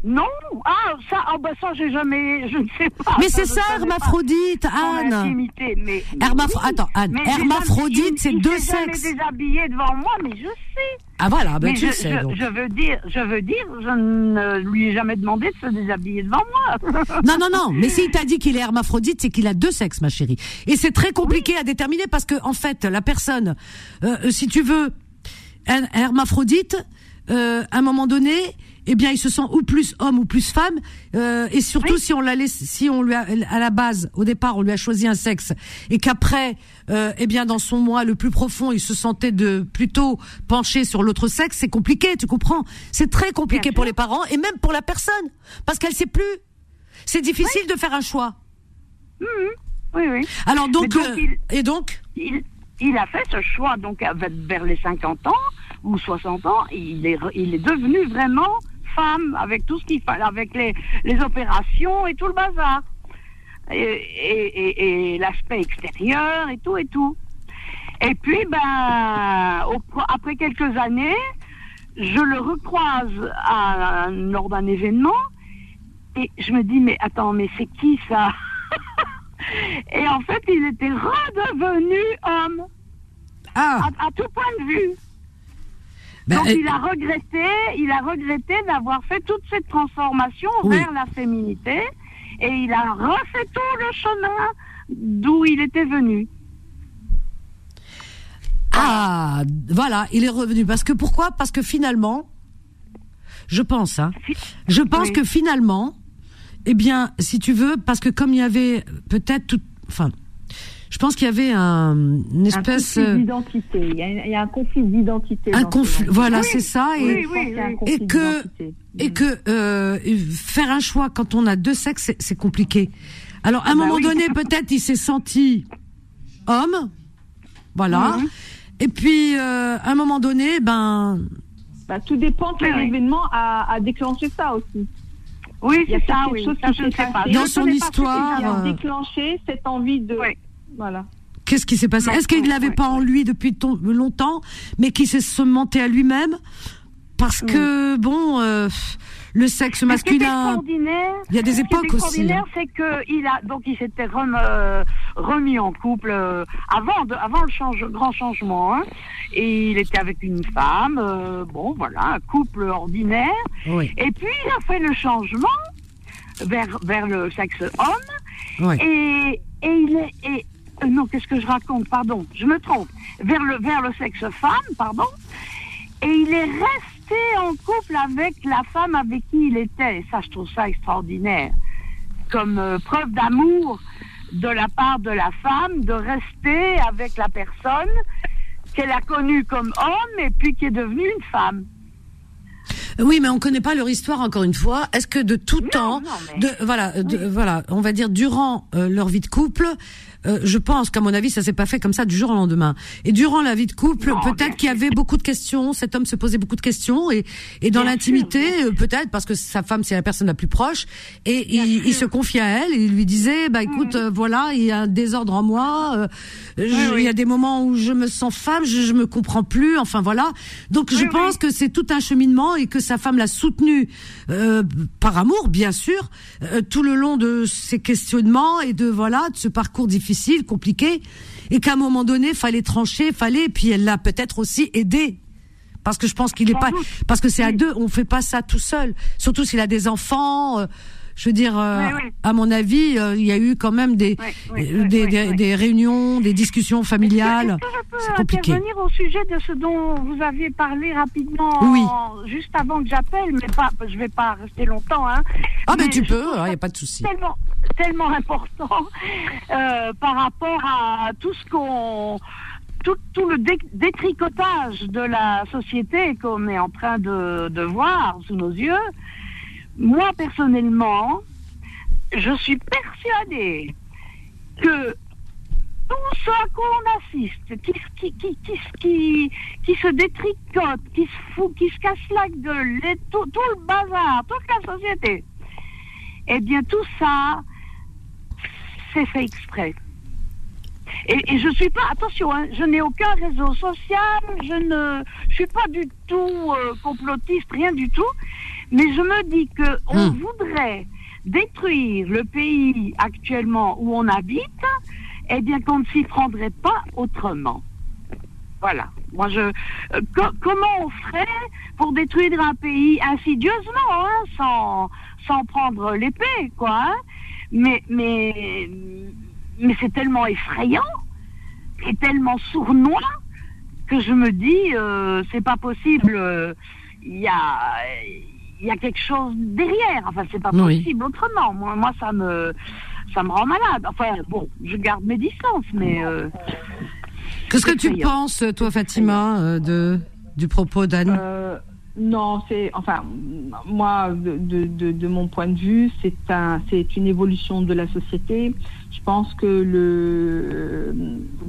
Non, ah ça, bah ça j'ai jamais, je ne sais pas. Mais c'est je ça, hermaphrodite, Anne. l'intimité, mais, mais oui. attends, Anne, Mais hermaphrodite, c'est deux sexes. déshabillé devant moi, mais je sais. Ah voilà, ben mais tu je, sais je- donc. je veux dire, je veux dire, je ne lui ai jamais demandé de se déshabiller devant moi. Non, non, non. Mais s'il t'a dit qu'il est hermaphrodite, c'est qu'il a deux sexes, ma chérie. Et c'est très compliqué à déterminer parce que, en fait, la personne, euh, si tu veux, un hermaphrodite, euh, à un moment donné, eh bien, il se sent ou plus homme ou plus femme, euh, et surtout si on l'a laissé, si on lui a, à la base, au départ, on lui a choisi un sexe, et qu'après, euh, eh bien, dans son moi le plus profond, il se sentait de plutôt pencher sur l'autre sexe, c'est compliqué, tu comprends C'est très compliqué Bien pour sûr. les parents et même pour la personne, parce qu'elle sait plus. C'est difficile de faire un choix. oui, oui. Alors donc, euh, il- et donc, Il, il a fait ce choix, donc vers les 50 ans ou 60 ans, il est, il est devenu vraiment femme, avec tout ce qu'il fallait, avec les, les opérations et tout le bazar. Et, et, et- et l'aspect extérieur et tout et tout. Et puis, ben, au après quelques années, je le recroise à, lors d'un événement et je me dis, mais attends, mais c'est qui ça? Et en fait, il était redevenu homme, ah, à, à tout point de vue. Ben, Donc euh, il a regretté, il a regretté d'avoir fait toute cette transformation Oui. vers la féminité et il a refait tout le chemin d'où il était venu. ah, voilà, il est revenu. Parce que pourquoi? Parce que finalement, je pense, hein, je pense Oui. que finalement, eh bien, si tu veux, parce que comme il y avait peut-être tout, enfin, je pense qu'il y avait un, une Un espèce, conflit euh, d'identité. Il y, a, il y a un conflit d'identité. un conflit, voilà, Oui, c'est ça, et, oui, un oui. conflit et que d'identité. et que euh, faire un choix quand on a deux sexes, c'est- compliqué. Alors à un bah moment oui. donné, peut-être il s'est senti homme, voilà. Mhm. Et puis euh, à un moment donné, ben Bah, tout dépend de quel événement a, a déclenché ça aussi. Oui, Il y a c'est ça, quelque oui. chose Ça, qui je ne s'est sais pas. Dans son histoire, qui a déclenché cette envie de. Oui. Voilà. qu'est-ce qui s'est passé Est-ce qu'il oui, l'avait pas en lui depuis longtemps, mais qui s'est sementé à lui-même parce que bon, euh, le sexe masculin. extraordinaire, Il y a des ce qui est époques aussi, hein. extraordinaire, c'est que il a donc il s'était rem- euh, remis en couple euh, avant de, avant le change, grand changement. Hein, et il était avec une femme. euh, bon, voilà, un couple ordinaire. Oui, Et puis il a fait le changement vers vers le sexe homme. oui. Et, et il est. Et, euh, non, qu'est-ce que je raconte? Pardon, je me trompe. Vers le, vers le sexe femme, pardon. Et il est resté en couple avec la femme avec qui il était. Et ça, je trouve ça extraordinaire. Comme euh, preuve d'amour de la part de la femme, de rester avec la personne qu'elle a connue comme homme et puis qui est devenue une femme. Oui, mais on connaît pas leur histoire encore une fois. Est-ce que de tout temps, non, mais- de voilà, de, voilà, on va dire durant euh, leur vie de couple, euh, je pense qu'à mon avis, ça s'est pas fait comme ça du jour au lendemain. Et durant la vie de couple, peut-être qu'il y avait beaucoup de questions. Cet homme se posait beaucoup de questions et et dans l'intimité, euh, peut-être parce que sa femme c'est la personne la plus proche et il, il se confiait à elle et il lui disait, bah écoute, euh, voilà, il y a un désordre en moi. euh, je- Il y a des moments où je me sens femme, je, je me comprends plus. Enfin voilà. Donc je pense que c'est tout un cheminement et que sa femme l'a soutenu euh, par amour, bien sûr, euh, tout le long de ces questionnements et de voilà de ce parcours difficile, compliqué, et qu'à un moment donné, fallait trancher, fallait. Puis elle l'a peut-être aussi aidé. Parce que je pense qu'il est pas, parce que c'est à deux, on fait pas ça tout seul. Surtout s'il a des enfants. euh, je veux dire, euh, Oui, oui. à mon avis, euh, il y a eu quand même des, oui, euh, des, des, réunions, des discussions familiales. C'est peux compliqué. intervenir au sujet de ce dont vous aviez parlé rapidement Oui. juste avant que j'appelle, mais pas, je vais pas rester longtemps. Hein, Ah ben Mais tu je peux, il ça n'y a pas de souci. Tellement, tellement important euh, par rapport à tout ce qu'on, tout, tout le dé- détricotage de la société qu'on est en train de, de voir sous nos yeux. Moi personnellement, je suis persuadée que tout ce à quoi on assiste, qui, qui, qui, qui, se détricote, qui se fout, qui se casse la gueule, tout, le bazar, toute la société, eh bien tout ça, c'est fait exprès. Et, et je suis pas, attention, hein, je n'ai aucun réseau social, je ne suis pas du tout euh, complotiste, rien du tout, mais je me dis que on Hmm. voudrait détruire le pays actuellement où on habite, eh bien qu'on ne s'y prendrait pas autrement. Voilà. Moi, je. euh, co- comment on ferait pour détruire un pays insidieusement, hein, sans, sans prendre l'épée, quoi. hein mais mais mais c'est tellement effrayant et tellement sournois que je me dis, euh, c'est pas possible. euh, Il y a y a quelque chose derrière. Enfin, c'est pas Oui. possible autrement. Moi, moi, ça me ça me rend malade. Enfin, bon, je garde mes distances, mais. euh, Qu'est-ce que tu penses, toi, Fatima, euh, de du propos d'Anne? Euh, non, c'est enfin moi de, de, de, de mon point de vue, c'est un c'est une évolution de la société. Je pense que le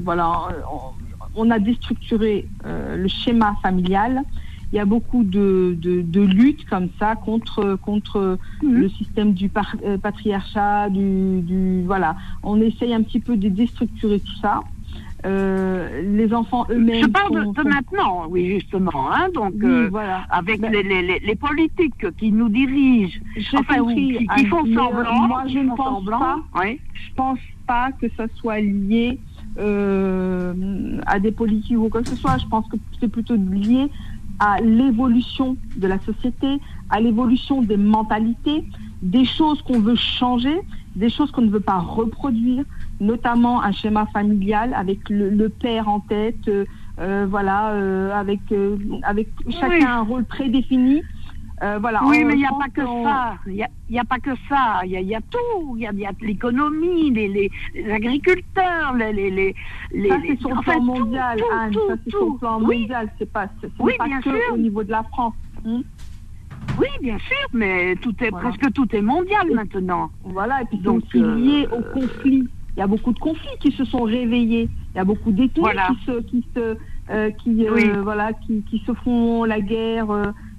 voilà, on, on a déstructuré le schéma familial. Il y a beaucoup de, de, de luttes comme ça contre contre le système du par- euh, patriarcat, du, du voilà. On essaye un petit peu de déstructurer tout ça. Euh, les enfants eux-mêmes. Je parle de, sont- de sont- maintenant, oui, justement. Hein, donc, Oui, euh, voilà. avec Ben- les, les, les, politiques qui nous dirigent, enfin, qui, qui font semblant, moi, je ne pense semblant, pas. oui. Je pense pas que ça soit lié euh, à des politiques ou quoi que ce soit. Je pense que c'est plutôt lié à l'évolution de la société, à l'évolution des mentalités, des choses qu'on veut changer, des choses qu'on ne veut pas reproduire, notamment un schéma familial avec le, le père en tête, euh, euh, voilà, euh, avec avec, avec chacun Oui. un rôle prédéfini. Euh, voilà. Oui, On- mais il n'y a pas que ça. Il n'y a, pas que ça. Il y a, il y a tout. Il y a, il y a l'économie, les, les, les agriculteurs, les... les, les, les Ça, c'est sur le plan mondial, tout, Anne. tout, ça, c'est sur le plan Oui. mondial. C'est pas, Oui, pas bien que sûr. au niveau de la France. Hmm Oui, bien sûr, mais tout est, Voilà. presque tout est mondial maintenant. Voilà, et puis Donc, lié euh, au conflit. Il y a beaucoup de conflits qui se sont réveillés. Il y a beaucoup Voilà. qui se, qui se, euh, qui, Oui. voilà, qui, qui se font la guerre.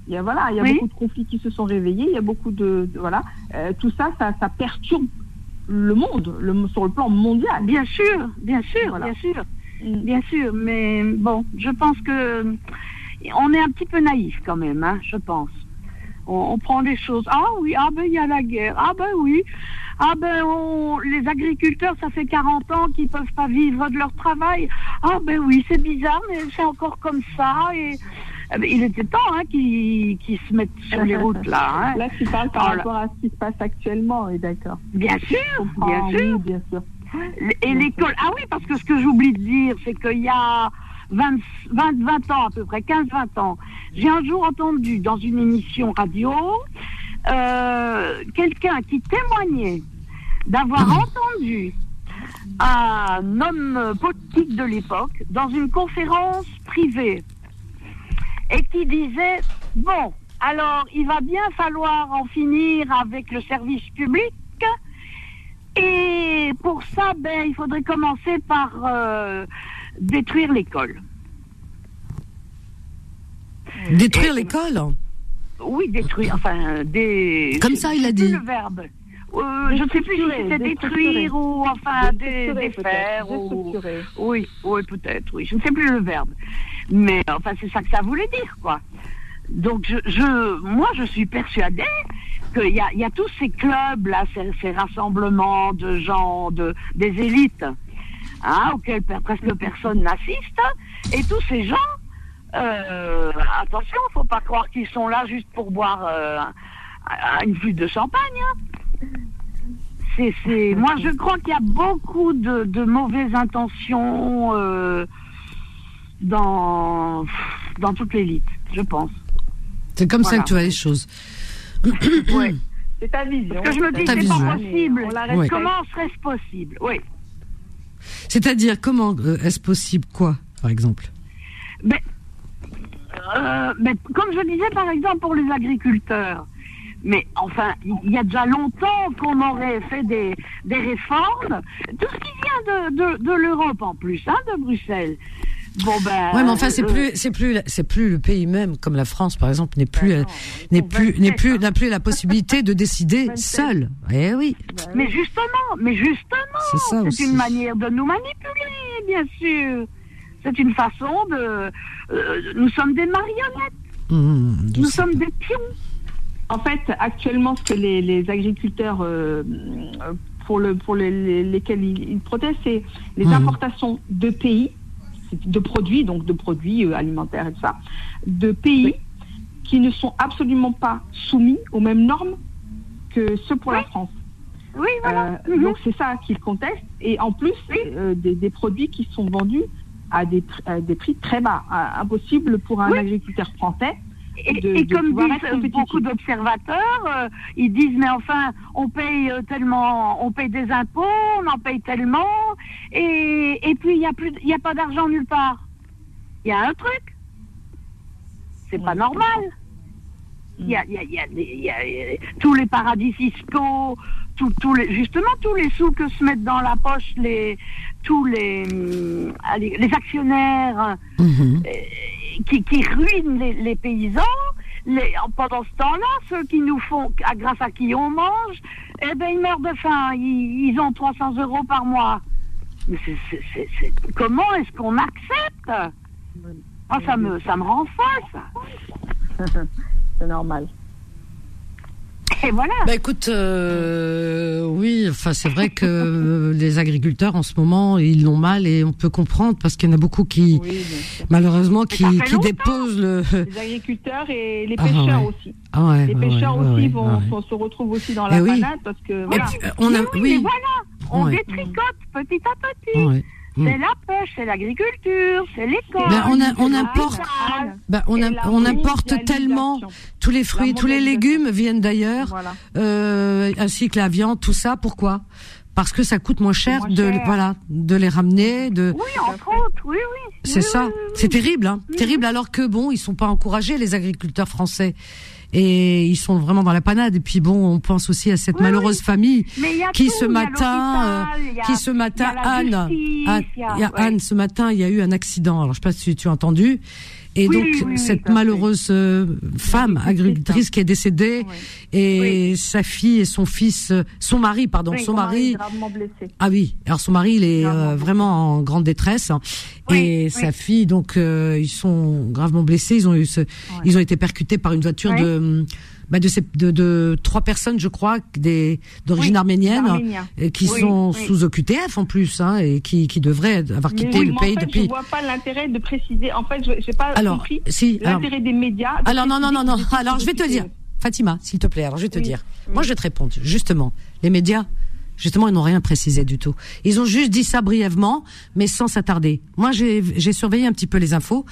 Il y a, voilà, il y a Oui. beaucoup de conflits qui se sont réveillés. Il y a beaucoup de, de- voilà, Euh, tout ça, ça, ça perturbe le monde, le, sur le plan mondial. Bien sûr, bien sûr, Voilà. bien sûr, Mm. bien sûr. Mais bon, je pense que on est un petit peu naïf quand même, hein, je pense. On, on prend des choses. Ah oui, ah ben il y a la guerre. Ah ben oui. Ah ben on- les agriculteurs, ça fait 40 ans qu'ils peuvent pas vivre de leur travail. Ah ben oui, c'est bizarre, mais c'est encore comme ça. Et il était temps hein, qu'ils se mettent sur les routes là. hein. Là, tu parles par rapport à ce qui se passe actuellement, oui, d'accord. Bien sûr, bien Ah, sûr. oui, bien sûr. Et l'école, ah oui, parce que ce que j'oublie de dire, c'est qu'il y a 20, 20, 20 ans à peu près, 15-20 ans, j'ai un jour entendu dans une émission radio euh, quelqu'un qui témoignait d'avoir entendu un homme politique de l'époque dans une conférence privée et qui disait, bon, alors il va bien falloir en finir avec le service public et pour ça, ben, il faudrait commencer par euh, détruire l'école. Détruire l'école? Oui, détruire, enfin, des... Comme ça, il a sais plus dit. le verbe. Euh, je ne sais plus si c'était détruire ou enfin défaire. Ou... Oui, oui, peut-être, oui. Je ne sais plus le verbe. Mais enfin, c'est ça que ça voulait dire, quoi. Donc, je, je, moi, je suis persuadée qu'il y a, y a tous ces clubs, là, ces, ces rassemblements de gens, de, des élites, hein, auxquels presque personne n'assiste. Et tous ces gens, euh, attention, faut pas croire qu'ils sont là juste pour boire euh, un- une flûte de champagne. hein. c'est, moi, je crois qu'il y a beaucoup de, de mauvaises intentions euh, dans, dans toute l'élite, je pense. C'est comme ça que tu vois les choses. Ouais. C'est ta vision. Parce que je me dis c'est pas possible. On. Comment serait-ce possible? Oui. C'est-à-dire, comment euh, est-ce possible? Quoi, par exemple? Mais, euh, mais comme je disais, par exemple, pour les agriculteurs, mais enfin, il y a déjà longtemps qu'on aurait fait des, des réformes, tout ce qui vient de, de, de l'Europe en plus, hein, de Bruxelles. Bon ben. Ouais, mais enfin, c'est euh, plus, c'est plus, c'est plus le pays même, comme la France, par exemple, n'est plus, Ben euh, ils n'est plus, 27, n'est plus, n'a plus la possibilité de décider 27. seul. Eh oui, Mais justement, mais justement, C'est une manière de nous manipuler, bien sûr. C'est une façon de. euh, nous sommes des marionnettes, Mmh, je nous sais sommes pas. des pions. En fait, actuellement, ce que les, les agriculteurs, euh, pour, le, pour les- les- lesquels ils, ils protestent, c'est les importations de pays, de produits, donc de produits euh, alimentaires et tout ça, de pays qui ne sont absolument pas soumis aux mêmes normes que ceux pour la France. Oui, voilà. Euh, Mhm. Donc c'est ça qu'ils contestent. Et en plus, euh, des, des produits qui sont vendus à des, pr- à des prix très bas. Impossible pour un agriculteur français. Et, de- et de comme disent beaucoup d'observateurs, euh, ils disent mais enfin on paye euh, tellement, on paye des impôts, on en paye tellement, et, et puis il y a plus, il y a pas d'argent nulle part. Il y a un truc, c'est pas normal. Il y a, il y a- y a y a, tous les paradis fiscaux, tous tous les, justement tous les sous que se mettent dans la poche les, tous les, hum, les actionnaires Mhm. euh, qui, ruinent les, paysans. Pendant ce temps-là, ceux qui nous font, grâce à qui on mange, eh ben ils meurent de faim. Ils, ont 300 euros par mois. Mais comment est-ce qu'on accepte? Ah, ça me, ça me rend folle, ça. C'est normal. Et voilà. Bah écoute, euh, oui, enfin c'est vrai que euh, les agriculteurs en ce moment ils l'ont mal et on peut comprendre parce qu'il y en a beaucoup qui Oui, malheureusement qui, qui déposent le. Les agriculteurs et les Ah, pêcheurs ouais. aussi. Ah ouais, Les pêcheurs ouais, aussi vont, vont- se retrouvent aussi dans la oui. panade parce que Et voilà. puis, euh, on a, Mais oui, mais oui, voilà. On détricote petit à petit. Ouais. Mm. C'est la pêche, c'est l'agriculture, c'est l'école. Ben, on a- on importe-. Bah, on, a- importe tellement tous les fruits, tous les légumes viennent d'ailleurs, Voilà. euh, ainsi que la viande, tout ça. Pourquoi? Parce que ça coûte moins cher, moins de cher. voilà de les ramener, de Oui, entre autres, oui, oui. C'est Oui, ça. oui, oui, C'est terrible, hein. Terrible alors que bon, ils sont pas encouragés les agriculteurs français. Et ils sont vraiment dans la panade. Et puis bon, on pense aussi à cette Oui, malheureuse famille qui tout, ce matin, a- qui ce matin, Anne, Anne, ouais. Anne, ce matin, il y a eu un accident. Alors je sais pas si tu as entendu. Et Oui, donc oui, oui, cette malheureuse euh, femme agricultrice qui est décédée et sa fille et son fils, euh, son mari, pardon, son mari. gravement blessé. Ah oui, alors son mari, il est euh, vraiment en grande détresse hein. Et sa fille, donc euh, ils sont gravement blessés. Ils ont eu, ce, ils ont été percutés par une voiture de, bah, de, ces- de, de trois personnes, je crois, des d'origine Oui, arménienne, et qui Oui, sont oui. sous OQTF en plus, hein, et qui, qui devraient avoir quitté le pays en fait, depuis. Je vois pas l'intérêt de préciser. En fait, je j'ai pas Alors, compris si, l'intérêt des médias. de Alors non non non non. Alors je vais te dire, Fatima, s'il te plaît. Alors je vais te dire. Moi je vais te répondre. Justement, les médias, justement, ils n'ont rien précisé du tout. Ils ont juste dit ça brièvement, mais sans s'attarder. Moi j'ai surveillé un petit peu les infos.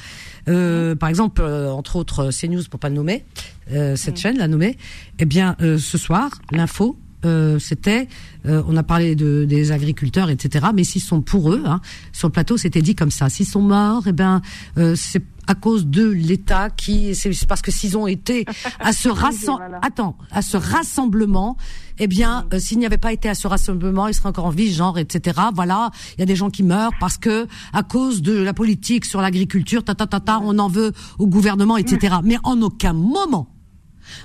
Euh, Par exemple, euh, entre autres, euh, CNews pour pas le nommer, euh, cette chaîne la nommer. Eh bien, euh, ce soir, l'info. euh, c'était, euh, on a parlé de, des agriculteurs, etc. Mais s'ils sont pour eux, hein, sur le plateau, c'était dit comme ça. S'ils sont morts, eh ben, euh, c'est à cause de l'État qui, c'est parce que s'ils ont été à ce rassemblement, attends, à ce rassemblement, eh bien, euh, s'il n'y avait pas été à ce rassemblement, il serait encore en vie, genre, etc. Voilà, il y a des gens qui meurent parce que à cause de la politique sur l'agriculture, ta ta ta ta, on en veut au gouvernement, etc. Mais en aucun moment,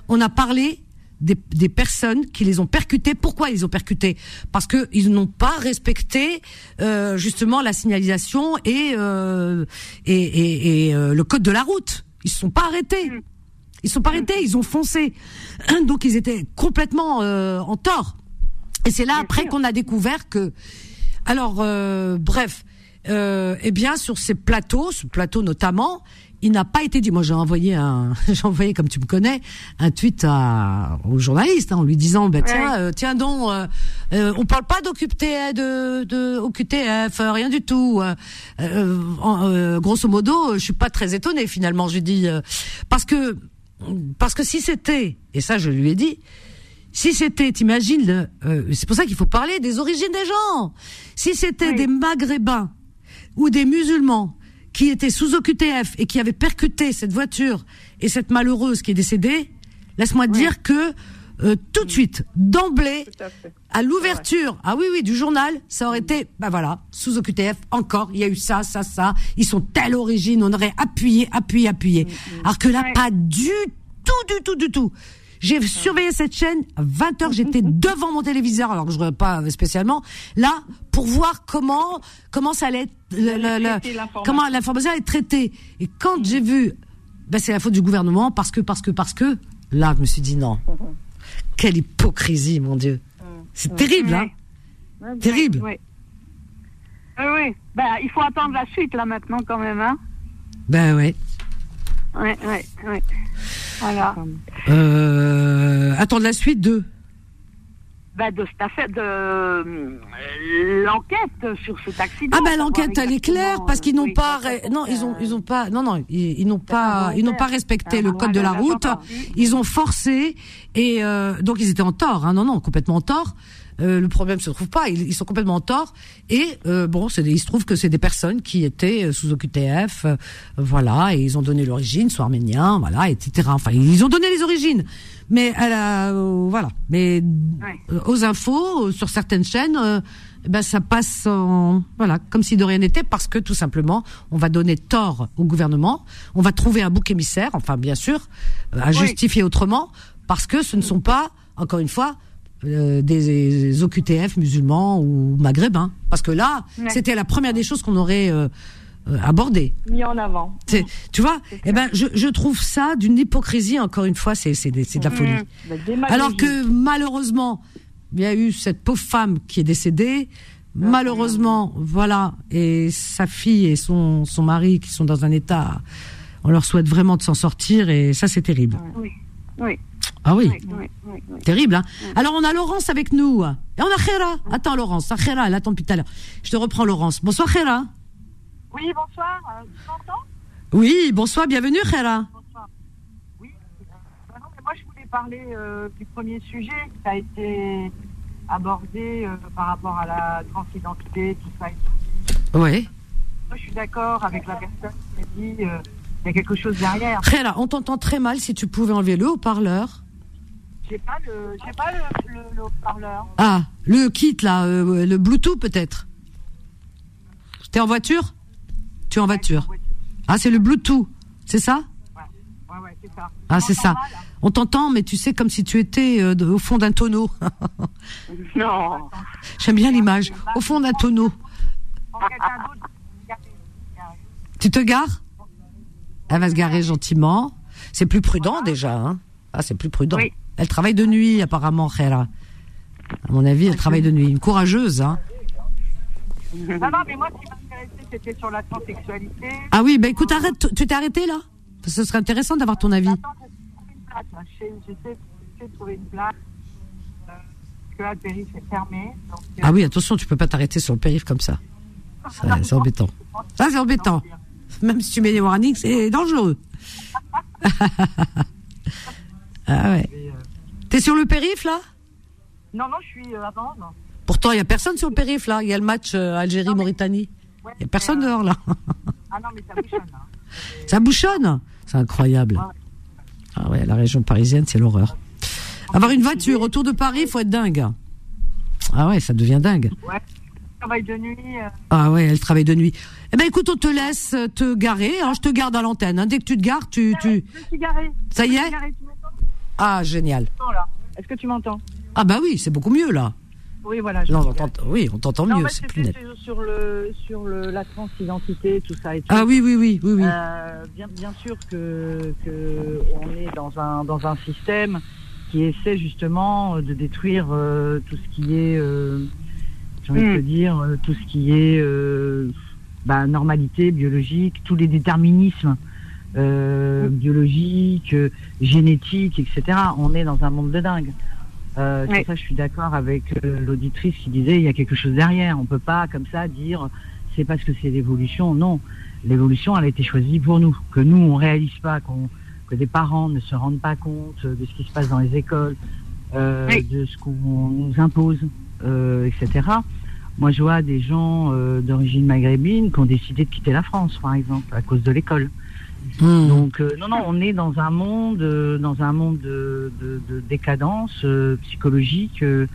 on a parlé des, des personnes qui les ont percutés. Pourquoi ils les ont percutés Parce que ils n'ont pas respecté euh, justement la signalisation et euh, et, et, et, euh, le code de la route. Ils se sont pas arrêtés. Ils se sont pas arrêtés. Ils ont foncé. Donc ils étaient complètement en tort. Et c'est là après qu'on a découvert que. Alors bref. eh bien, sur ces plateaux, ce plateau notamment, il n'a pas été dit. Moi, j'ai envoyé un, j'ai envoyé, comme tu me connais, un tweet à, au journaliste hein, en lui disant, bah, tiens, euh, tiens donc, euh, euh, on parle pas d'OQTF, de, de OQTF, rien du tout. Grosso modo, je suis pas très étonnée finalement. Dit euh, parce que parce que si c'était, et ça je lui ai dit, si c'était, t'imagines, c'est pour ça qu'il faut parler des origines des gens. Si c'était des Maghrébins ou des musulmans qui étaient sous OQTF et qui avaient percuté cette voiture et cette malheureuse qui est décédée, laisse-moi dire que euh, tout de suite, d'emblée, à l'ouverture, ah oui oui, du journal, ça aurait été, bah voilà, sous OQTF, encore, il y a eu ça, ça, ça, ils sont telle origine, on aurait appuyé, appuyé, appuyé. Alors que là, pas du tout, du tout, du tout. J'ai surveillé cette chaîne, à 20 heures, j'étais devant mon téléviseur, alors que je regarde pas spécialement, là, pour voir comment, comment ça allait être, le- le- le- traiter l'information. comment l'information allait être traitée. Et quand j'ai vu, ben c'est la faute du gouvernement, parce que, parce que, parce que, là, je me suis dit non. Quelle hypocrisie, mon Dieu. C'est terrible, hein. Terrible. Oui. Oui, oui. Ben, il faut attendre la suite, là, maintenant, quand même, hein. Ben ouais. Oui, oui, oui. Voilà. Euh, attendre la suite de. Ben, de cette affaire, de euh, l'enquête sur cet accident. Ah ben savoir l'enquête elle est claire parce qu'ils euh, n'ont oui, pas non ils ont ils ont pas non non ils, ils n'ont pas ils n'ont pas respecté le code de la route ils ont forcé et euh, donc ils étaient en tort hein, non non complètement en tort. Euh, le problème se trouve pas. Ils, ils sont complètement en tort. Et euh, bon c'est des- il se trouve que c'est des personnes qui étaient euh, sous OQTF euh, voilà. Et ils ont donné l'origine soit arméniens voilà etc enfin ils ont donné les origines. Mais à la, euh, voilà. Mais aux infos euh, sur certaines chaînes euh, ben ça passe en, voilà comme si de rien n'était parce que tout simplement on va donner tort au gouvernement. On va trouver un bouc émissaire enfin bien sûr à Oui. justifier autrement parce que ce ne sont pas encore une fois euh, des OQTF musulmans ou maghrébins parce que là Ouais. c'était la première des choses qu'on aurait euh, euh, abordé Mis en avant. tu vois eh ben je, je trouve ça d'une hypocrisie encore une fois c'est c'est des- c'est de la folie La démagogie. alors que malheureusement, il y a eu cette pauvre femme qui est décédée. Malheureusement, voilà, et sa fille et son, son mari qui sont dans un état, on leur souhaite vraiment de s'en sortir et ça c'est terrible. Oui, oui. Ah oui, oui, oui, oui, oui. terrible. Hein Alors on a Laurence avec nous et on a Khéra. Attends Laurence, ah, Khéra, elle attend depuis tout à l'heure. Je te reprends Laurence. Bonsoir Khéra. Oui, bonsoir. euh, tu m'entends? Oui, bonsoir, bienvenue Khéra. Ah non, mais Moi, je voulais parler euh, du premier sujet qui a été abordé euh, par rapport à la transidentité, tout ça. et tout. Ouais. Moi, je suis d'accord avec la personne qui a dit euh, il y a quelque chose derrière. Khéra, on t'entend très mal si tu pouvais enlever le haut-parleur. J'ai pas le, j'ai pas le, le, le haut-parleur. Ah, le kit là, euh, le Bluetooth peut-être. T'es en voiture? Tu es en voiture. Ah, c'est le Bluetooth, c'est ça? Ouais, ouais, c'est ça. Ah, c'est ça. On t'entend, mais tu sais comme si tu étais euh, au fond d'un tonneau. Non. J'aime bien l'image. Au fond d'un tonneau. Tu te gares? Elle va se garer gentiment. C'est plus prudent déjà. Hein ah, c'est plus prudent. Elle travaille de nuit apparemment, Khéra. À mon avis, elle travaille de nuit. Une courageuse, hein. Non, non, mais moi, ce qui m'intéressait, c'était sur la transsexualité. Ah oui, bah écoute, arrête. Tu t'es arrêté là? Parce que Ce serait intéressant d'avoir ton avis. J'essaie de trouver une place. Que périph' est. Donc, Ah oui, attention, tu peux pas t'arrêter sur le périph' comme ça. Ça, C'est embêtant. Ça, c'est embêtant. Même si tu mets des warnings, c'est dangereux. ah ouais. T'es sur le périph' là? Non, non, je suis euh, avant. non. Pourtant, il y a personne sur le périph' là. Il y a le match euh, Algérie-Mauritanie. Il y a personne dehors là. Ah non, mais ça bouchonne. hein. Ça bouchonne? C'est incroyable. Ah ouais, la région parisienne, c'est l'horreur. Avoir une voiture autour de Paris, faut être dingue. Ah ouais, ça devient dingue. Ouais. Travail de nuit. euh, Ah ouais, elle travaille de nuit. Eh ben écoute, on te laisse te garer. Hein, je te garde à l'antenne. hein. Dès que tu te gares, tu, tu... Je suis garée. Ça y est suis garée, tu m'entends Ah génial. Est-ce que tu m'entends Ah bah oui, c'est beaucoup mieux là. Oui, voilà. je Non, suis on t'entend- oui, on t'entend mieux, c'est plus net. sur- le, sur le, la transidentité, tout ça et tout. Ah oui, oui, oui, oui, oui. Euh, bien, bien sûr que, que on est dans un, dans un système qui essaie justement de détruire euh, tout ce qui est, euh, j'ai envie de Mm. te dire, tout ce qui est euh, bah, normalité biologique, tous les déterminismes euh, biologiques, euh, génétiques, etc. On est dans un monde de dingue. Euh, Oui. Ça, je suis d'accord avec euh, l'auditrice qui disait il y a quelque chose derrière. On peut pas comme ça dire c'est parce que c'est l'évolution. Non, l'évolution, elle a été choisie pour nous. Que nous, on réalise pas, qu'on que des parents ne se rendent pas compte de ce qui se passe dans les écoles, euh, Oui. de ce qu'on nous impose, euh, etc. Moi, je vois des gens euh, d'origine maghrébine qui ont décidé de quitter la France, par exemple, à cause de l'école. Hmm. Donc, euh, non, non, on est dans un monde, euh, dans un monde de, de- de décadence euh, psychologique, euh,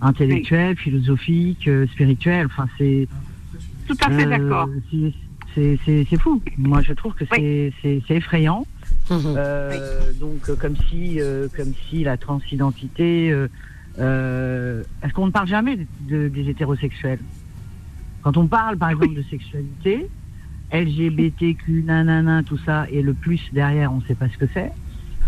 intellectuelle, philosophique, euh, spirituelle. Enfin, c'est Tout à fait euh, d'accord. c'est- C'est c'est- c'est fou. Moi, je trouve que c'est c'est- c'est effrayant. Mhm. Euh, Donc, euh, comme si, euh, comme si la transidentité. Euh, euh, Est-ce qu'on ne parle jamais de- de- des hétérosexuels? Quand on parle, par exemple, de sexualité, LGBTQ, nanana, tout ça, et le plus derrière, on ne sait pas ce que c'est.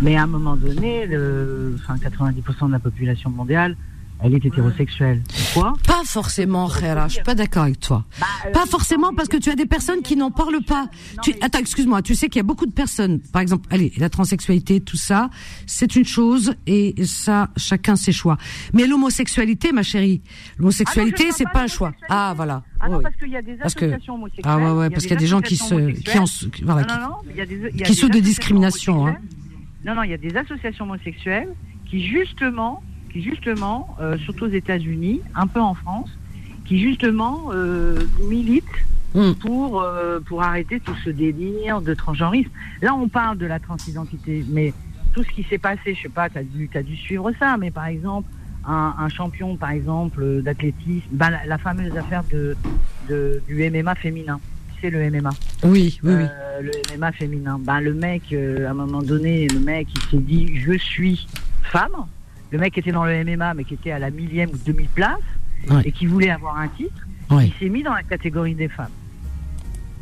Mais à un moment donné, le, enfin, 90% de la population mondiale, elle est hétérosexuelle. Pourquoi? Pas forcément, Khaira, je suis pas d'accord avec toi. Bah, euh, Pas forcément parce que tu as des personnes qui n'en parlent pas. Tu, attends, excuse-moi, tu sais qu'il y a beaucoup de personnes, par exemple, allez, la transsexualité, tout ça, c'est une chose et ça, chacun ses choix. Mais l'homosexualité, ma chérie, l'homosexualité, Ah c'est pas pas un choix. Ah, voilà. Ah non, Oui, parce qu'il y a des Parce que- associations homosexuelles. Ah ouais, ouais, parce qu'il y a des gens qui se, qui en, voilà, qui- non, non, il y a des, il y a qui des souffrent de discrimination, hein. Non, non, il y a des associations homosexuelles qui justement, qui justement, euh, surtout aux États-Unis, un peu en France, qui justement euh, militent Hmm. pour euh, pour arrêter tout ce délire de transgenrisme. Là, on parle de la transidentité, mais tout ce qui s'est passé, je sais pas, dû t'as dû suivre ça, mais par exemple. Un, un champion, par exemple, d'athlétisme, ben, la, la fameuse affaire de, de, du MMA féminin. C'est le MMA. Oui, oui, oui. Euh, le MMA féminin. Ben, le mec, euh, à un moment donné, le mec, il s'est dit je suis femme. Le mec était dans le MMA, mais qui était à la millième ou demi place Ouais. et qui voulait avoir un titre. Ouais. Il s'est mis dans la catégorie des femmes.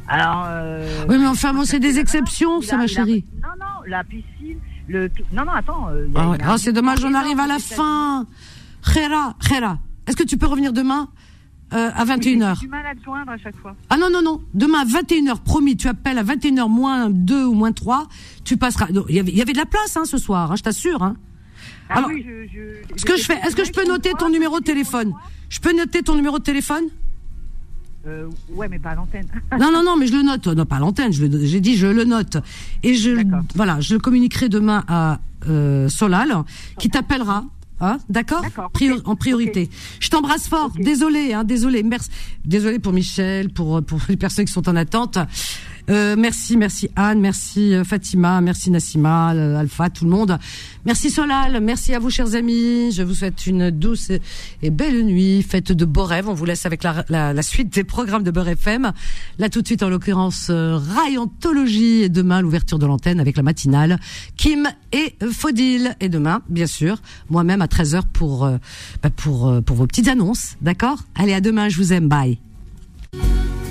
Alors. euh, Oui, mais enfin, bon, c'est des exceptions, ça, ma chérie. Non, non, la piscine. Le, non, non, attends. euh, Ah, ouais. Ah, c'est dommage, on arrive à la fin. Khaira, Khaira, est-ce que tu peux revenir demain euh, à 21h J'ai du mal à te joindre à chaque fois. Ah non, non, non. Demain, 21h, promis, tu appelles à 21h moins 2 ou moins 3, tu passeras. Non, Il y avait, il y avait de la place hein, ce soir, hein, je t'assure. Hein. Ah Alors, oui, je- je- ce que je fais, est-ce que je peux noter ton numéro de téléphone Je peux noter ton numéro de téléphone Euh, ouais, mais pas à l'antenne. Non, non, non, mais je le note. Non, pas à l'antenne, j'ai dit je le note. Et je, voilà, je le communiquerai demain à euh, Solal, qui t'appellera. Hein, d'accord Prior- En priorité. Je t'embrasse fort. Désolé, hein, désolé. Merci. Désolé pour Michel, pour pour les personnes qui sont en attente. Euh, merci, merci Anne, merci euh, Fatima, merci Nassima, euh, Alpha, tout le monde. Merci Solal, merci à vous chers amis. Je vous souhaite une douce et- belle nuit, faite de beaux rêves. On vous laisse avec la, la, la suite des programmes de Beurre FM. Là tout de suite en l'occurrence euh, Rayontologie et demain l'ouverture de l'antenne avec la matinale Kim et Faudil et demain bien sûr moi-même à 13h pour bah, pour pour vos petites annonces, d'accord? Allez à demain, je vous aime, bye.